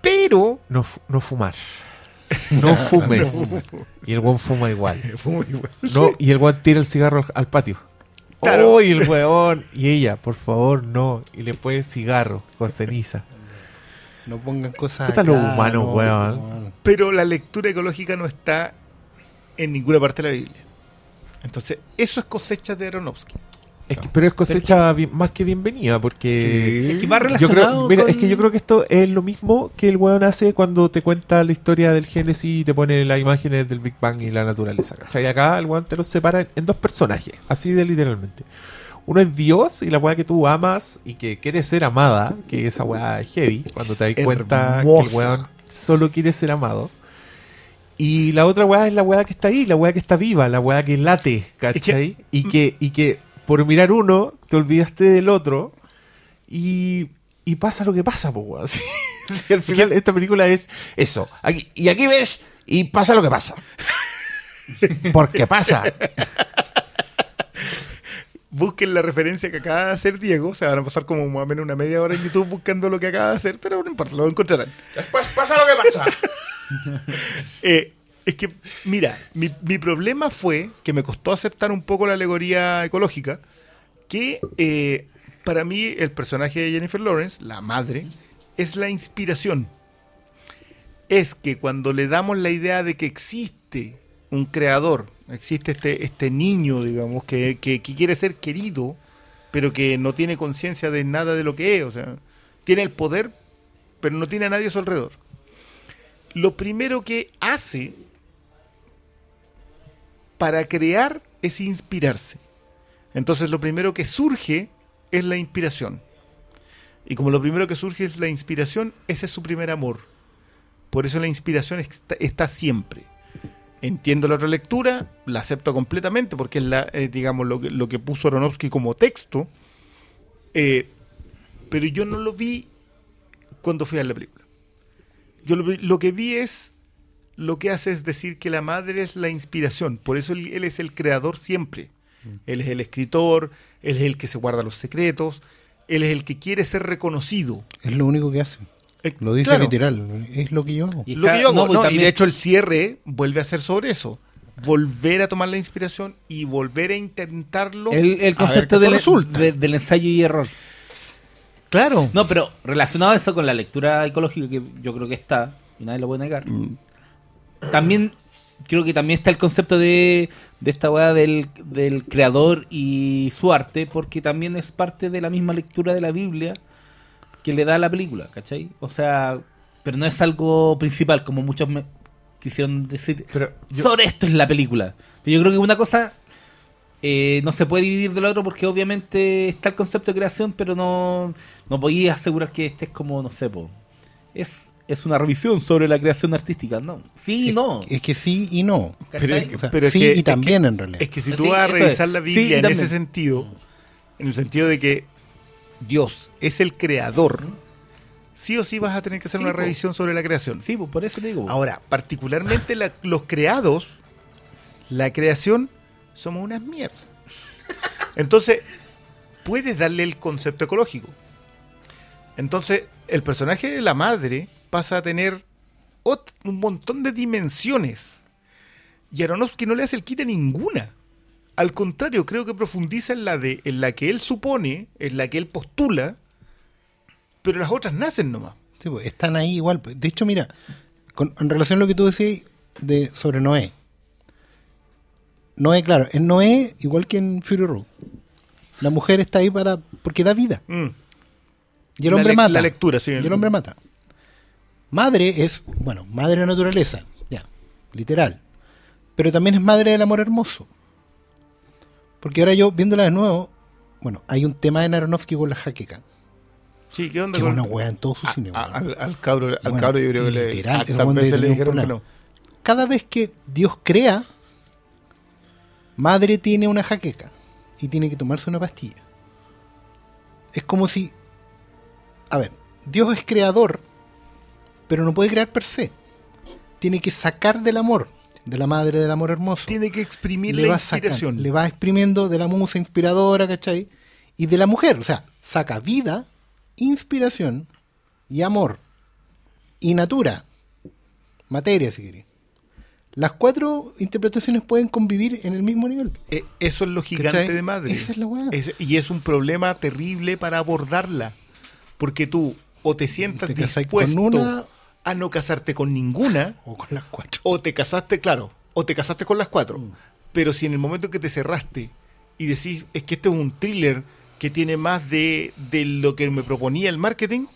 Pero No, fu- no fumar. No fumes. y el weón fuma igual. No, y el weón tira el cigarro al, al patio. Claro. ¡Oh! Y el weón. Y ella, por favor, no. Y le pone cigarro con ceniza. No pongan cosas. Puta los acá, humanos, no, weón. no. pero la lectura ecológica no está en ninguna parte de la Biblia. Entonces, eso es cosecha de Aronofsky. Es que- pero es cosecha bien- más que bienvenida porque... Es que Yo relacionado creo, mira, con- es que yo creo que esto es lo mismo que el weón hace cuando te cuenta la historia del Génesis y te pone las imágenes del Big Bang y la naturaleza. ¿cachai? Acá el weón te los separa en, dos personajes, así de literalmente. Uno es Dios y la weá que tú amas y que quieres ser amada, que esa weá es heavy, cuando Es te das cuenta que el weón solo quiere ser amado. Y la otra weá es la weá que está ahí, la weá que está viva, la weá que late, ¿cachai? y, que, y que por mirar uno te olvidaste del otro y, y pasa lo que pasa, pues. Sí, sí, al final esta película es eso. Aquí- y aquí ves y pasa lo que pasa. Porque pasa. Busquen la referencia que acaba de hacer Diego. Se van a pasar como más o menos una media hora en YouTube buscando lo que acaba de hacer, pero no importa, lo encontrarán. Después pasa lo que pasa. Eh, es que, mira, mi, problema fue que me costó aceptar un poco la alegoría ecológica, que eh, para mí el personaje de Jennifer Lawrence, la madre, es la inspiración. Es que cuando le damos la idea de que existe un creador, existe este, este niño, digamos, que, que- que quiere ser querido, pero que no tiene conciencia de nada de lo que es, o sea, tiene el poder, pero no tiene a nadie a su alrededor lo primero que hace para crear es inspirarse. Entonces lo primero que surge es la inspiración. Y como lo primero que surge es la inspiración, ese es su primer amor. Por eso la inspiración está, siempre. Entiendo la otra lectura, la acepto completamente porque es la, eh, digamos, lo que, lo que puso Aronofsky como texto. eh, pero yo no lo vi cuando fui a la película. Yo lo, vi- lo que vi es lo que hace es decir que la madre es la inspiración. Por eso él, él es el creador siempre. Él es el escritor, él es el que se guarda los secretos, él es el que quiere ser reconocido. Es lo único que hace. Eh, Lo dice claro, literal. Es lo que yo hago. Y Lo que yo hago, no, no, y también- de hecho el cierre vuelve a ser sobre eso. Volver a tomar la inspiración y volver a intentarlo. El, el a ver concepto qué del, resulta. de- del ensayo y error. Claro. No, pero relacionado a eso con la lectura ecológica, que yo creo que está, y nadie lo puede negar. Mm. También, creo que también está el concepto de, de esta weá del, del creador y su arte, porque también es parte de la misma lectura de la Biblia que le da a la película, ¿cachai? O sea, pero no es algo principal, como muchos me quisieron decir. Pero yo- Sobre esto es la película. Pero yo creo que una cosa eh, no se puede dividir de la otra porque obviamente está el concepto de creación, pero no, no podía asegurar que este es como, no sé, po, es, es una revisión sobre la creación artística. No, sí y no. Es que sí y no. Pero O sea, Pero es sí que- y es también que- en realidad. Es que si Sí, tú vas a revisar la Biblia en también. ese sentido, en el sentido de que Dios es el creador, sí o sí vas a tener que hacer Sí, una po. revisión sobre la creación. Sí, pues por eso te digo. po. Ahora, particularmente la- los creados, la creación, somos unas mierdas. Entonces, puedes darle el concepto ecológico. Entonces, el personaje de la madre pasa a tener un montón de dimensiones. Y Aronofsky no le hace el quite ninguna. Al contrario, creo que profundiza en la, de, en la que él supone, en la que él postula, pero las otras nacen nomás. Sí, pues, están ahí igual. pues. De hecho, mira, en relación a lo que tú decías de, sobre Noé. Noé, claro, en Noé, igual que en Fury Road, la mujer está ahí para porque da vida. Mm. Y el La hombre mata. la lectura, sí. Y el hombre mata. Madre es, bueno, madre de naturaleza, ya, literal. Pero también es madre del amor hermoso. Porque ahora yo, viéndola de nuevo, bueno, hay un tema en Aronofsky con la jaqueca. Sí, ¿qué onda Que con- una wea en todo su A- cine. a- weón. al, al cabro, al Bueno, cabro yo creo que le, literal, le un dijeron que no. Cada vez que Dios crea, madre tiene una jaqueca y tiene que tomarse una pastilla. Es como si, a ver, Dios es creador, pero no puede crear per se. Tiene que sacar del amor, de la madre del amor hermoso. Tiene que exprimir le la sacando, inspiración. le va exprimiendo de la musa inspiradora, ¿cachai? Y de la mujer, o sea, saca vida inspiración y amor y natura, materia si queréis. Las cuatro interpretaciones pueden convivir en el mismo nivel. Eh, eso es lo gigante ¿Cachai? de Madrid. Esa es la weá. Es- y es un problema terrible para abordarla. Porque tú o te sientas Te casás con dispuesto una- a no casarte con ninguna, O con las cuatro. o te casaste, claro, o te casaste con las cuatro. Mm. Pero si en el momento que te cerraste y decís, es que este es un thriller que tiene más de, de lo que me proponía el marketing,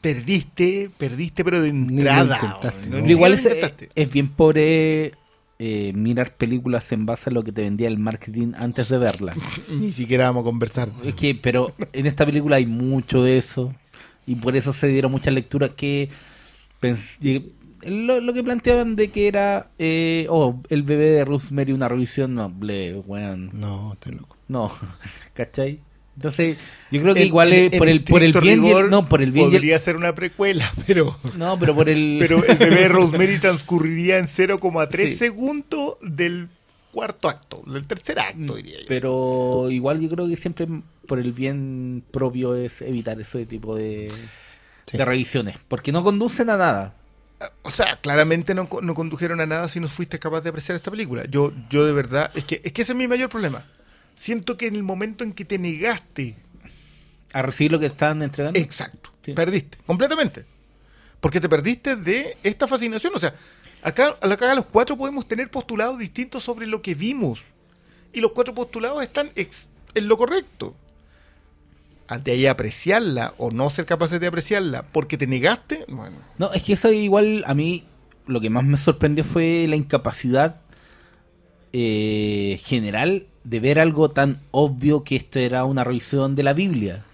perdiste, perdiste, pero de entrada. intentaste. ¿no? Igual es, intentaste. es bien pobre eh, mirar películas en base a lo que te vendía el marketing antes de verla. Ni siquiera vamos a conversar. de Es que, pero en esta película hay mucho de eso. Y por eso se dieron muchas lecturas que lo, lo que planteaban de que era eh, oh, el bebé de Rosemary una revisión, no, ble, weón. No, estoy loco. No, ¿cachai? Entonces, yo creo que igual es por el por el bien y el- no, por el bien y el- Podría ser una precuela, pero. no, pero por el Pero el bebé de Rosemary transcurriría en 0,3 Sí. segundos del cuarto acto, del tercer acto, diría yo. Pero igual yo creo que siempre por el bien propio es evitar ese tipo de, Sí. de revisiones. Porque no conducen a nada. O sea, claramente no, no condujeron a nada si no fuiste capaz de apreciar esta película. Yo, yo de verdad, es que, es que ese es mi mayor problema. Siento que en el momento en que te negaste, A recibir lo que están entregando. exacto, Sí. perdiste, completamente. Porque te perdiste de esta fascinación. O sea, acá, acá los cuatro podemos tener postulados distintos sobre lo que vimos. Y los cuatro postulados están ex- en lo correcto. Ante ahí apreciarla o no ser capaces de apreciarla porque te negaste, bueno. No, es que eso igual a mí lo que más me sorprendió fue la incapacidad eh, general de ver algo tan obvio que esto era una revisión de la Biblia.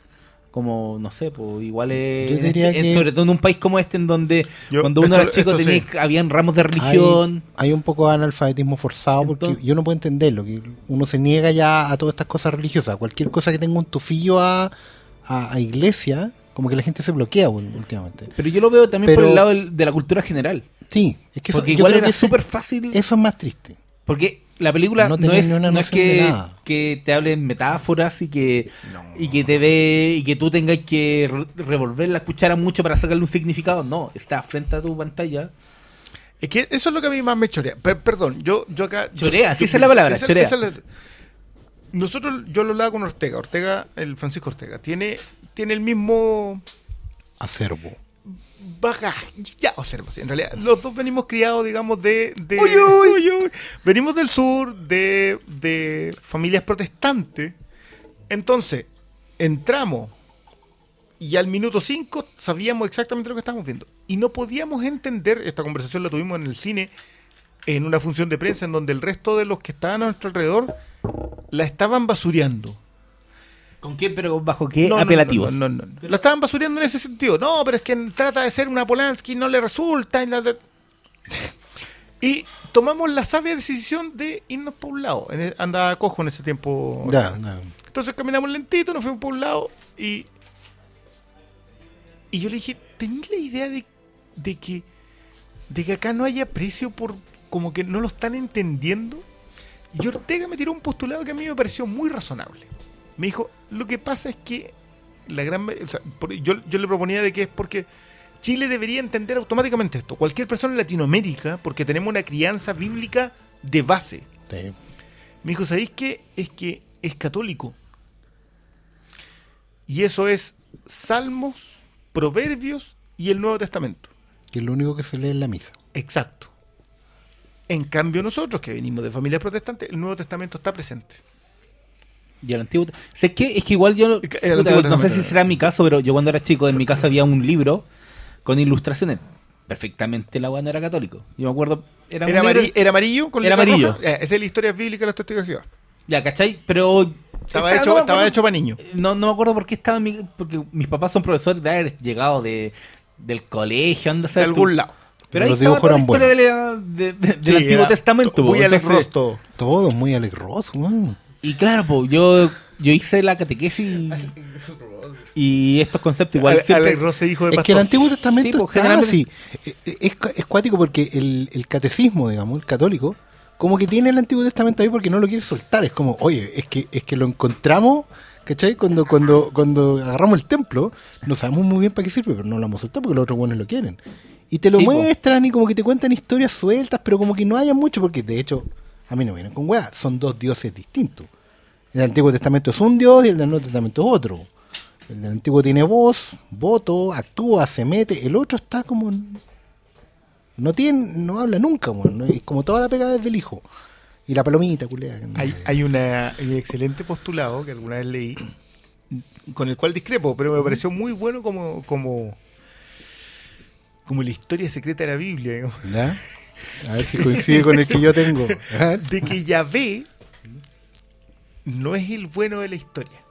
Como, no sé, pues igual es... Yo diría en- que- sobre todo en un país como este en donde Yo- cuando uno era esto- chico esto tenía, sí. habían ramos de religión. Hay, hay un poco de analfabetismo forzado porque yo no puedo entenderlo. Que uno se niega ya a todas estas cosas religiosas. Cualquier cosa que tenga un tufillo a, a, a iglesia, como que la gente se bloquea últimamente. Pero yo lo veo también por el lado de la cultura general. Sí, es que eso, Porque igual era súper fácil. Eso es más triste. Porque la película No es, no que, te hablen metáforas y que, No. y que te ve y que tú tengas que re- revolver la cuchara mucho para sacarle un significado. No, está frente a tu pantalla. Es que eso es lo que a mí más me chorea. Per- perdón, yo, yo acá. Chorea, yo- sí esa es la palabra, esa- chorea. esa es la- nosotros, yo lo hablaba con Ortega. Ortega, el Francisco Ortega, tiene, tiene el mismo Acervo. Bagaje. Ya, observa, en realidad, los dos venimos criados, digamos, de. de Uy, uy. uy, uy. Venimos del sur, de, de familias protestantes. Entonces, entramos y al minuto 5 sabíamos exactamente lo que estábamos viendo. Y no podíamos entender, esta conversación la tuvimos en el cine, en una función de prensa, en donde el resto de los que estaban a nuestro alrededor la estaban basureando. ¿Con qué? Pero bajo qué No, no, apelativos. No, no, no, La estaban basureando en ese sentido. No, pero es que trata de ser una Polanski, no le resulta. Y, la- la- Y tomamos la sabia decisión de irnos por un lado. E- Andaba cojo en ese tiempo. Ya, ya. Entonces caminamos lentito, nos fuimos por un lado y. Y yo le dije, ¿tenéis la idea de, de que. de que acá no haya precio por. como que no lo están entendiendo? Y Ortega me tiró un postulado que a mí me pareció muy razonable. Me dijo, lo que pasa es que la gran o sea, yo, yo le proponía de que es porque Chile debería entender automáticamente esto. Cualquier persona en Latinoamérica, porque tenemos una crianza bíblica de base. Sí. Me dijo, ¿sabéis qué? Es que es católico. Y eso es Salmos, Proverbios y el Nuevo Testamento. Que es lo único que se lee en la misa. Exacto. En cambio nosotros, que venimos de familias protestantes, el Nuevo Testamento está presente. Y el antiguo. Sé que es que igual yo. El puta, Antiguo no sé si será mi caso, pero yo cuando era chico, en mi casa había un libro con ilustraciones. Perfectamente la no era católico. Yo me acuerdo. Era, Era, libro- amari- era amarillo con Era amarillo. Eh, esa es la historia bíblica de los testigos de Jehová. Ya, ¿cachai? Pero. Estaba, hecho, no estaba hecho para niños. No, no me acuerdo por qué estaba mi. Porque mis papás son profesores de haber llegado de, del colegio, anda a De tú. algún lado. Pero ahí Los estaba dibujos toda la eran historia de la- de- de- del Sí, Antiguo era Testamento. Muy. Alex Ross todo. Todo muy alegroso. weón. Y claro, pues yo, yo hice la catequesis y estos conceptos igual Ale- siempre- es hijo de Es que el. Antiguo Testamento Sí, pues, está generalmente- así. Eh, Es, es cuático porque el, el catecismo, digamos, el católico, como que tiene el Antiguo Testamento ahí porque no lo quiere soltar. Es como, oye, es que, es que lo encontramos ¿Cachai? Cuando, cuando, cuando agarramos el templo, no sabemos muy bien para qué sirve, pero no lo vamos a soltar porque los otros buenos lo quieren. Y te lo Sí, po. muestran y como que te cuentan historias sueltas, pero como que no haya mucho, porque de hecho, a mí no me vienen con weá, son dos dioses distintos. El Antiguo Testamento es un dios y el del Nuevo Testamento es otro. El del Antiguo tiene voz, voto, actúa, se mete. El otro está como. No tiene, no habla nunca. Es como toda la pegada desde el hijo. Y la palomita, culea. no- Hay, hay una, hay un excelente postulado que alguna vez leí, con el cual discrepo, pero me pareció muy bueno como, como, como la historia secreta de la Biblia, digamos. ¿Ya? A ver si coincide con el que yo tengo. De que Yahvé no es el bueno de la historia,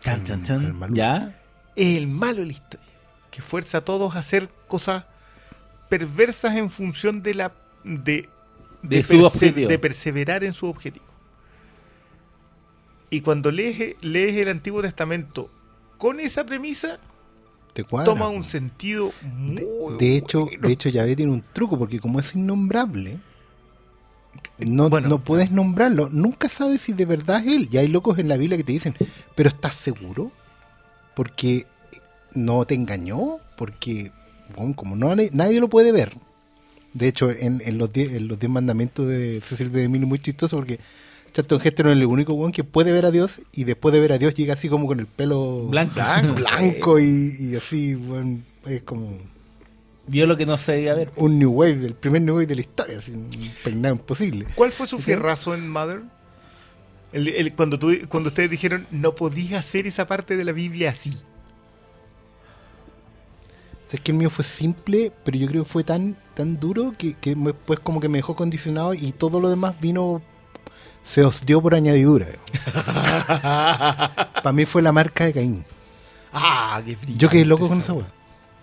Chan, chan, El chan. ¿Ya? es el malo de la historia, que fuerza a todos a hacer cosas perversas en función de la de, De su perse- objetivo. de perseverar en su objetivo. Y cuando lees, lees el Antiguo Testamento con esa premisa, Te cuadra, toma un sentido muy De hecho, bueno. de hecho Yahvé tiene un truco, porque como es innombrable, no, Bueno, no puedes nombrarlo. Nunca sabes si de verdad es él. Y hay locos en la Biblia que te dicen, pero ¿estás seguro? Porque no te engañó, porque bueno, como no nadie lo puede ver. De hecho, en, en los diez, en los diez mandamientos de Cecil B. DeMille muy chistoso porque Charlton Heston es el único weón que puede ver a Dios y después de ver a Dios llega así como con el pelo Blanco. blanco y, y así, weón, es como Vio lo que no se debía ver. un New Wave, el primer New Wave de la historia, así, un peinado imposible. ¿Cuál fue su fierrazo en Mother? El- el- cuando, tú, cuando ustedes dijeron, no podías hacer esa parte de la Biblia así. O sea, es que el mío fue simple, pero yo creo que fue tan, tan duro que, que me- como que me dejó condicionado y todo lo demás vino, se os dio por añadidura. Para mí fue la marca de Caín. ah, qué Yo quedé loco con esa esa weá.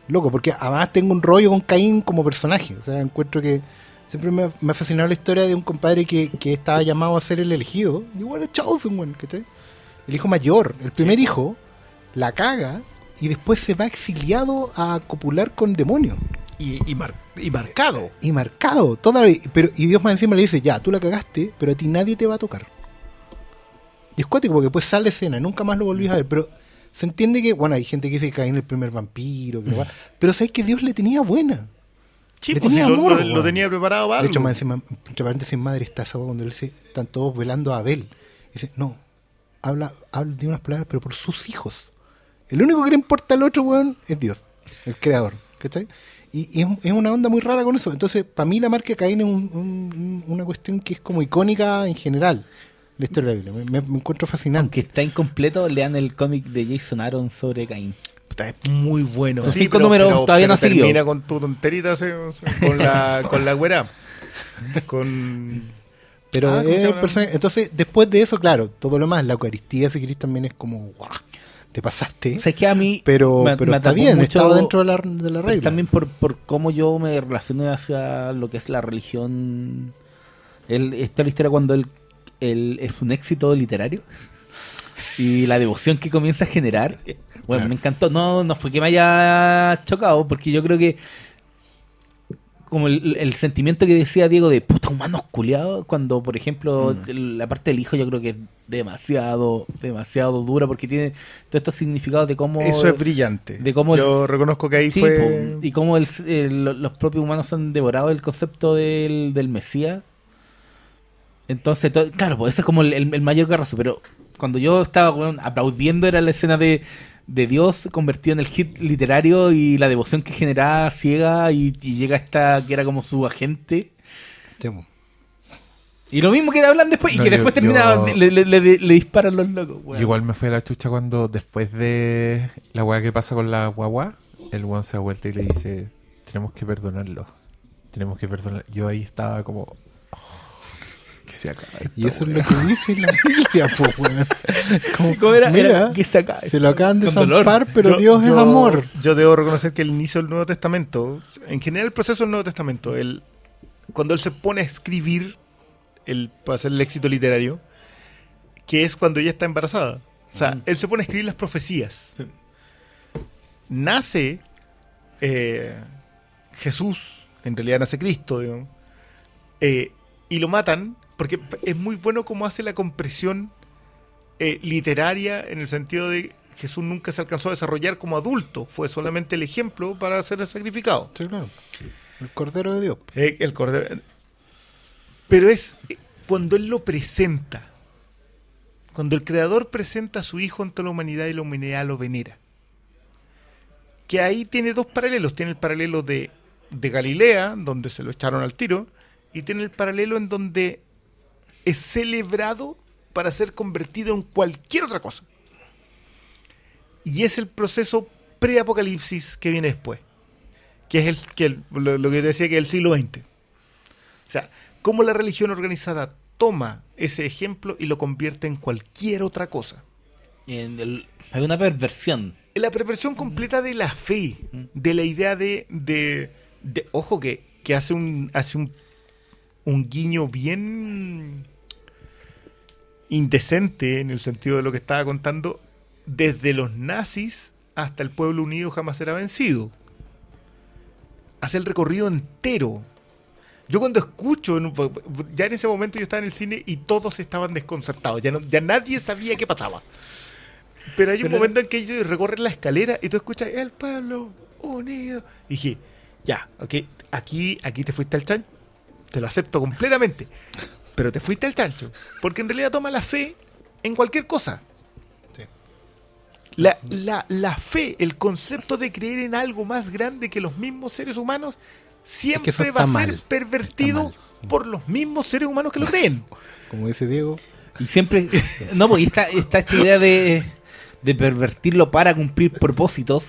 Loco, porque además tengo un rollo con Caín como personaje. O sea, encuentro que siempre me, me ha fascinado la historia de un compadre que, que estaba llamado a ser el elegido. Y bueno, chosen, weón, ¿cachai? El hijo mayor, el primer hijo, la caga y después se va exiliado a copular con demonios. Y, y mar- y marcado. Y marcado, toda pero Y Dios más encima le dice, ya, tú la cagaste, pero a ti nadie te va a tocar. Y es cuático porque después sale escena, nunca más lo volvís a ver, pero se entiende que, bueno, hay gente que dice que Caín es el primer vampiro, va- pero sabes que Dios le tenía buena. Sí, Le pues, tenía amor, lo- tenía preparado para De hecho, más encima, entre paréntesis, madre está esa cuando él dice, están todos velando a Abel. Dice, no, habla, habla de unas palabras, pero por sus hijos. El único que le importa al otro, weón, es Dios, el creador. ¿Cachai? Y, y es, es una onda muy rara con eso. Entonces, para mí la marca Caín es un- un- una cuestión que es como icónica en general. La historia de la Biblia. Me, me- encuentro fascinante. Aunque está incompleto, lean el cómic de Jason Aaron sobre Caín. Puta, es muy bueno. Los cinco números todavía no ha termina con tu tonterita, se- con la, con la güera. Con... Pero Ah, ¿cómo es personaje- entonces, después de eso, claro, todo lo más, la Eucaristía, si querés, también es como, guau, te pasaste. O sea, es que a mí pero me- pero me está bien, estaba dentro de la, de la Pero regla. también por, por cómo yo me relaciono hacia lo que es la religión. El, esta es la historia cuando él, él es un éxito literario. Y la devoción que comienza a generar. Bueno, me encantó. No, no fue que me haya chocado, porque yo creo que. Como el, el sentimiento que decía Diego de puta humanos culiados, cuando por ejemplo Mm. el- la parte del hijo yo creo que es demasiado, demasiado dura, porque tiene todos estos significados de cómo Eso es brillante. de cómo el- Yo reconozco que ahí fue... y cómo el- el- los propios humanos han devorado el concepto del, del Mesías. Entonces, to- claro, pues ese es como el, mayor garrazo. Pero cuando yo estaba aplaudiendo era la escena de, de Dios convertido en el hit literario y la devoción que generaba ciega y, y llega esta que era como su agente. Sí, po. Y lo mismo que hablan después y que yo- después termina, yo- le, le- le- le disparan los locos. weón. Igual me fui a la chucha cuando después de la weá que pasa con la guagua, el weón se da vuelta y le dice, tenemos que perdonarlo. Tenemos que perdonar. Yo ahí estaba como... "Oh, que se acabe Y eso es weá". lo que dice la Biblia, weón. Como, ¿Cómo era? mira, Era que se acabe. se lo acaban de zampar, pero Yo- Dios es amor. Yo debo reconocer que el inicio del Nuevo Testamento, en general el proceso del Nuevo Testamento, el, cuando él se pone a escribir el, para hacer el éxito literario, que es cuando ella está embarazada. O sea, él se pone a escribir las profecías. Sí. Nace eh, Jesús, en realidad nace Cristo, digamos, eh, y lo matan, porque es muy bueno cómo hace la compresión eh, literaria en el sentido de Jesús nunca se alcanzó a desarrollar como adulto, fue solamente el ejemplo para ser sacrificado. Sí, claro. El Cordero de Dios. Eh, el cordero. Pero es cuando él lo presenta, cuando el creador presenta a su hijo ante la humanidad y la humanidad lo venera. Que ahí tiene dos paralelos. Tiene el paralelo de, de Galilea, donde se lo echaron al tiro, y tiene el paralelo en donde es celebrado para ser convertido en cualquier otra cosa. Y es el proceso pre-apocalipsis que viene después. Que es el, que el- lo, lo que decía que es el siglo XX. O sea, cómo la religión organizada toma ese ejemplo y lo convierte en cualquier otra cosa. En el- hay una perversión. La perversión completa de la fe, de la idea de. de, de- ojo, que, que hace un. hace un, un guiño bien indecente en el sentido de lo que estaba contando. Desde los nazis hasta el pueblo unido jamás será vencido. Hace el recorrido entero. Yo cuando escucho, ya en ese momento yo estaba en el cine y todos estaban desconcertados, ya, no- ya nadie sabía qué pasaba. Pero hay un Pero- momento en que ellos recorren la escalera y tú escuchas el pueblo unido. Y dije, ya, ok, aquí, aquí te fuiste al chancho. Te lo acepto completamente. Pero te fuiste al chancho. Porque en realidad toma la fe en cualquier cosa. Sí. La, la- la fe, el concepto de creer en algo más grande que los mismos seres humanos, siempre va a ser mal. pervertido por los mismos seres humanos que lo creen. Como dice Diego, Y siempre. No, pues y está, está esta idea de, de pervertirlo para cumplir propósitos.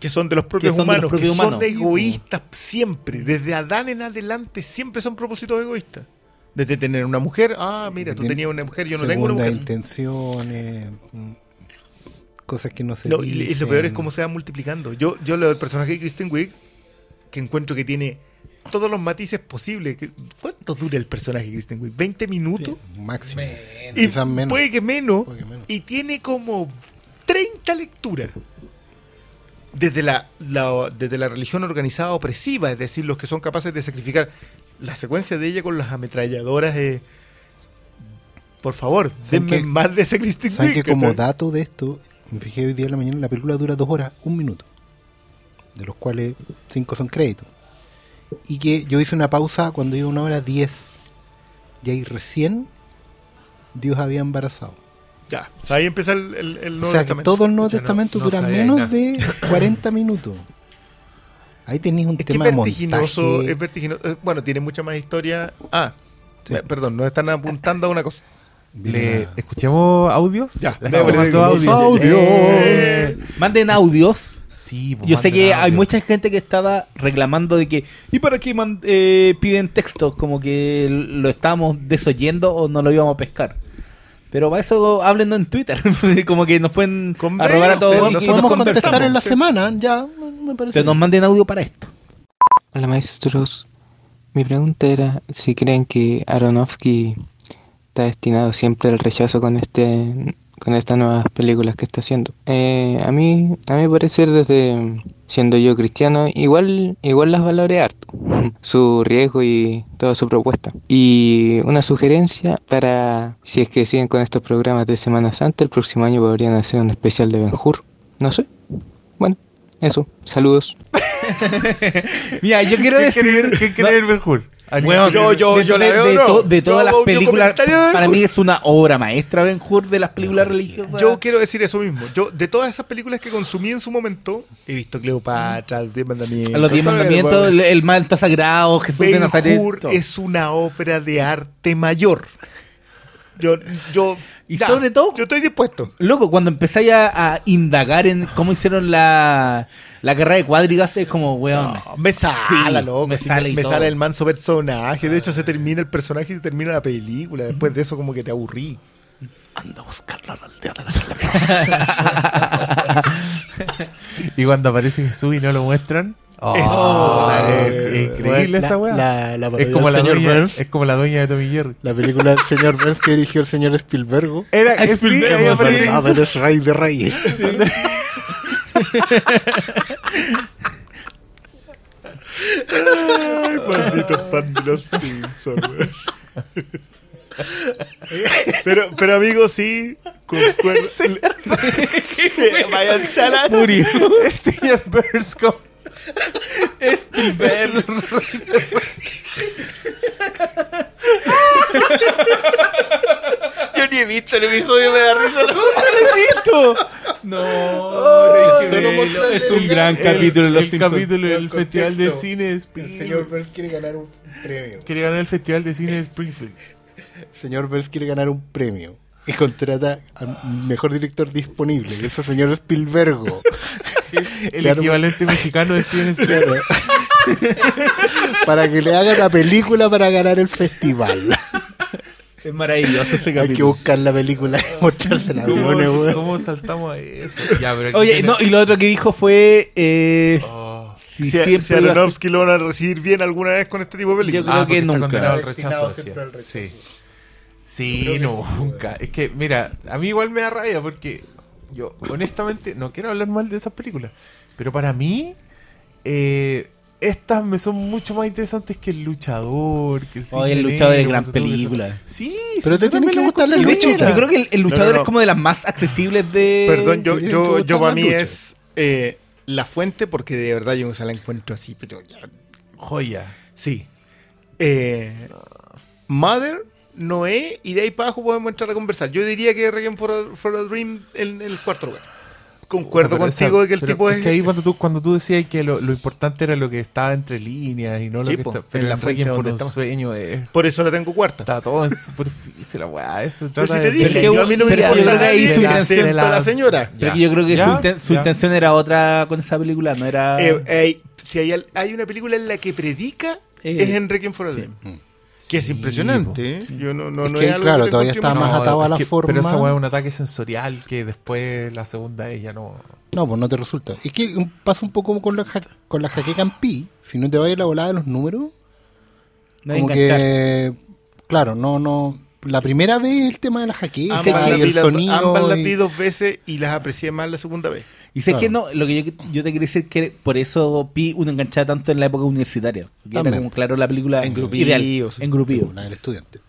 Que son de los propios los humanos, propios que son egoístas siempre. Desde Adán en adelante siempre son propósitos egoístas. Desde tener una mujer, ah, mira, tú tenías una mujer, yo no tengo una mujer. intenciones, mm, cosas que no se No, y, y lo peor es cómo se va multiplicando. Yo, yo lo del personaje de Kristen Wiig, que encuentro que tiene todos los matices posibles. ¿Cuánto dura el personaje de Kristen Wiig? ¿20 minutos? Máximo. Y Quizás menos. puede que menos. Puede que menos. Y tiene como 30 lecturas. Desde la, la- desde la religión organizada opresiva, es decir, los que son capaces de sacrificar. La secuencia de ella con las ametralladoras es. Por favor, ¿Saben denme que- más de ese ¿Saben Wiig, que como dato de esto, me fijé hoy día en la mañana, la película dura dos horas, un minuto. De los cuales cinco son créditos. Y que yo hice una pausa cuando iba una hora diez. Y ahí recién Dios había embarazado. Ya, o sea, ahí empieza el, el, el Nuevo o sea que Testamento. todo el Nuevo no- Testamento no dura menos nada. de 40 minutos. Ahí tenéis un Es que tema es de vertiginoso, montaje. es vertiginoso. Eh, Bueno, tiene mucha más historia. Ah, Sí. me- perdón, nos están apuntando a una cosa. Le, ¿Escuchemos audios? Ya, Les démosle. audios. Audios. Eh, Manden audios. Sí, pues, Yo sé que hay mucha gente que estaba reclamando de que. ¿Y para qué man- eh, piden textos? Como que lo estábamos desoyendo o no lo íbamos a pescar. Pero para eso háblenlo en Twitter. como que nos pueden arrobar a todos no y- podemos contestar en la Sí. semana, ya me parece. Pero nos manden audio para esto. Hola maestros, mi pregunta era si creen que Aronofsky está destinado siempre al rechazo con este con estas nuevas películas que está haciendo. Eh, a mí, a mi parecer, desde siendo yo cristiano, igual, igual las valoré harto, su riesgo y toda su propuesta. Y una sugerencia para si es que siguen con estos programas de Semana Santa, el próximo año podrían hacer un especial de Ben Hur. No sé. Bueno, eso. Saludos. Mira, yo quiero ¿Qué decir. ¿Qué creen el mejor? Bueno, Yo- yo- de, yo la de- veo, de bro. to- de todas las películas, de para mí es una obra maestra Ben Hur de las películas religiosas. Yo quiero decir eso mismo. Yo, de todas esas películas que consumí en su momento, he visto Cleopatra, Los Diez Mandamientos. Los Diez el, el manto sagrado, Jesús de Ben Nazaret. Hur es una obra de arte mayor. Yo, yo, Y sobre todo- yo estoy dispuesto. Loco, cuando empezáis a, a indagar en cómo hicieron la, la guerra de cuadrigas, es como, weón. No, me sale, Sí, loco. me sale me el manso personaje. De hecho, se termina el personaje y se termina la película. Después de eso, como que te aburrí. Anda a buscarlo a la aldea Y cuando aparece Jesús y no lo muestran. Oh, es- es increíble la- esa weá. la- la es como la señor dueña, Burns. es como la dueña de Tommy Jerry. La película del señor Burns que dirigió el señor Spielberg. Era Ah, que sí, Spielberg, ahí vamos a aparece ver. Ah, pero es rey de reyes. Ay, maldito fan de los Simpsons, weón. Pero, pero amigo, sí. Concuerdo. Váyanse a la... Murió. El señor Burns como- Spielberg. Yo ni he visto el episodio, me da risa. la-. No, solo déjeme, mostrarle es un el- gran el- capítulo de los el capítulo del El Festival de. Cine de El Springfield. señor Burns quiere ganar un premio. Quiere ganar el Festival de Cine de Springfield. El señor Burns quiere ganar un premio. Y contrata al mejor director disponible, que es el señor Spielbergo. El Claro. equivalente mexicano de Steven Spielberg. para que le haga una película para ganar el festival. Es maravilloso ese Hay que capítulo. buscar la película y mostrársela, ¿Cómo, weón, cómo saltamos a eso? Ya, pero aquí Oye, no, y lo otro que dijo fue... Eh, Oh, si Si, si a Aronofsky lo van a recibir bien alguna vez con este tipo de películas. Yo creo ah, que nunca. condenado al rechazo, siempre al rechazo. Sí. Sí, no, nunca. Es que, mira, a mí igual me da rabia porque yo, honestamente, no quiero hablar mal de esas películas. Pero para mí, eh, estas me son mucho más interesantes que El Luchador. Que el, Oye, El Luchador es gran película. Sí, Pero sí, te yo tiene también que gustar la Y de encontré hecho, luchita. yo creo que el, el luchador No, no, no. es como de las más accesibles de... Perdón, yo, yo, yo para mí lucha. es eh, la fuente porque de verdad yo no se la encuentro así, pero ya. Joya. Sí. Eh, Mother, Noé, y de ahí para abajo podemos entrar a conversar. Yo diría que Requiem for a, for a Dream en, el cuarto lugar. Concuerdo Pero contigo esa- de que el tipo es. que ahí cuando tú, cuando tú decías que lo, lo importante era lo que estaba entre líneas y no lo Sí, que po, está. en Pero la en fuente Requiem por un estamos. sueño es- Por eso la tengo cuarta. Está todo en superficie, la weá. Eso Pero si te de- dije, Pero yo a mí no me importa que ahí su intención- acepto a la señora. Ya. yo creo que Ya, su, inten- su intención era otra con esa película, no era... Eh, eh, si hay, hay una película en la que predica, Eh, es en Requiem for a sí. Dream. Que es impresionante. ¿eh? Yo no, no, Es no que, es claro, que todavía está más atado a es la que- forma. Pero esa weá es un ataque sensorial que después la segunda ella no. No, pues no te resulta. Es que pasa un poco como con la, con la jaqueca en pi. Si no te vayas a la volada de los números, no hay como que. Claro, no, no. La primera vez el tema de la jaqueca Ambas, las y el las- sonido. ambas las y- vi dos veces y las aprecié más la segunda vez. Y sé Claro. que no, lo que yo, yo te quería decir que por eso Pi uno enganchaba tanto en la época universitaria. Era como claro la película En grupillo, ideal, sí. en grupillo. Sí, una del estudiante.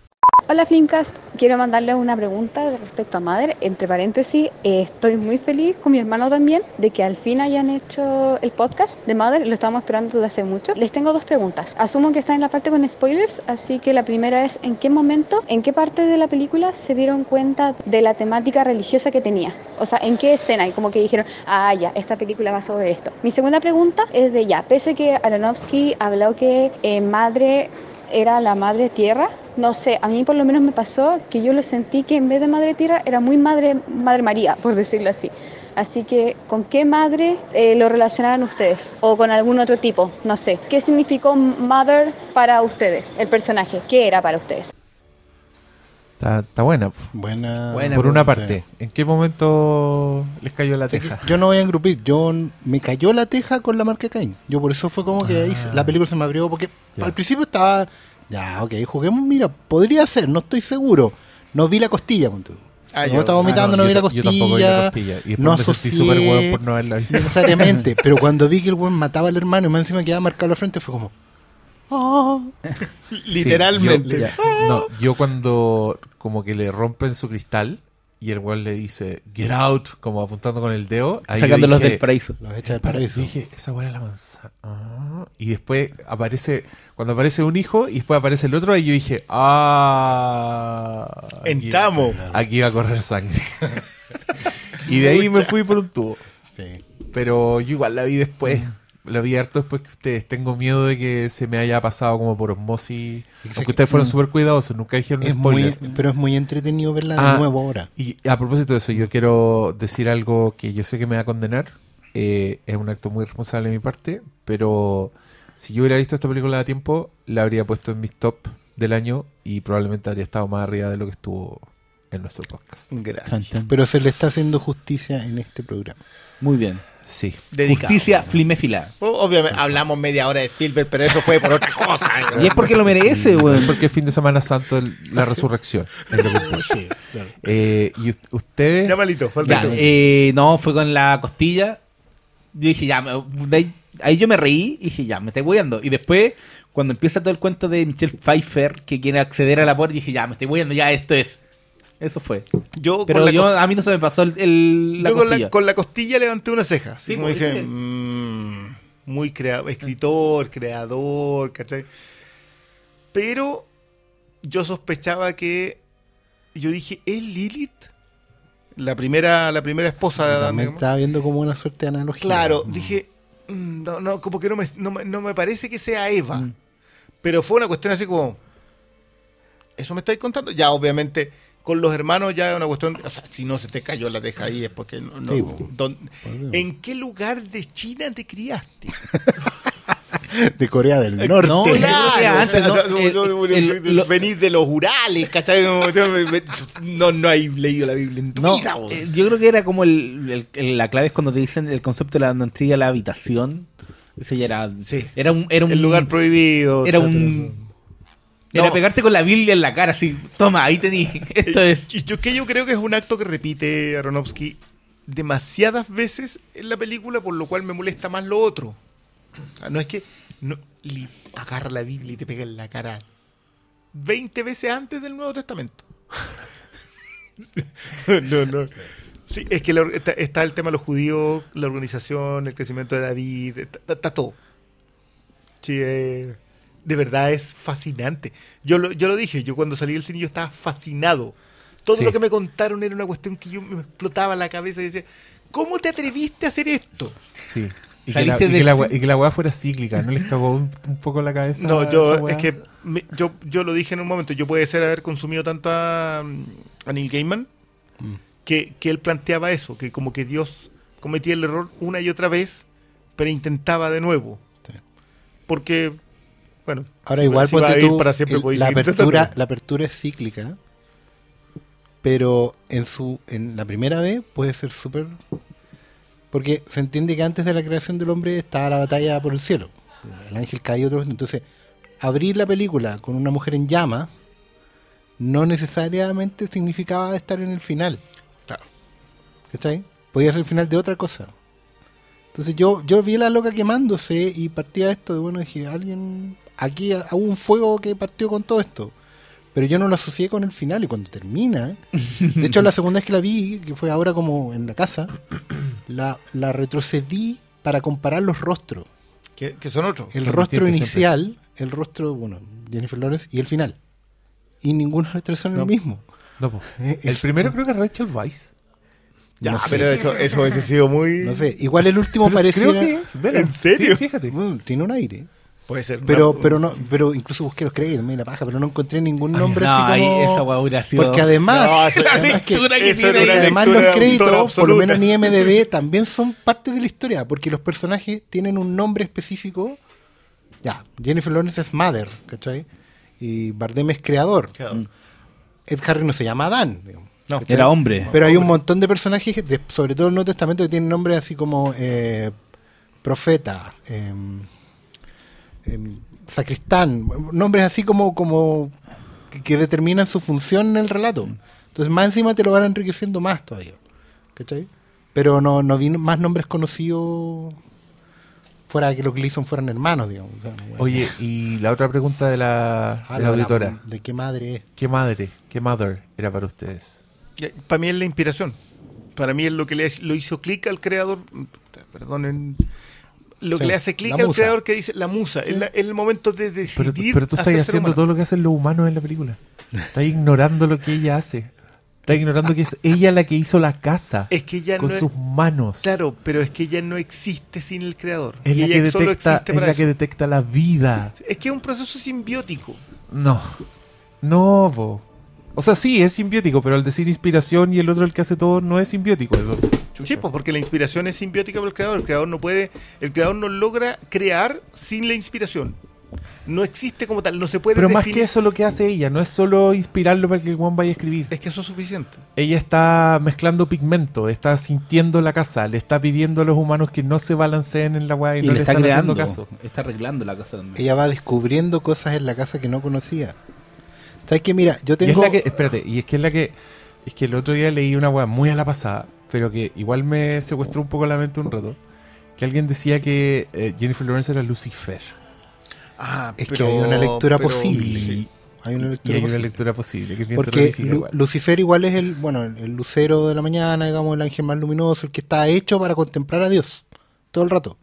Hola Flimcast, quiero mandarles una pregunta respecto a Mother. Entre paréntesis, eh, estoy muy feliz con mi hermano también de que al fin hayan hecho el podcast de Mother. Lo estábamos esperando desde hace mucho. Les tengo dos preguntas. Asumo que está en la parte con spoilers, así que la primera es ¿en qué momento, en qué parte de la película se dieron cuenta de la temática religiosa que tenía? O sea, ¿en qué escena? Y como que dijeron, ah, ya, esta película va sobre esto. Mi segunda pregunta es de ya, pese que Aronofsky habló que eh, Madre era la madre tierra. No sé, a mí por lo menos me pasó que yo lo sentí que en vez de madre tierra era muy madre, madre María, por decirlo así. Así que, ¿con qué madre eh, lo relacionaban ustedes? O con algún otro tipo, no sé. ¿Qué significó mother para ustedes, el personaje? ¿Qué era para ustedes? Está, está buena. Buena. Buena, Por una parte, ¿en qué momento les cayó la teja? yo no voy a engrupir. Yo me cayó la teja con la marca Cain. Yo por eso fue como que ahí Ah. la película se me abrió porque Ya. al principio estaba ya, ok, juguemos, mira, podría ser, no estoy seguro. No vi la costilla, punto. Ah, no yo- estaba vomitando, Ah, no, yo vi la ta- yo tampoco vi la costilla. costilla. Y no me sentí asocié- súper por no haberla visto. Necesariamente, pero cuando vi que el weón mataba al hermano y más encima quedaba marcado la frente, fue como. "Ah". Literalmente. Sí, yo, no, yo cuando como que le rompen su cristal y el weón le dice get out, como apuntando con el dedo, ahí Sacándolos dije, del paraíso. Los echa del Para- paraíso. Dije, esa weá era la manzana. Ah. Y después aparece, cuando aparece un hijo y después aparece el otro, y yo dije, ah. aquí- Entramos. Aquí va a correr sangre. y de ahí me fui por un tubo. Sí. Pero yo igual la vi después. La vi harto después que ustedes. Tengo miedo de que se me haya pasado como por osmosis. Exacto. Aunque ustedes fueron Mm. súper cuidadosos, nunca dijeron Es muy, pero es muy entretenido verla de Ah. nuevo ahora. Y a propósito de eso, yo quiero decir algo que yo sé que me va a condenar. Eh, es un acto muy responsable de mi parte, pero si yo hubiera visto esta película a tiempo, la habría puesto en mis top del año y probablemente habría estado más arriba de lo que estuvo en nuestro podcast. Gracias. Pero se le está haciendo justicia en este programa. Muy bien. Sí. Dedicado. Justicia fliméfila. Obviamente, hablamos media hora de Spielberg, pero eso fue por otra cosa. Y es porque lo merece, weón. porque es fin de Semana Santo, el- la resurrección. es lo que importa. Eh, y ustedes... Ya malito, falta Ya, eh, no, fue con la costilla. Yo dije, ya, ahí, ahí yo me reí y dije, ya, me estoy huyendo. Y después, cuando empieza todo el cuento de Michelle Pfeiffer, que quiere acceder a la puerta, dije, ya, me estoy huyendo, ya, esto es. Eso fue. Yo, Pero yo, a mí no se me pasó el, el- la yo con, costilla. la, con la costilla levanté una ceja. Así Sí, como pues, dije, ese- "Mm, muy crea escritor, creador, ¿cachai? Pero yo sospechaba que. Yo dije, ¿es Lilith? La primera, la primera esposa digamos. estaba viendo como una suerte de analogía. Claro, Mm. dije, mm, no, no, como que no me, no, me- no me parece que sea Eva. Mm. Pero fue una cuestión así como, ¿eso me estáis contando? Ya, obviamente, con los hermanos ya es una cuestión, o sea, si no se te cayó la teja ahí es porque no... Sí, don-. ¿En qué lugar de China te criaste? De Corea del Norte. No, Claro, venís de los Urales, ¿cachai? No, no hay leído la Biblia en tu No, vida, vos. eh, yo creo que era como el, la clave es cuando te dicen el concepto de la entrega a la habitación. Ese ya era. Sí. Era un. Era un El lugar prohibido. Era etcétera. un. Era No. pegarte con la Biblia en la cara, así. Toma, ahí tení. Esto es. Yo, que yo creo que es un acto que repite Aronofsky demasiadas veces en la película, por lo cual me molesta más lo otro. Sea, No es que no, agarra la Biblia y te pega en la cara 20 veces antes del Nuevo Testamento. no, no. Sí, es que la está, está el tema de los judíos, la organización, el crecimiento de David, está, está- está todo. Sí, eh, de verdad es fascinante. Yo lo, yo lo dije, yo cuando salí del cine yo estaba fascinado. Todo Sí. lo que me contaron era una cuestión que yo me explotaba la cabeza y decía, ¿cómo te atreviste a hacer esto? Sí. Y que, la, y que del la cine- wea- y que la weá fuera cíclica, ¿no les cagó un, un poco la cabeza? No, yo, es que me- yo, yo lo dije en un momento, yo puede ser haber consumido tanto a, a Neil Gaiman que, que él planteaba eso, que como que Dios cometía el error una y otra vez, pero intentaba de nuevo. Sí. Porque, bueno, Ahora si- igual si ponte tú, para siempre, el- la apertura, la apertura es cíclica, pero en su en la primera vez puede ser súper porque se entiende que antes de la creación del hombre estaba la batalla por el cielo. El ángel cae otro entonces abrir la película con una mujer en llamas no necesariamente significaba estar en el final. Claro. ¿Cachai? Podía ser el final de otra cosa. Entonces yo, yo vi a la loca quemándose y partía esto y bueno, dije, alguien, aquí hubo un fuego que partió con todo esto. Pero yo no lo asocié con el final y cuando termina, de hecho la segunda vez que la vi, que fue ahora como en la casa, la, la retrocedí para comparar los rostros. Que, que son otros. El Son rostro inicial, el rostro, bueno, Jennifer Lawrence y el final. Y ninguno de los tres son No. el mismo. No, po. Eh, El es- primero creo que es Rachel Weisz. Ya, no sé. pero eso, eso hubiese sido muy... No sé, igual el último pareciera... creo que es. Vela. ¿En serio? Sí, fíjate. Bueno, tiene un aire. Puede ser. Pero, una- pero no, pero incluso busqué los créditos, me di la paja, pero no encontré ningún nombre no, así ahí como. esa sido. porque además, No, eso- además que- que eso tiene además los créditos, por lo menos en IMDB, también son parte de la historia, porque los personajes tienen un nombre específico. Ya, Jennifer Lawrence es Mother, ¿cachai? Y Bardem es creador. Claro. Ed Harris no se llama Adán. digamos, No. ¿cachai? Era hombre. Pero hay un montón de personajes, de- sobre todo en el Nuevo Testamento, que tienen nombres así como eh, profeta, em, sacristán, nombres así como, como que, que determinan su función en el relato. Entonces, más encima te lo van enriqueciendo más todavía. ¿Cachai? Pero no, no vi más nombres conocidos fuera de que los Gleason fueran hermanos, digamos. O sea, bueno. Oye, y la otra pregunta de la, Ah, de la auditora. ¿De qué madre es? ¿Qué madre, qué mother era para ustedes? Para mí es la inspiración. Para mí es lo que le lo hizo clic al creador. Perdonen. Lo Sí, que le hace clic al musa. creador que dice la musa. Es, la- es el momento de decidir. pero tú estás haciendo humano. todo lo que hacen los humanos en la película. Estás ignorando lo que ella hace. Estás ignorando que es ella la que hizo la casa Es que ella con no sus manos. Claro, pero es que ella no existe sin el creador. Es la, que detecta, existe es la que detecta la vida. Es que es un proceso simbiótico. No. No, po. O sea, sí, es simbiótico, pero al decir inspiración y el otro el que hace todo no es simbiótico eso. Sí, pues porque la inspiración es simbiótica para el creador. El creador no puede, el creador no logra crear sin la inspiración. No existe como tal, no se puede Pero más que eso lo que hace ella, no es solo inspirarlo para que el Juan vaya a escribir. Es que eso es suficiente. Ella está mezclando pigmento, está sintiendo la casa, le está pidiendo a los humanos que no se balanceen en la weá y, y no le le está están creando. haciendo caso. Está arreglando la casa también. Ella va descubriendo cosas en la casa que no conocía. ¿Sabes qué? Mira, yo Y es tengo... la que, espérate, y es que es la que, es que el otro día leí una weá muy a la pasada, pero que igual me secuestró un poco la mente un rato, que alguien decía que eh, Jennifer Lawrence era Lucifer. Ah, Es que hay una lectura Y, posible. sí. Hay una Y lectura hay una posible. lectura posible, que es bien Porque Lu-. Lucifer igual es el, bueno, el lucero de la mañana, digamos, el ángel más luminoso, el que está hecho para contemplar a Dios todo el rato.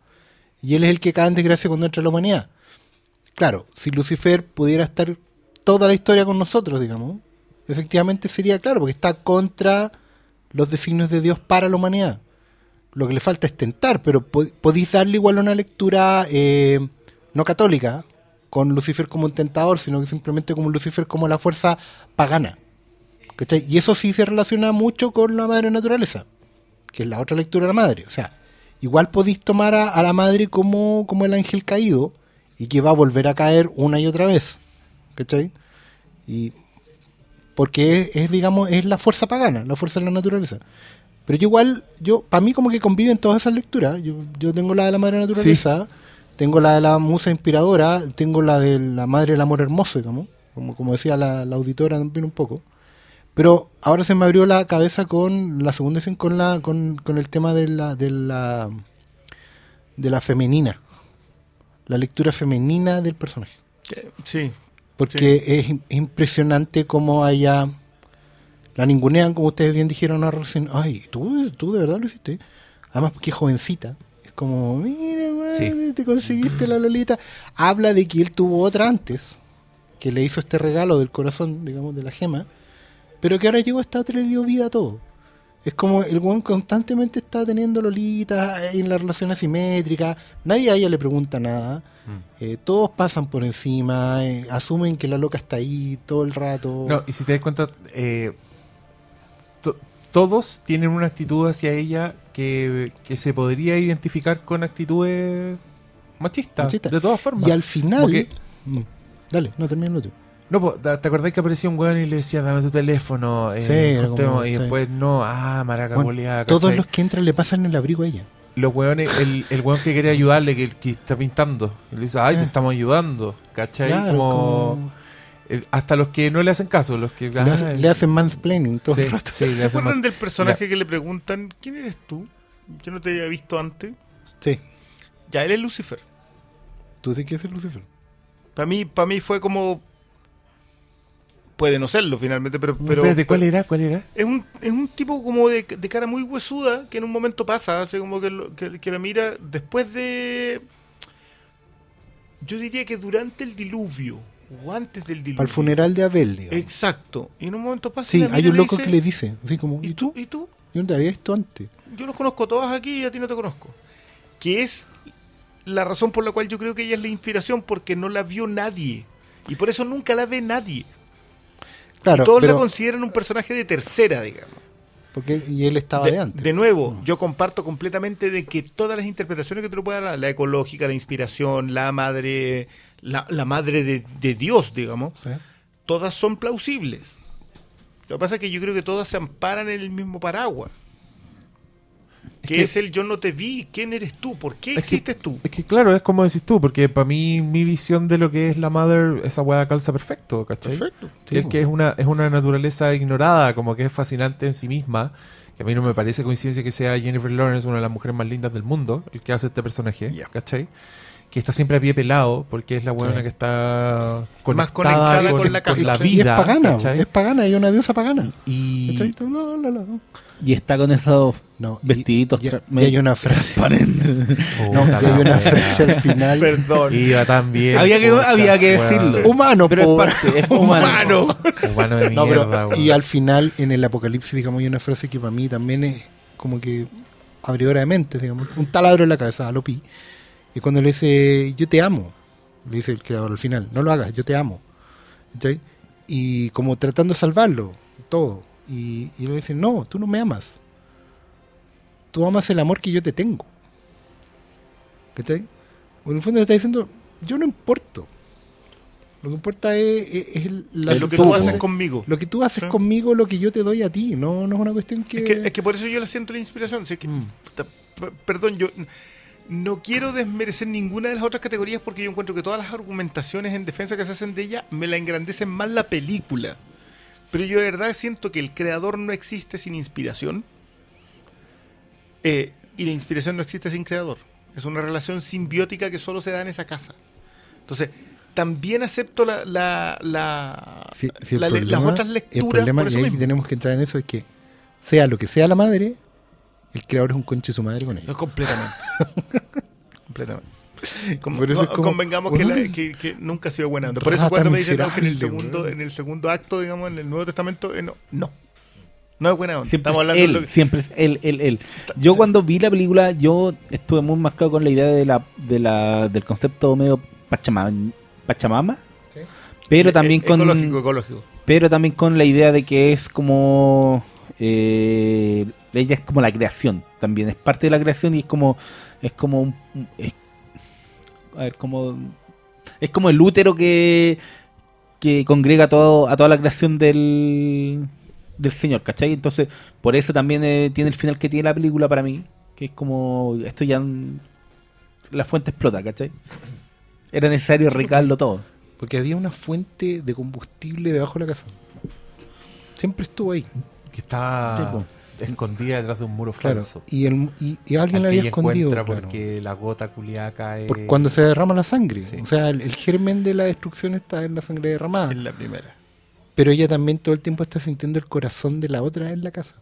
Y él es el que cae en desgracia cuando entra la humanidad. Claro, si Lucifer pudiera estar toda la historia con nosotros, digamos, efectivamente sería claro, porque está contra los designios de Dios para la humanidad. Lo que le falta es tentar, pero po- podéis darle igual una lectura eh, no católica, con Lucifer como un tentador, sino que simplemente como Lucifer como la fuerza pagana. Y eso sí se relaciona mucho con la madre naturaleza, que es la otra lectura de la madre. O sea, igual podéis tomar a, a la madre como, como el ángel caído y que va a volver a caer una y otra vez. ¿Cachai? Y porque es, es, digamos, es la fuerza pagana, la fuerza de la naturaleza. Pero yo igual, yo, para mí como que conviven todas esas lecturas. Yo, yo tengo la de la madre naturaleza, tengo la de la musa inspiradora, tengo la de la madre del amor hermoso, digamos, como, como decía la, la auditora también un poco. Pero ahora se me abrió la cabeza con la segunda edición, con la, con, con el tema de la, de la de la femenina. La lectura femenina del personaje. Que- Sí, Porque es, im- es impresionante cómo haya. La ningunean, como ustedes bien dijeron ahora recién. Ay, ¿tú, tú de verdad lo hiciste. Además, porque es jovencita. Es como, mira, weón, Sí. te conseguiste la Lolita. Habla de que él tuvo otra antes. Que le hizo este regalo del corazón, digamos, de la gema. Pero que ahora llegó a esta otra y le dio vida a todo. Es como el weón constantemente está teniendo Lolita en la relación asimétrica. Nadie a ella le pregunta nada. Eh, todos pasan por encima, eh, asumen que la loca está ahí todo el rato. No, y si te das cuenta, eh, to- todos tienen una actitud hacia ella que, que se podría identificar con actitudes machistas, Machista. de todas formas. y al final. Mm, Dale, no termino tú. No, po, ¿te acordás que aparecía un weón y le decía, dame tu teléfono? Sí, era juntemos", como- y sí. después, no, ah, maraca Bueno, todos los que entran le pasan el abrigo a ella. Los weones, el, el weón que quiere ayudarle, que, que está pintando, y le dice, ay, te estamos ayudando, ¿cachai? Claro, como, como- eh, hasta los que no le hacen caso, los que... le, ah, hacen, le hacen mansplaining todo sí, el rato. sí, ¿Se acuerdan del personaje que le preguntan, ¿quién eres tú? Yo no te había visto antes. Sí, Ya, él es Lucifer. tú sí que es Lucifer. Para mí, para mí fue como... Puede no serlo finalmente, pero... pero Espérate, ¿cuál era? ¿Cuál era? Es un, es un tipo como de, de cara muy huesuda que en un momento pasa, hace como que, lo- que, que la mira después de... Yo diría que durante el diluvio, o antes del diluvio. Para el funeral de Abel, digamos. Exacto. Y en un momento pasa... y Sí, la mira hay un loco dice, que le dice, así como, ¿Y tú? ¿Y tú? Yo no te había visto antes. Yo los conozco todas aquí y a ti no te conozco. Que es la razón por la cual yo creo que ella es la inspiración, porque no la vio nadie. Y por eso nunca la ve nadie. Claro, y todos pero, la consideran un personaje de tercera, digamos. porque y él estaba de, De, antes. de nuevo, yo comparto completamente de que todas las interpretaciones que tú puedas dar, la ecológica, la inspiración, la madre, la, la madre de, de Dios, digamos, ¿Sí? todas son plausibles. Lo que pasa es que yo creo que todas se amparan en el mismo paraguas. Que, que- es el yo no te vi, ¿quién eres tú? ¿Por qué Es que- existes tú? Es que claro, es como decís tú, porque para mí mi visión de lo que es la Mother, esa weá calza perfecto, ¿cachai? Perfecto. Que es que es una, es una naturaleza ignorada, como que es fascinante en sí misma, que a mí no me parece coincidencia que sea Jennifer Lawrence, una de las mujeres más lindas del mundo, el que hace este personaje, Ya. ¿cachai? Que está siempre a pie pelado, porque es la weona Sí. que está Más conectada conectada con, con la con la Sí, y vida, es pagana, ¿cachai? es pagana, y una diosa pagana. Y, ¿Cachai? La, la, la. Y está con esos No, y- vestiditos y- y hay una frase. No, hay una frase al final. Perdón. Iba tan bien. Había que- puta, había que weón. decirlo. Humano, Pero es parte, es humano. Humano de No, mierda, pero, weón. y al final, en el apocalipsis, digamos, hay una frase que para mí también es como que abridora de mente, digamos, un taladro en la cabeza, a lo pi. Y cuando le dice, yo te amo, le dice el creador al final, no lo hagas, yo te amo. ¿Cachai? Y como tratando de salvarlo, todo. Y, y le dice, no, tú no me amas. Tú amas el amor que yo te tengo. ¿Cachai? O en el fondo le está diciendo, yo no importo. Lo que importa es, es- es la Es lo que tú haces conmigo. lo que tú haces Sí. conmigo, lo que yo te doy a ti, no, no es una cuestión que... Es que, es que por eso yo la siento la inspiración. Que, Mm. perdón, yo no quiero desmerecer ninguna de las otras categorías porque yo encuentro que todas las argumentaciones en defensa que se hacen de ella me la engrandecen más la película. Pero yo de verdad siento que el creador no existe sin inspiración. eh, y la inspiración no existe sin creador. Es una relación simbiótica que solo se da en esa casa. Entonces, también acepto la, la, el las otras El lecturas problema, por y eso ahí mismo. tenemos que entrar en eso, es que sea lo que sea la madre, el creador es un conche su madre con ella. No, completamente. completamente. Es con- como- convengamos que, la- que- que nunca ha sido buena onda. Por eso cuando me dicen no, que en el segundo, weón. en el segundo acto, digamos, en el Nuevo Testamento, eh, no, no. No es buena onda. Siempre Estamos es hablando él, de lo que- siempre es él, él, él. Yo sí. cuando vi la película, yo estuve muy marcado con la idea de la, de la, del concepto medio pachama- pachamama, Sí. pero e- también con Ecológico, ecológico. pero también con la idea de que es como eh, ella es como la creación también es parte de la creación y es como es como un- es, a ver, como es como el útero que que congrega todo a toda la creación del del señor ¿cachai? entonces por eso también eh, tiene el final que tiene la película para mí que es como esto ya la fuente explota ¿cachai? era necesario recarlo todo Porque había una fuente de combustible debajo de la casa. Siempre estuvo ahí. Que po. Escondida detrás de un muro Claro. falso. Y, el, y, y alguien Al la que había escondido. claro. porque la gota culiada cae. Por cuando se derrama la sangre. Sí. O sea, el, el germen de la destrucción está en la sangre derramada. En la primera. Pero ella también todo el tiempo está sintiendo el corazón de la otra en la casa.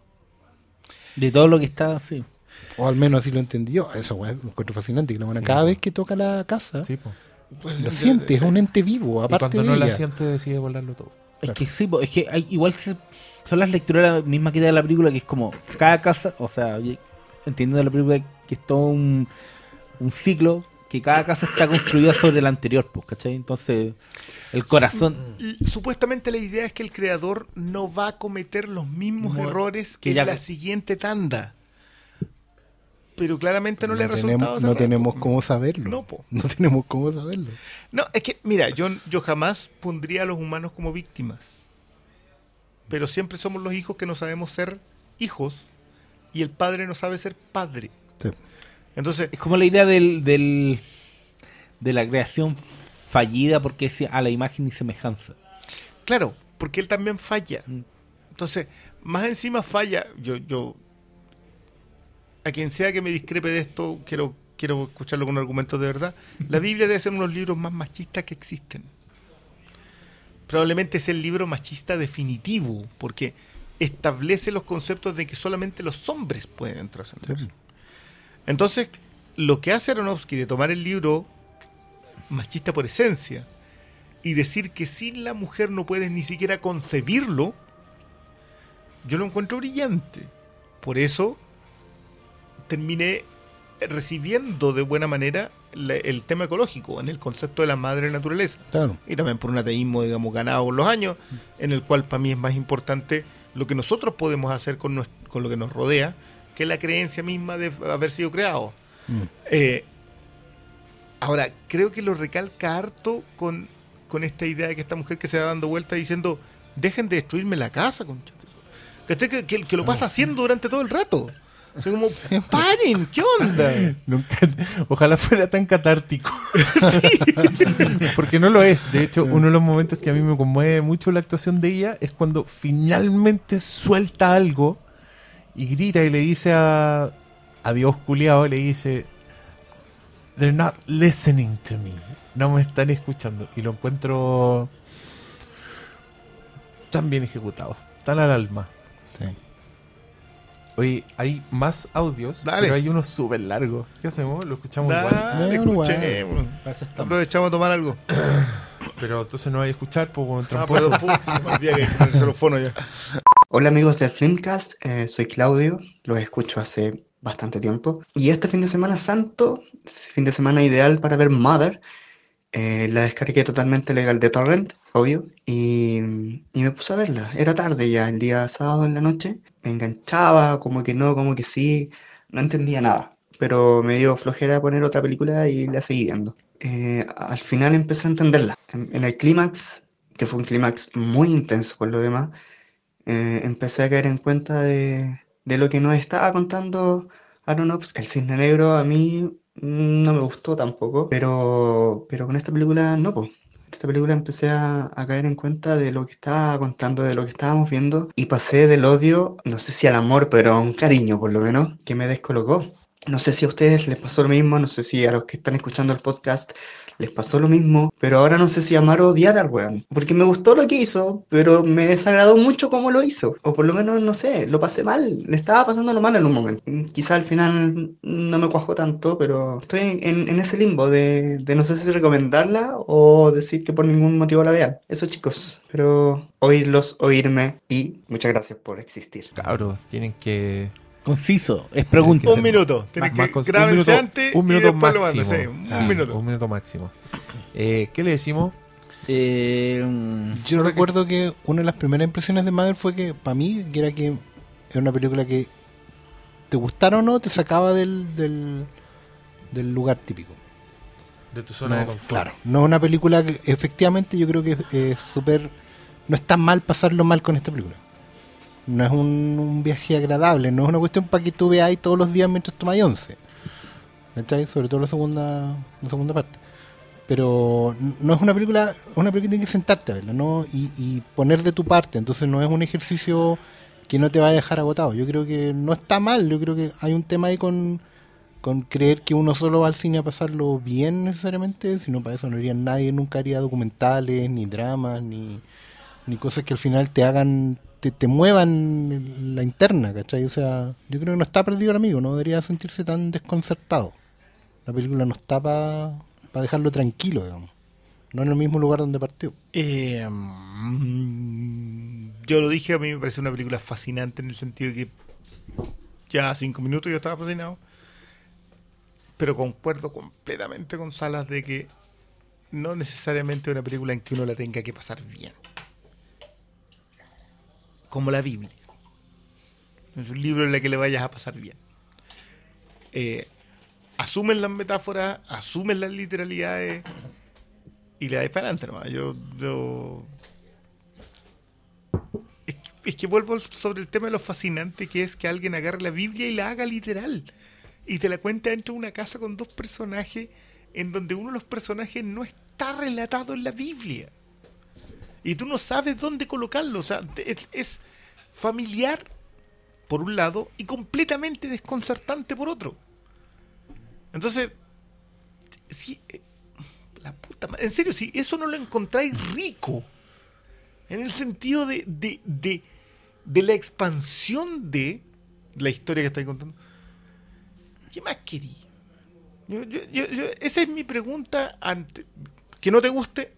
de todo lo que está sí O al menos así lo entendí yo. Eso weón, lo encuentro fascinante. Que la buena, Sí. cada vez que toca la casa, Sí, po. lo siente, es un ente vivo, Y aparte cuando de no la ella. siente decide volarlo todo. Es que sí, es que hay, igual se- son las lecturas mismas que da la película, que es como cada casa, o sea, oye, entendiendo la película que es todo un, un ciclo, que cada casa está construida sobre la anterior, pues, ¿cachai? Entonces, el corazón, Supuestamente la idea es que el creador no va a cometer los mismos Mo- errores que que ya- en la siguiente tanda. Pero claramente no, le ha resultado no rato. tenemos cómo saberlo. No, po. No tenemos cómo saberlo. No, es que, mira, yo, yo jamás pondría a los humanos como víctimas. Pero siempre somos los hijos que no sabemos ser hijos y el padre no sabe ser padre. Sí. Entonces, es como la idea del, del de la creación fallida porque es a la imagen y semejanza. claro, porque él también falla. Mm. Entonces, más encima falla. Yo, yo, a quien sea que me discrepe de esto, quiero, quiero escucharlo con argumentos de verdad. La Biblia debe ser uno de los libros más machistas que existen. Probablemente es el libro machista definitivo, porque establece los conceptos de que solamente los hombres pueden trascender. Sí. Entonces, lo que hace Aronofsky de tomar el libro machista por esencia y decir que sin la mujer no puedes ni siquiera concebirlo, yo lo encuentro brillante. Por eso terminé recibiendo de buena manera la- el tema ecológico en el concepto de la madre naturaleza Claro. y también por un ateísmo, digamos, ganado con los años, en el cual para mí es más importante lo que nosotros podemos hacer con, nues- con lo que nos rodea que la creencia misma de haber sido creado. Mm. Eh, ahora, creo que lo recalca harto con, con esta idea de que esta mujer que se va dando vuelta diciendo, dejen de destruirme la casa, concha de su-". ¿Cachai? Que, que, que lo pasa haciendo durante todo el rato. O sea, como, paren, ¿qué onda? Nunca, ojalá fuera tan catártico. Porque no lo es. De hecho, uno de los momentos que a mí me conmueve mucho la actuación de ella es cuando finalmente suelta algo y grita y le dice a, a Dios culiao, le dice, They're not listening to me. No me están escuchando. Y lo encuentro tan bien ejecutado, tan al alma. Oye, hay más audios, Dale. pero hay unos súper largos. ¿Qué hacemos? Lo escuchamos igual. Dale, Bueno, escuchemos. Aprovechamos a tomar algo. Pero entonces no hay escuchar, pues Ah, perdón, que hay que ponerse los fonos ya. Hola amigos del Filmcast, eh, soy Claudio, los escucho hace bastante tiempo. Y este fin de semana santo, fin de semana ideal para ver Mother, eh, la descargué totalmente legal de Torrent, obvio, y, y me puse a verla. Era tarde ya, el día sábado en la noche, me enganchaba, como que no, como que sí, no entendía nada. Pero me dio flojera poner otra película y la seguí viendo. Eh, al final empecé a entenderla. En, el clímax, que fue un clímax muy intenso por lo demás, eh, empecé a caer en cuenta de, de lo que nos estaba contando Aronofsky. El Cisne Negro a mí no me gustó tampoco, pero, pero con esta película no, pues. Esta película empecé a, a caer en cuenta de lo que estaba contando, de lo que estábamos viendo, y pasé del odio, no sé si al amor, pero a un cariño por lo menos, que me descolocó. No sé si a ustedes les pasó lo mismo, no sé si a los que están escuchando el podcast les pasó lo mismo, pero ahora no sé si amar o odiar al weón. Porque me gustó lo que hizo, pero me desagradó mucho cómo lo hizo. O por lo menos, no sé, lo pasé mal. Le estaba pasando lo mal en un momento. Quizá al final no me cuajó tanto, pero estoy en ese limbo de, de no sé si recomendarla o decir que por ningún motivo la vean. Eso chicos, pero oírlos, oírme y muchas gracias por existir. Cabros, tienen que. Conciso, es pregunta. Un minuto. Tienes que grábense minuto- antes un y minuto lo máximo. mandan. Sí, Sí, un minuto. Un minuto máximo. Eh, ¿Qué le decimos? Eh, Yo recuerdo que una de las primeras impresiones de Mother fue que, para mí, que era que era una película que te gustara o no, te sacaba del, del, del lugar típico. De tu zona No, de confort. Claro, no es una película que efectivamente yo creo que es es súper... No es tan mal pasarlo mal con esta película. No es un, un viaje agradable, no es una cuestión para que tú veáis todos los días mientras tomáis once. ¿Cachai? Sobre todo la segunda, la segunda parte. Pero no es una película, es una película que tienes que sentarte a verla, ¿no? Y, y poner de tu parte. Entonces no es un ejercicio que no te va a dejar agotado. Yo creo que no está mal, yo creo que hay un tema ahí con, con creer que uno solo va al cine a pasarlo bien necesariamente, sino para eso no iría nadie, nunca haría documentales, ni dramas, ni, ni cosas que al final te hagan, te, muevan la interna, ¿cachai? O sea, yo creo que no está perdido el amigo, no debería sentirse tan desconcertado. La película no está para dejarlo tranquilo, digamos. No en el mismo lugar donde partió. Eh, mm, yo lo dije, a mí me parece una película fascinante en el sentido de que ya cinco minutos yo estaba fascinado. Pero concuerdo completamente con Salas de que no necesariamente una película en que uno la tenga que pasar bien. Como la Biblia. Es un libro en el que le vayas a pasar bien. Eh, asumen las metáforas, asumen las literalidades y le dais para adelante nomás. Yo, yo... Es, que, es que vuelvo sobre el tema de lo fascinante que es que alguien agarre la Biblia y la haga literal. Y te la cuenta dentro de una casa con dos personajes en donde uno de los personajes no está relatado en la Biblia. Y tú no sabes dónde colocarlo. O sea, es, familiar por un lado y completamente desconcertante por otro. Entonces, si, eh, la puta ma- En serio, si eso no lo encontráis rico, en el sentido de, de, de, de la expansión de la historia que estáis contando, ¿qué más querí? Yo- yo- yo- esa es mi pregunta. Que no te guste,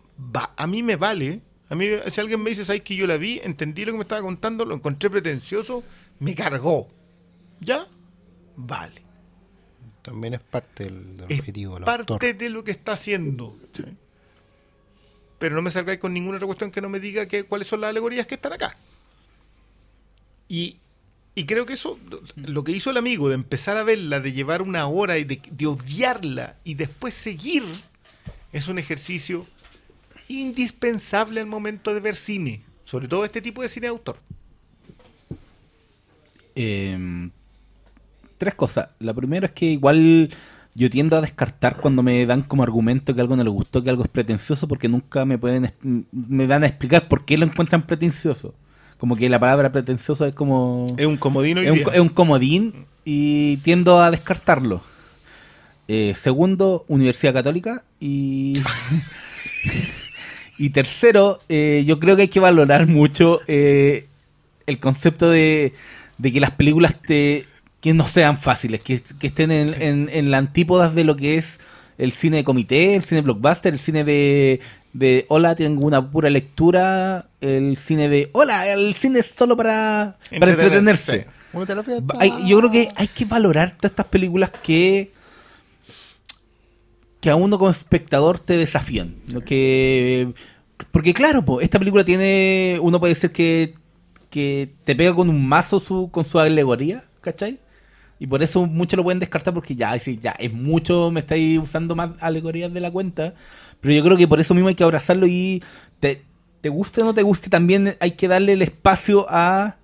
a mí me vale. A mí, si alguien me dice, ¿sabes que yo la vi? Entendí lo que me estaba contando, lo encontré pretencioso, me cargó. ¿Ya? Vale. También es parte del, del Es objetivo del parte autor. de lo que está haciendo. Pero no me salgáis con ninguna otra cuestión que no me diga que, cuáles son las alegorías que están acá. Y, y creo que eso, lo que hizo el amigo de empezar a verla, de llevar una hora y de, de odiarla y después seguir, es un ejercicio indispensable al momento de ver cine. Sobre todo este tipo de cine de autor. Eh, tres cosas. La primera es que igual yo tiendo a descartar cuando me dan como argumento que algo no le gustó, que algo es pretencioso, porque nunca me pueden me dan a explicar por qué lo encuentran pretencioso. Como que la palabra pretencioso es como Es un comodino y es un, es un comodín y tiendo a descartarlo. Eh, segundo, Universidad Católica y y tercero, eh, yo creo que hay que valorar mucho eh, el concepto de, de que las películas te que no sean fáciles, que, que estén en, en, en la antípodas de lo que es el cine de comité, el cine blockbuster, el cine de, de hola, tengo una pura lectura, el cine de hola, el cine es solo para, para Entretener, entretenerse. sí. Hay- yo creo que hay que valorar todas estas películas que que a uno como espectador te desafían. ¿no? Que, porque claro, po, esta película tiene, uno puede decir que, que te pega con un mazo su, con su alegoría, ¿cachai? Y por eso muchos lo pueden descartar porque ya, sí, ya es mucho, me estáis usando más alegorías de la cuenta. Pero yo creo que por eso mismo hay que abrazarlo y te, te guste o no te guste, también hay que darle el espacio a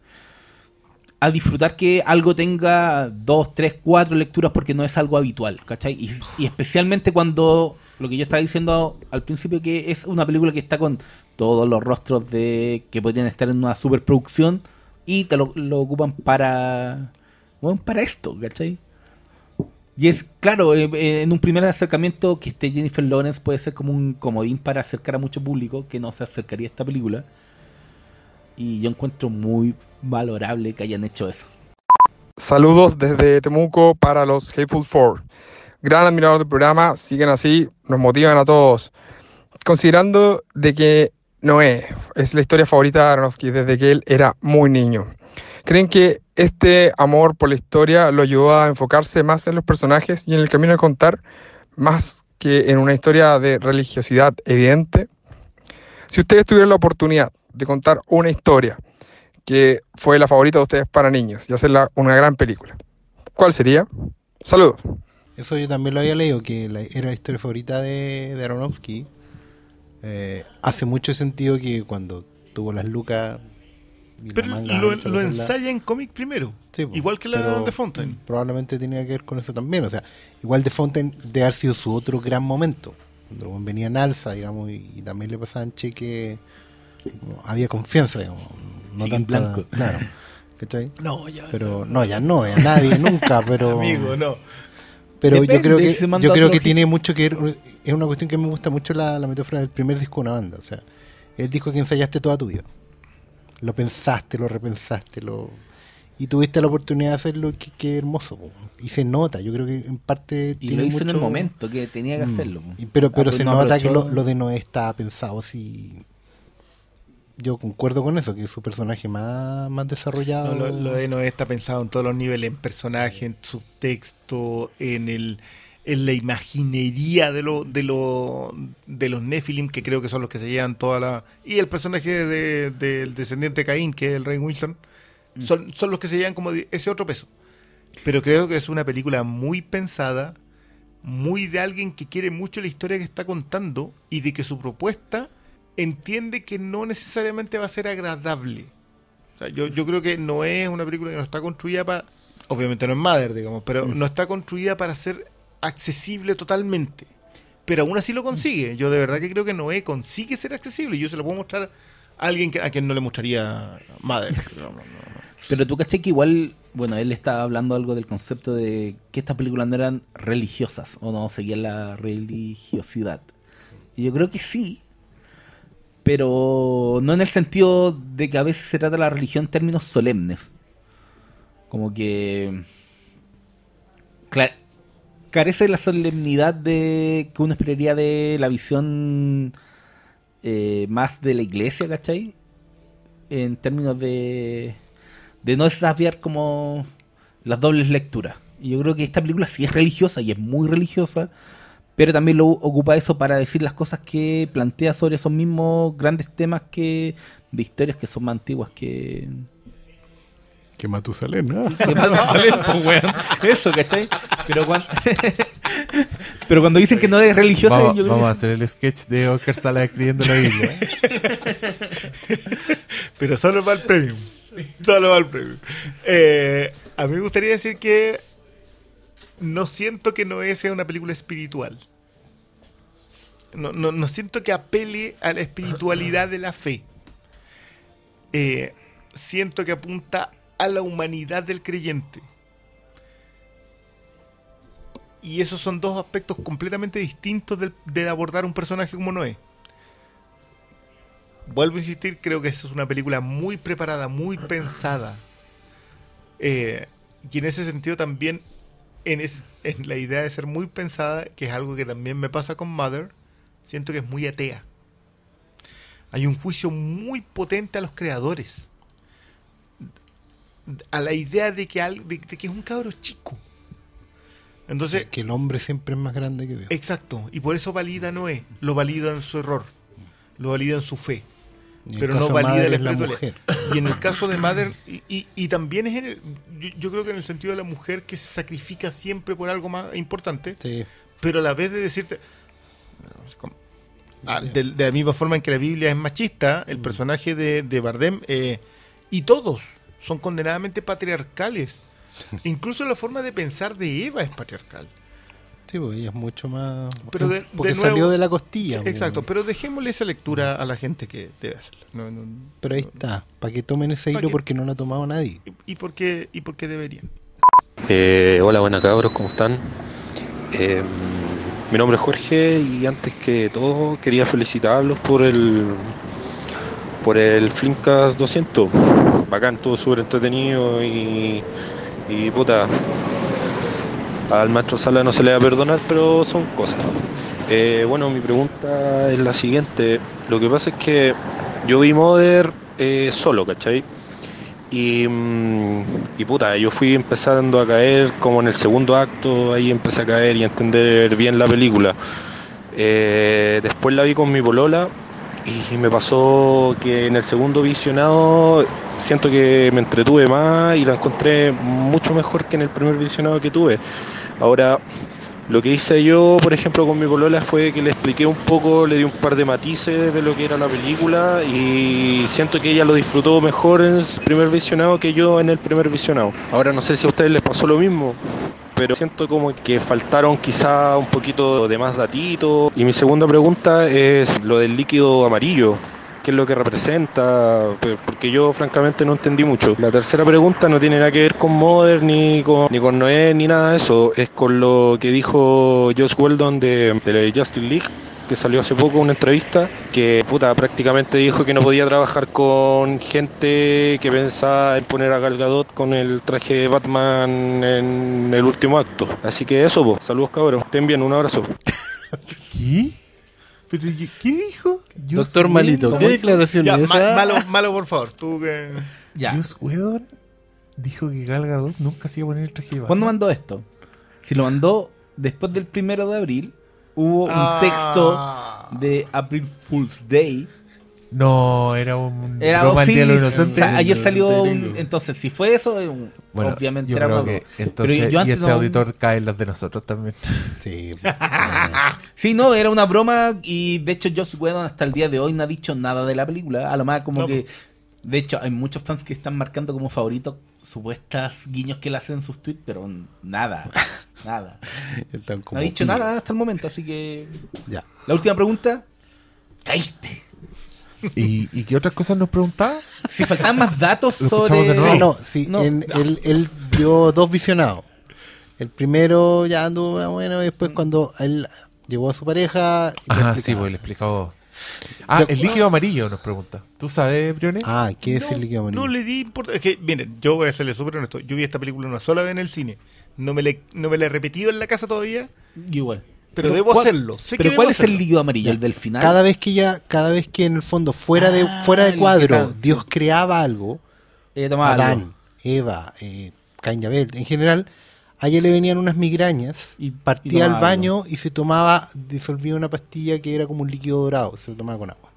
a disfrutar que algo tenga dos, tres, cuatro lecturas porque no es algo habitual, ¿cachai? Y, especialmente cuando lo que yo estaba diciendo al principio que es una película que está con todos los rostros de que podrían estar en una superproducción y te lo, lo ocupan para bueno, para esto, ¿cachai? Y es, claro, eh, eh, en un primer acercamiento que esté Jennifer Lawrence puede ser como un comodín para acercar a mucho público que no se acercaría a esta película. Y yo encuentro muy valorable que hayan hecho eso. Saludos desde Temuco para los Hateful Four. Gran admirador del programa, siguen así, nos motivan a todos. Considerando de que Noé es la historia favorita de Aronofsky desde que él era muy niño. ¿Creen que este amor por la historia lo ayudó a enfocarse más en los personajes y en el camino de contar, más que en una historia de religiosidad evidente? Si ustedes tuvieran la oportunidad de contar una historia que fue la favorita de ustedes para niños y hacerla una gran película, ¿cuál sería? Saludos. Eso yo también lo había leído, que la- era la historia favorita de, de Aronofsky. Eh, hace mucho sentido que cuando tuvo las lucas... la Pero manga lo, lo ensaya en cómic primero. Sí, igual que la de Fontaine. Probablemente tenía que ver con eso también. O sea, igual de Fontaine de haber sido su otro gran momento. Cuando venía en alza, digamos, y, y también le pasaban cheque. Había confianza, digamos. No en tanta- blanco. Claro. ¿Cachai? No, ya. Pero no, ya no, ya nadie, nunca, pero. Amigo, no. Pero Depende, yo creo que yo creo que tiene mucho que ver. Es una cuestión que me gusta mucho la, la metáfora del primer disco de una banda. O sea, el disco que ensayaste toda tu vida. Lo pensaste, lo repensaste, lo y tuviste la oportunidad de hacerlo. Qué, qué hermoso. po. Y se nota. Yo creo que en parte Y tiene lo hizo en el momento que tenía que Mm. hacerlo. po. Pero pero Ah, se no nota que lo, de Noé está pensado así. Yo concuerdo con eso, que es su personaje más, más desarrollado. No, lo, lo de Noé está pensado en todos los niveles, en personaje, en subtexto, en el en la imaginería de lo, de lo, de los Nephilim, que creo que son los que se llevan toda la. Y el personaje de- del descendiente de Caín, que es el rey Wilson, son, son los que se llevan como de ese otro peso. Pero creo que es una película muy pensada, muy de alguien que quiere mucho la historia que está contando y de que su propuesta entiende que no necesariamente va a ser agradable. O sea, yo, yo creo que no es una película que no está construida para. Obviamente no es Mother, digamos, pero no está construida para ser accesible totalmente. Pero aún así lo consigue. Yo de verdad que creo que Noé consigue ser accesible. y Yo se lo puedo mostrar a alguien que, a quien no le mostraría Mother. No, no, no. Pero tú caché que igual, bueno, él estaba hablando algo del concepto de que estas películas no eran religiosas o no seguían la religiosidad. Y yo creo que sí, pero no en el sentido de que a veces se trata la religión en términos solemnes. Como que carece de la solemnidad de que uno esperaría de la visión eh, más de la iglesia, ¿cachai? En términos de, de no desafiar como las dobles lecturas. Y yo creo que esta película sí es religiosa y es muy religiosa, pero también lo ocupa eso para decir las cosas que plantea sobre esos mismos grandes temas que de historias que son más antiguas que, Que Matusalén, ¿no? que Matusalén, pues, weón. Eso, ¿cachai? Pero cuando, pero cuando dicen que no es religiosa, Vamos, yo creo vamos a hacer el sketch de Oscar Sala escribiendo la Biblia. Pero solo va el premium. Solo va el premium. Eh, a mí me gustaría decir que no siento que Noé sea una película espiritual. No, no, no siento que apele a la espiritualidad de la fe. Eh, siento que apunta a la humanidad del creyente. Y esos son dos aspectos completamente distintos del- de abordar un personaje como Noé. Vuelvo a insistir, creo que esa es una película muy preparada, muy pensada. Eh, y en ese sentido también, en, es- en la idea de ser muy pensada, que es algo que también me pasa con Mother, siento que es muy atea. Hay un juicio muy potente a los creadores. A la idea de que, al- de- de que es un cabro chico. Entonces, que el hombre siempre es más grande que Dios. Exacto, y por eso valida a Noé, lo valida en su error, lo valida en su fe, pero no valida la es la espiritualidad. mujer. Y en el caso de Mother, y, y- y también es en el, yo, yo creo que en el sentido de la mujer que se sacrifica siempre por algo más importante, Sí. pero a la vez de decirte, ah, de, de la misma forma en que la Biblia es machista, el personaje de, de Bardem, eh, y todos son condenadamente patriarcales. Incluso la forma de pensar de Eva es patriarcal. Sí, pues ella es mucho más. Pero de- porque de nuevo- salió de la costilla. Sí. Exacto, pero dejémosle esa lectura a la gente que debe hacerlo. No, no, Pero ahí está, para que tomen ese hilo que- porque no lo ha tomado nadie. y, y por qué, y por qué deberían. Eh, hola, buenas cabros, ¿cómo están? Eh, mi nombre es Jorge y antes que todo quería felicitarlos por el por el Flimcast 200. Bacán, todo súper entretenido y, y puta, al maestro Sala no se le va a perdonar, pero son cosas. Eh, bueno, mi pregunta es la siguiente. Lo que pasa es que yo vi Mother eh, solo, ¿cachai? Y, mm, y puta, yo fui empezando a caer como en el segundo acto, ahí empecé a caer y a entender bien la película. Eh, después la vi con mi polola y me pasó que en el segundo visionado siento que me entretuve más y la encontré mucho mejor que en el primer visionado que tuve. Ahora, lo que hice yo, por ejemplo, con mi polola fue que le expliqué un poco, le di un par de matices de lo que era la película y siento que ella lo disfrutó mejor en el primer visionado que yo en el primer visionado. Ahora no sé si a ustedes les pasó lo mismo, pero siento como que faltaron quizá un poquito de más datitos. Y mi segunda pregunta es lo del líquido amarillo. ¿Qué es lo que representa? Porque yo francamente no entendí mucho. La tercera pregunta no tiene nada que ver con Modern, ni con, ni con Noé, ni nada de eso. Es con lo que dijo Josh Weldon de, de la Justice League, que salió hace poco una entrevista, que puta, prácticamente dijo que no podía trabajar con gente que pensaba en poner a Gal Gadot con el traje de Batman en el último acto. Así que eso, pues. Saludos cabros. Estén bien, un abrazo. ¿Qué? ¿Pero y- qué dijo? Doctor Malito, ¿qué declaración Ya, es ma- esa? malo, malo, por favor. Tú que. Ya. Whedon dijo que Gal Gadot nunca se iba a poner el traje de Batman. ¿Cuándo mandó esto? Si lo mandó después del primero de abril, hubo un Ah. texto de April Fool's Day. No, era un Era de los sa- Inocentes. ayer salió un- entonces si fue eso eh, un- Bueno, obviamente yo era creo una que broma. entonces, Pero yo y este no- auditor cae en las de nosotros también. Sí. Sí, no, era una broma y de hecho Joss Whedon hasta el día de hoy no ha dicho nada de la película. A lo más como No, que... De hecho, hay muchos fans que están marcando como favoritos supuestas guiños que le hacen en sus tweets, pero nada, nada. No ha dicho nada hasta el momento, así que... Ya. La última pregunta. Caíste. ¿Y, y qué otras cosas nos preguntaba? Si faltaban más datos sobre... de. Sí, no, sí, No, en- no. Él, él dio dos visionados. El primero ya anduvo bueno, y después cuando él llevó a su pareja. Ah, sí, pues le explicó. Ah, el líquido amarillo nos pregunta. ¿Tú sabes, Briones? Ah, ¿qué es no, el líquido amarillo? No le di importancia. Es que, miren, yo voy a serle súper honesto. Yo vi esta película una sola vez en el cine. No me, le, no me la he repetido en la casa todavía, Igual. Pero, debo ¿cuál- hacerlo. Sé Pero ¿cuál es el líquido amarillo? Ya. ¿El del final? Cada vez que ya, cada vez que en el fondo fuera de, Ah, fuera de cuadro, Dios creaba algo, Ella tomaba algo. Adán, Eva, eh, Cain y Abel, en general, a ella le venían unas migrañas, Y- y partía al baño y se tomaba, disolvía una pastilla que era como un líquido dorado, se lo tomaba con agua.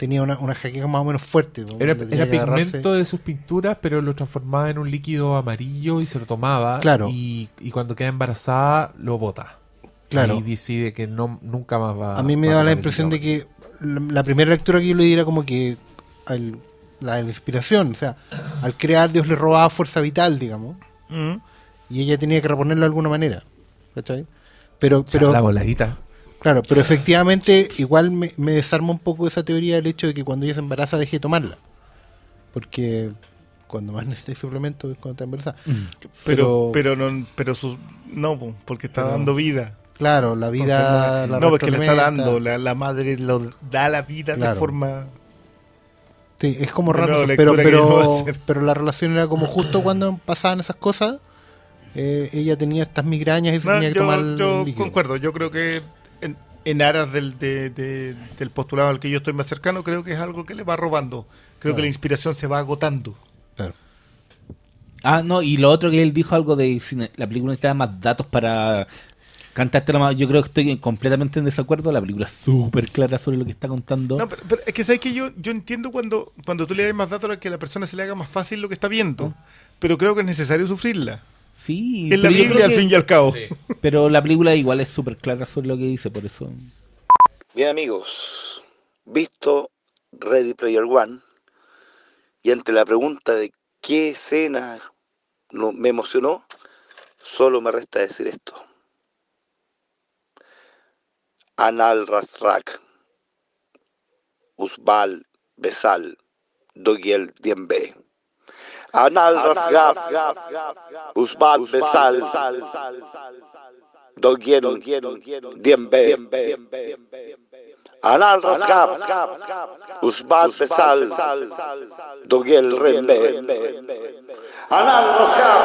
Tenía una, una jaqueca más o menos fuerte. Era, era pigmento de sus pinturas, pero lo transformaba en un líquido amarillo y se lo tomaba. Claro. Y, y cuando queda embarazada, lo bota. Claro. Y decide que no, nunca más va A mí me daba la impresión de que la, la primera lectura que yo le di era como que al- la inspiración, o sea, al crear Dios le robaba fuerza vital, digamos, Mm. y ella tenía que reponerlo de alguna manera. ¿cachai? Pero, amarillo. O sea, pero, la voladita. Claro, pero efectivamente igual me, me desarma un poco esa teoría del hecho de que cuando ella se embaraza deje de tomarla. Porque cuando más necesitas suplemento es cuando está embarazada. Pero, pero, no, pero su, no, po, porque está Pero- dando vida. Claro, la vida... no, la no, porque le está dando, la, la madre lo da la vida de forma. Sí, es como raro, pero, pero, pero la relación era como justo cuando pasaban esas cosas, eh, ella tenía estas migrañas y se No, tenía que yo tomar yo líquido. concuerdo, yo creo que en, aras del, de- de- del postulado al que yo estoy más cercano, creo que es algo que le va robando. Creo que la inspiración se va agotando. Claro. Ah, no, y lo otro que él dijo algo de si la película necesitaba más datos para cantarte la más. Yo creo que estoy completamente en desacuerdo. La película es súper clara sobre lo que está contando. No, pero, pero es que sabes que yo, yo entiendo cuando, cuando tú le das más datos a que a la persona se le haga más fácil lo que está viendo. Pero creo que es necesario sufrirla. Sí, Es la Biblia al fin y al cabo. Pero la película igual es súper clara sobre lo que dice, por eso. Bien amigos, visto Ready Player One y ante la pregunta de qué escena no- me emocionó, solo me resta decir esto. Anal Rasrak, Usbal, Besal, Dogiel Diembe. Anal rasgab, usbat besal, dogien, diembe. Anal rasgab, usbat besal, dogiel rembe. Anal rasgab,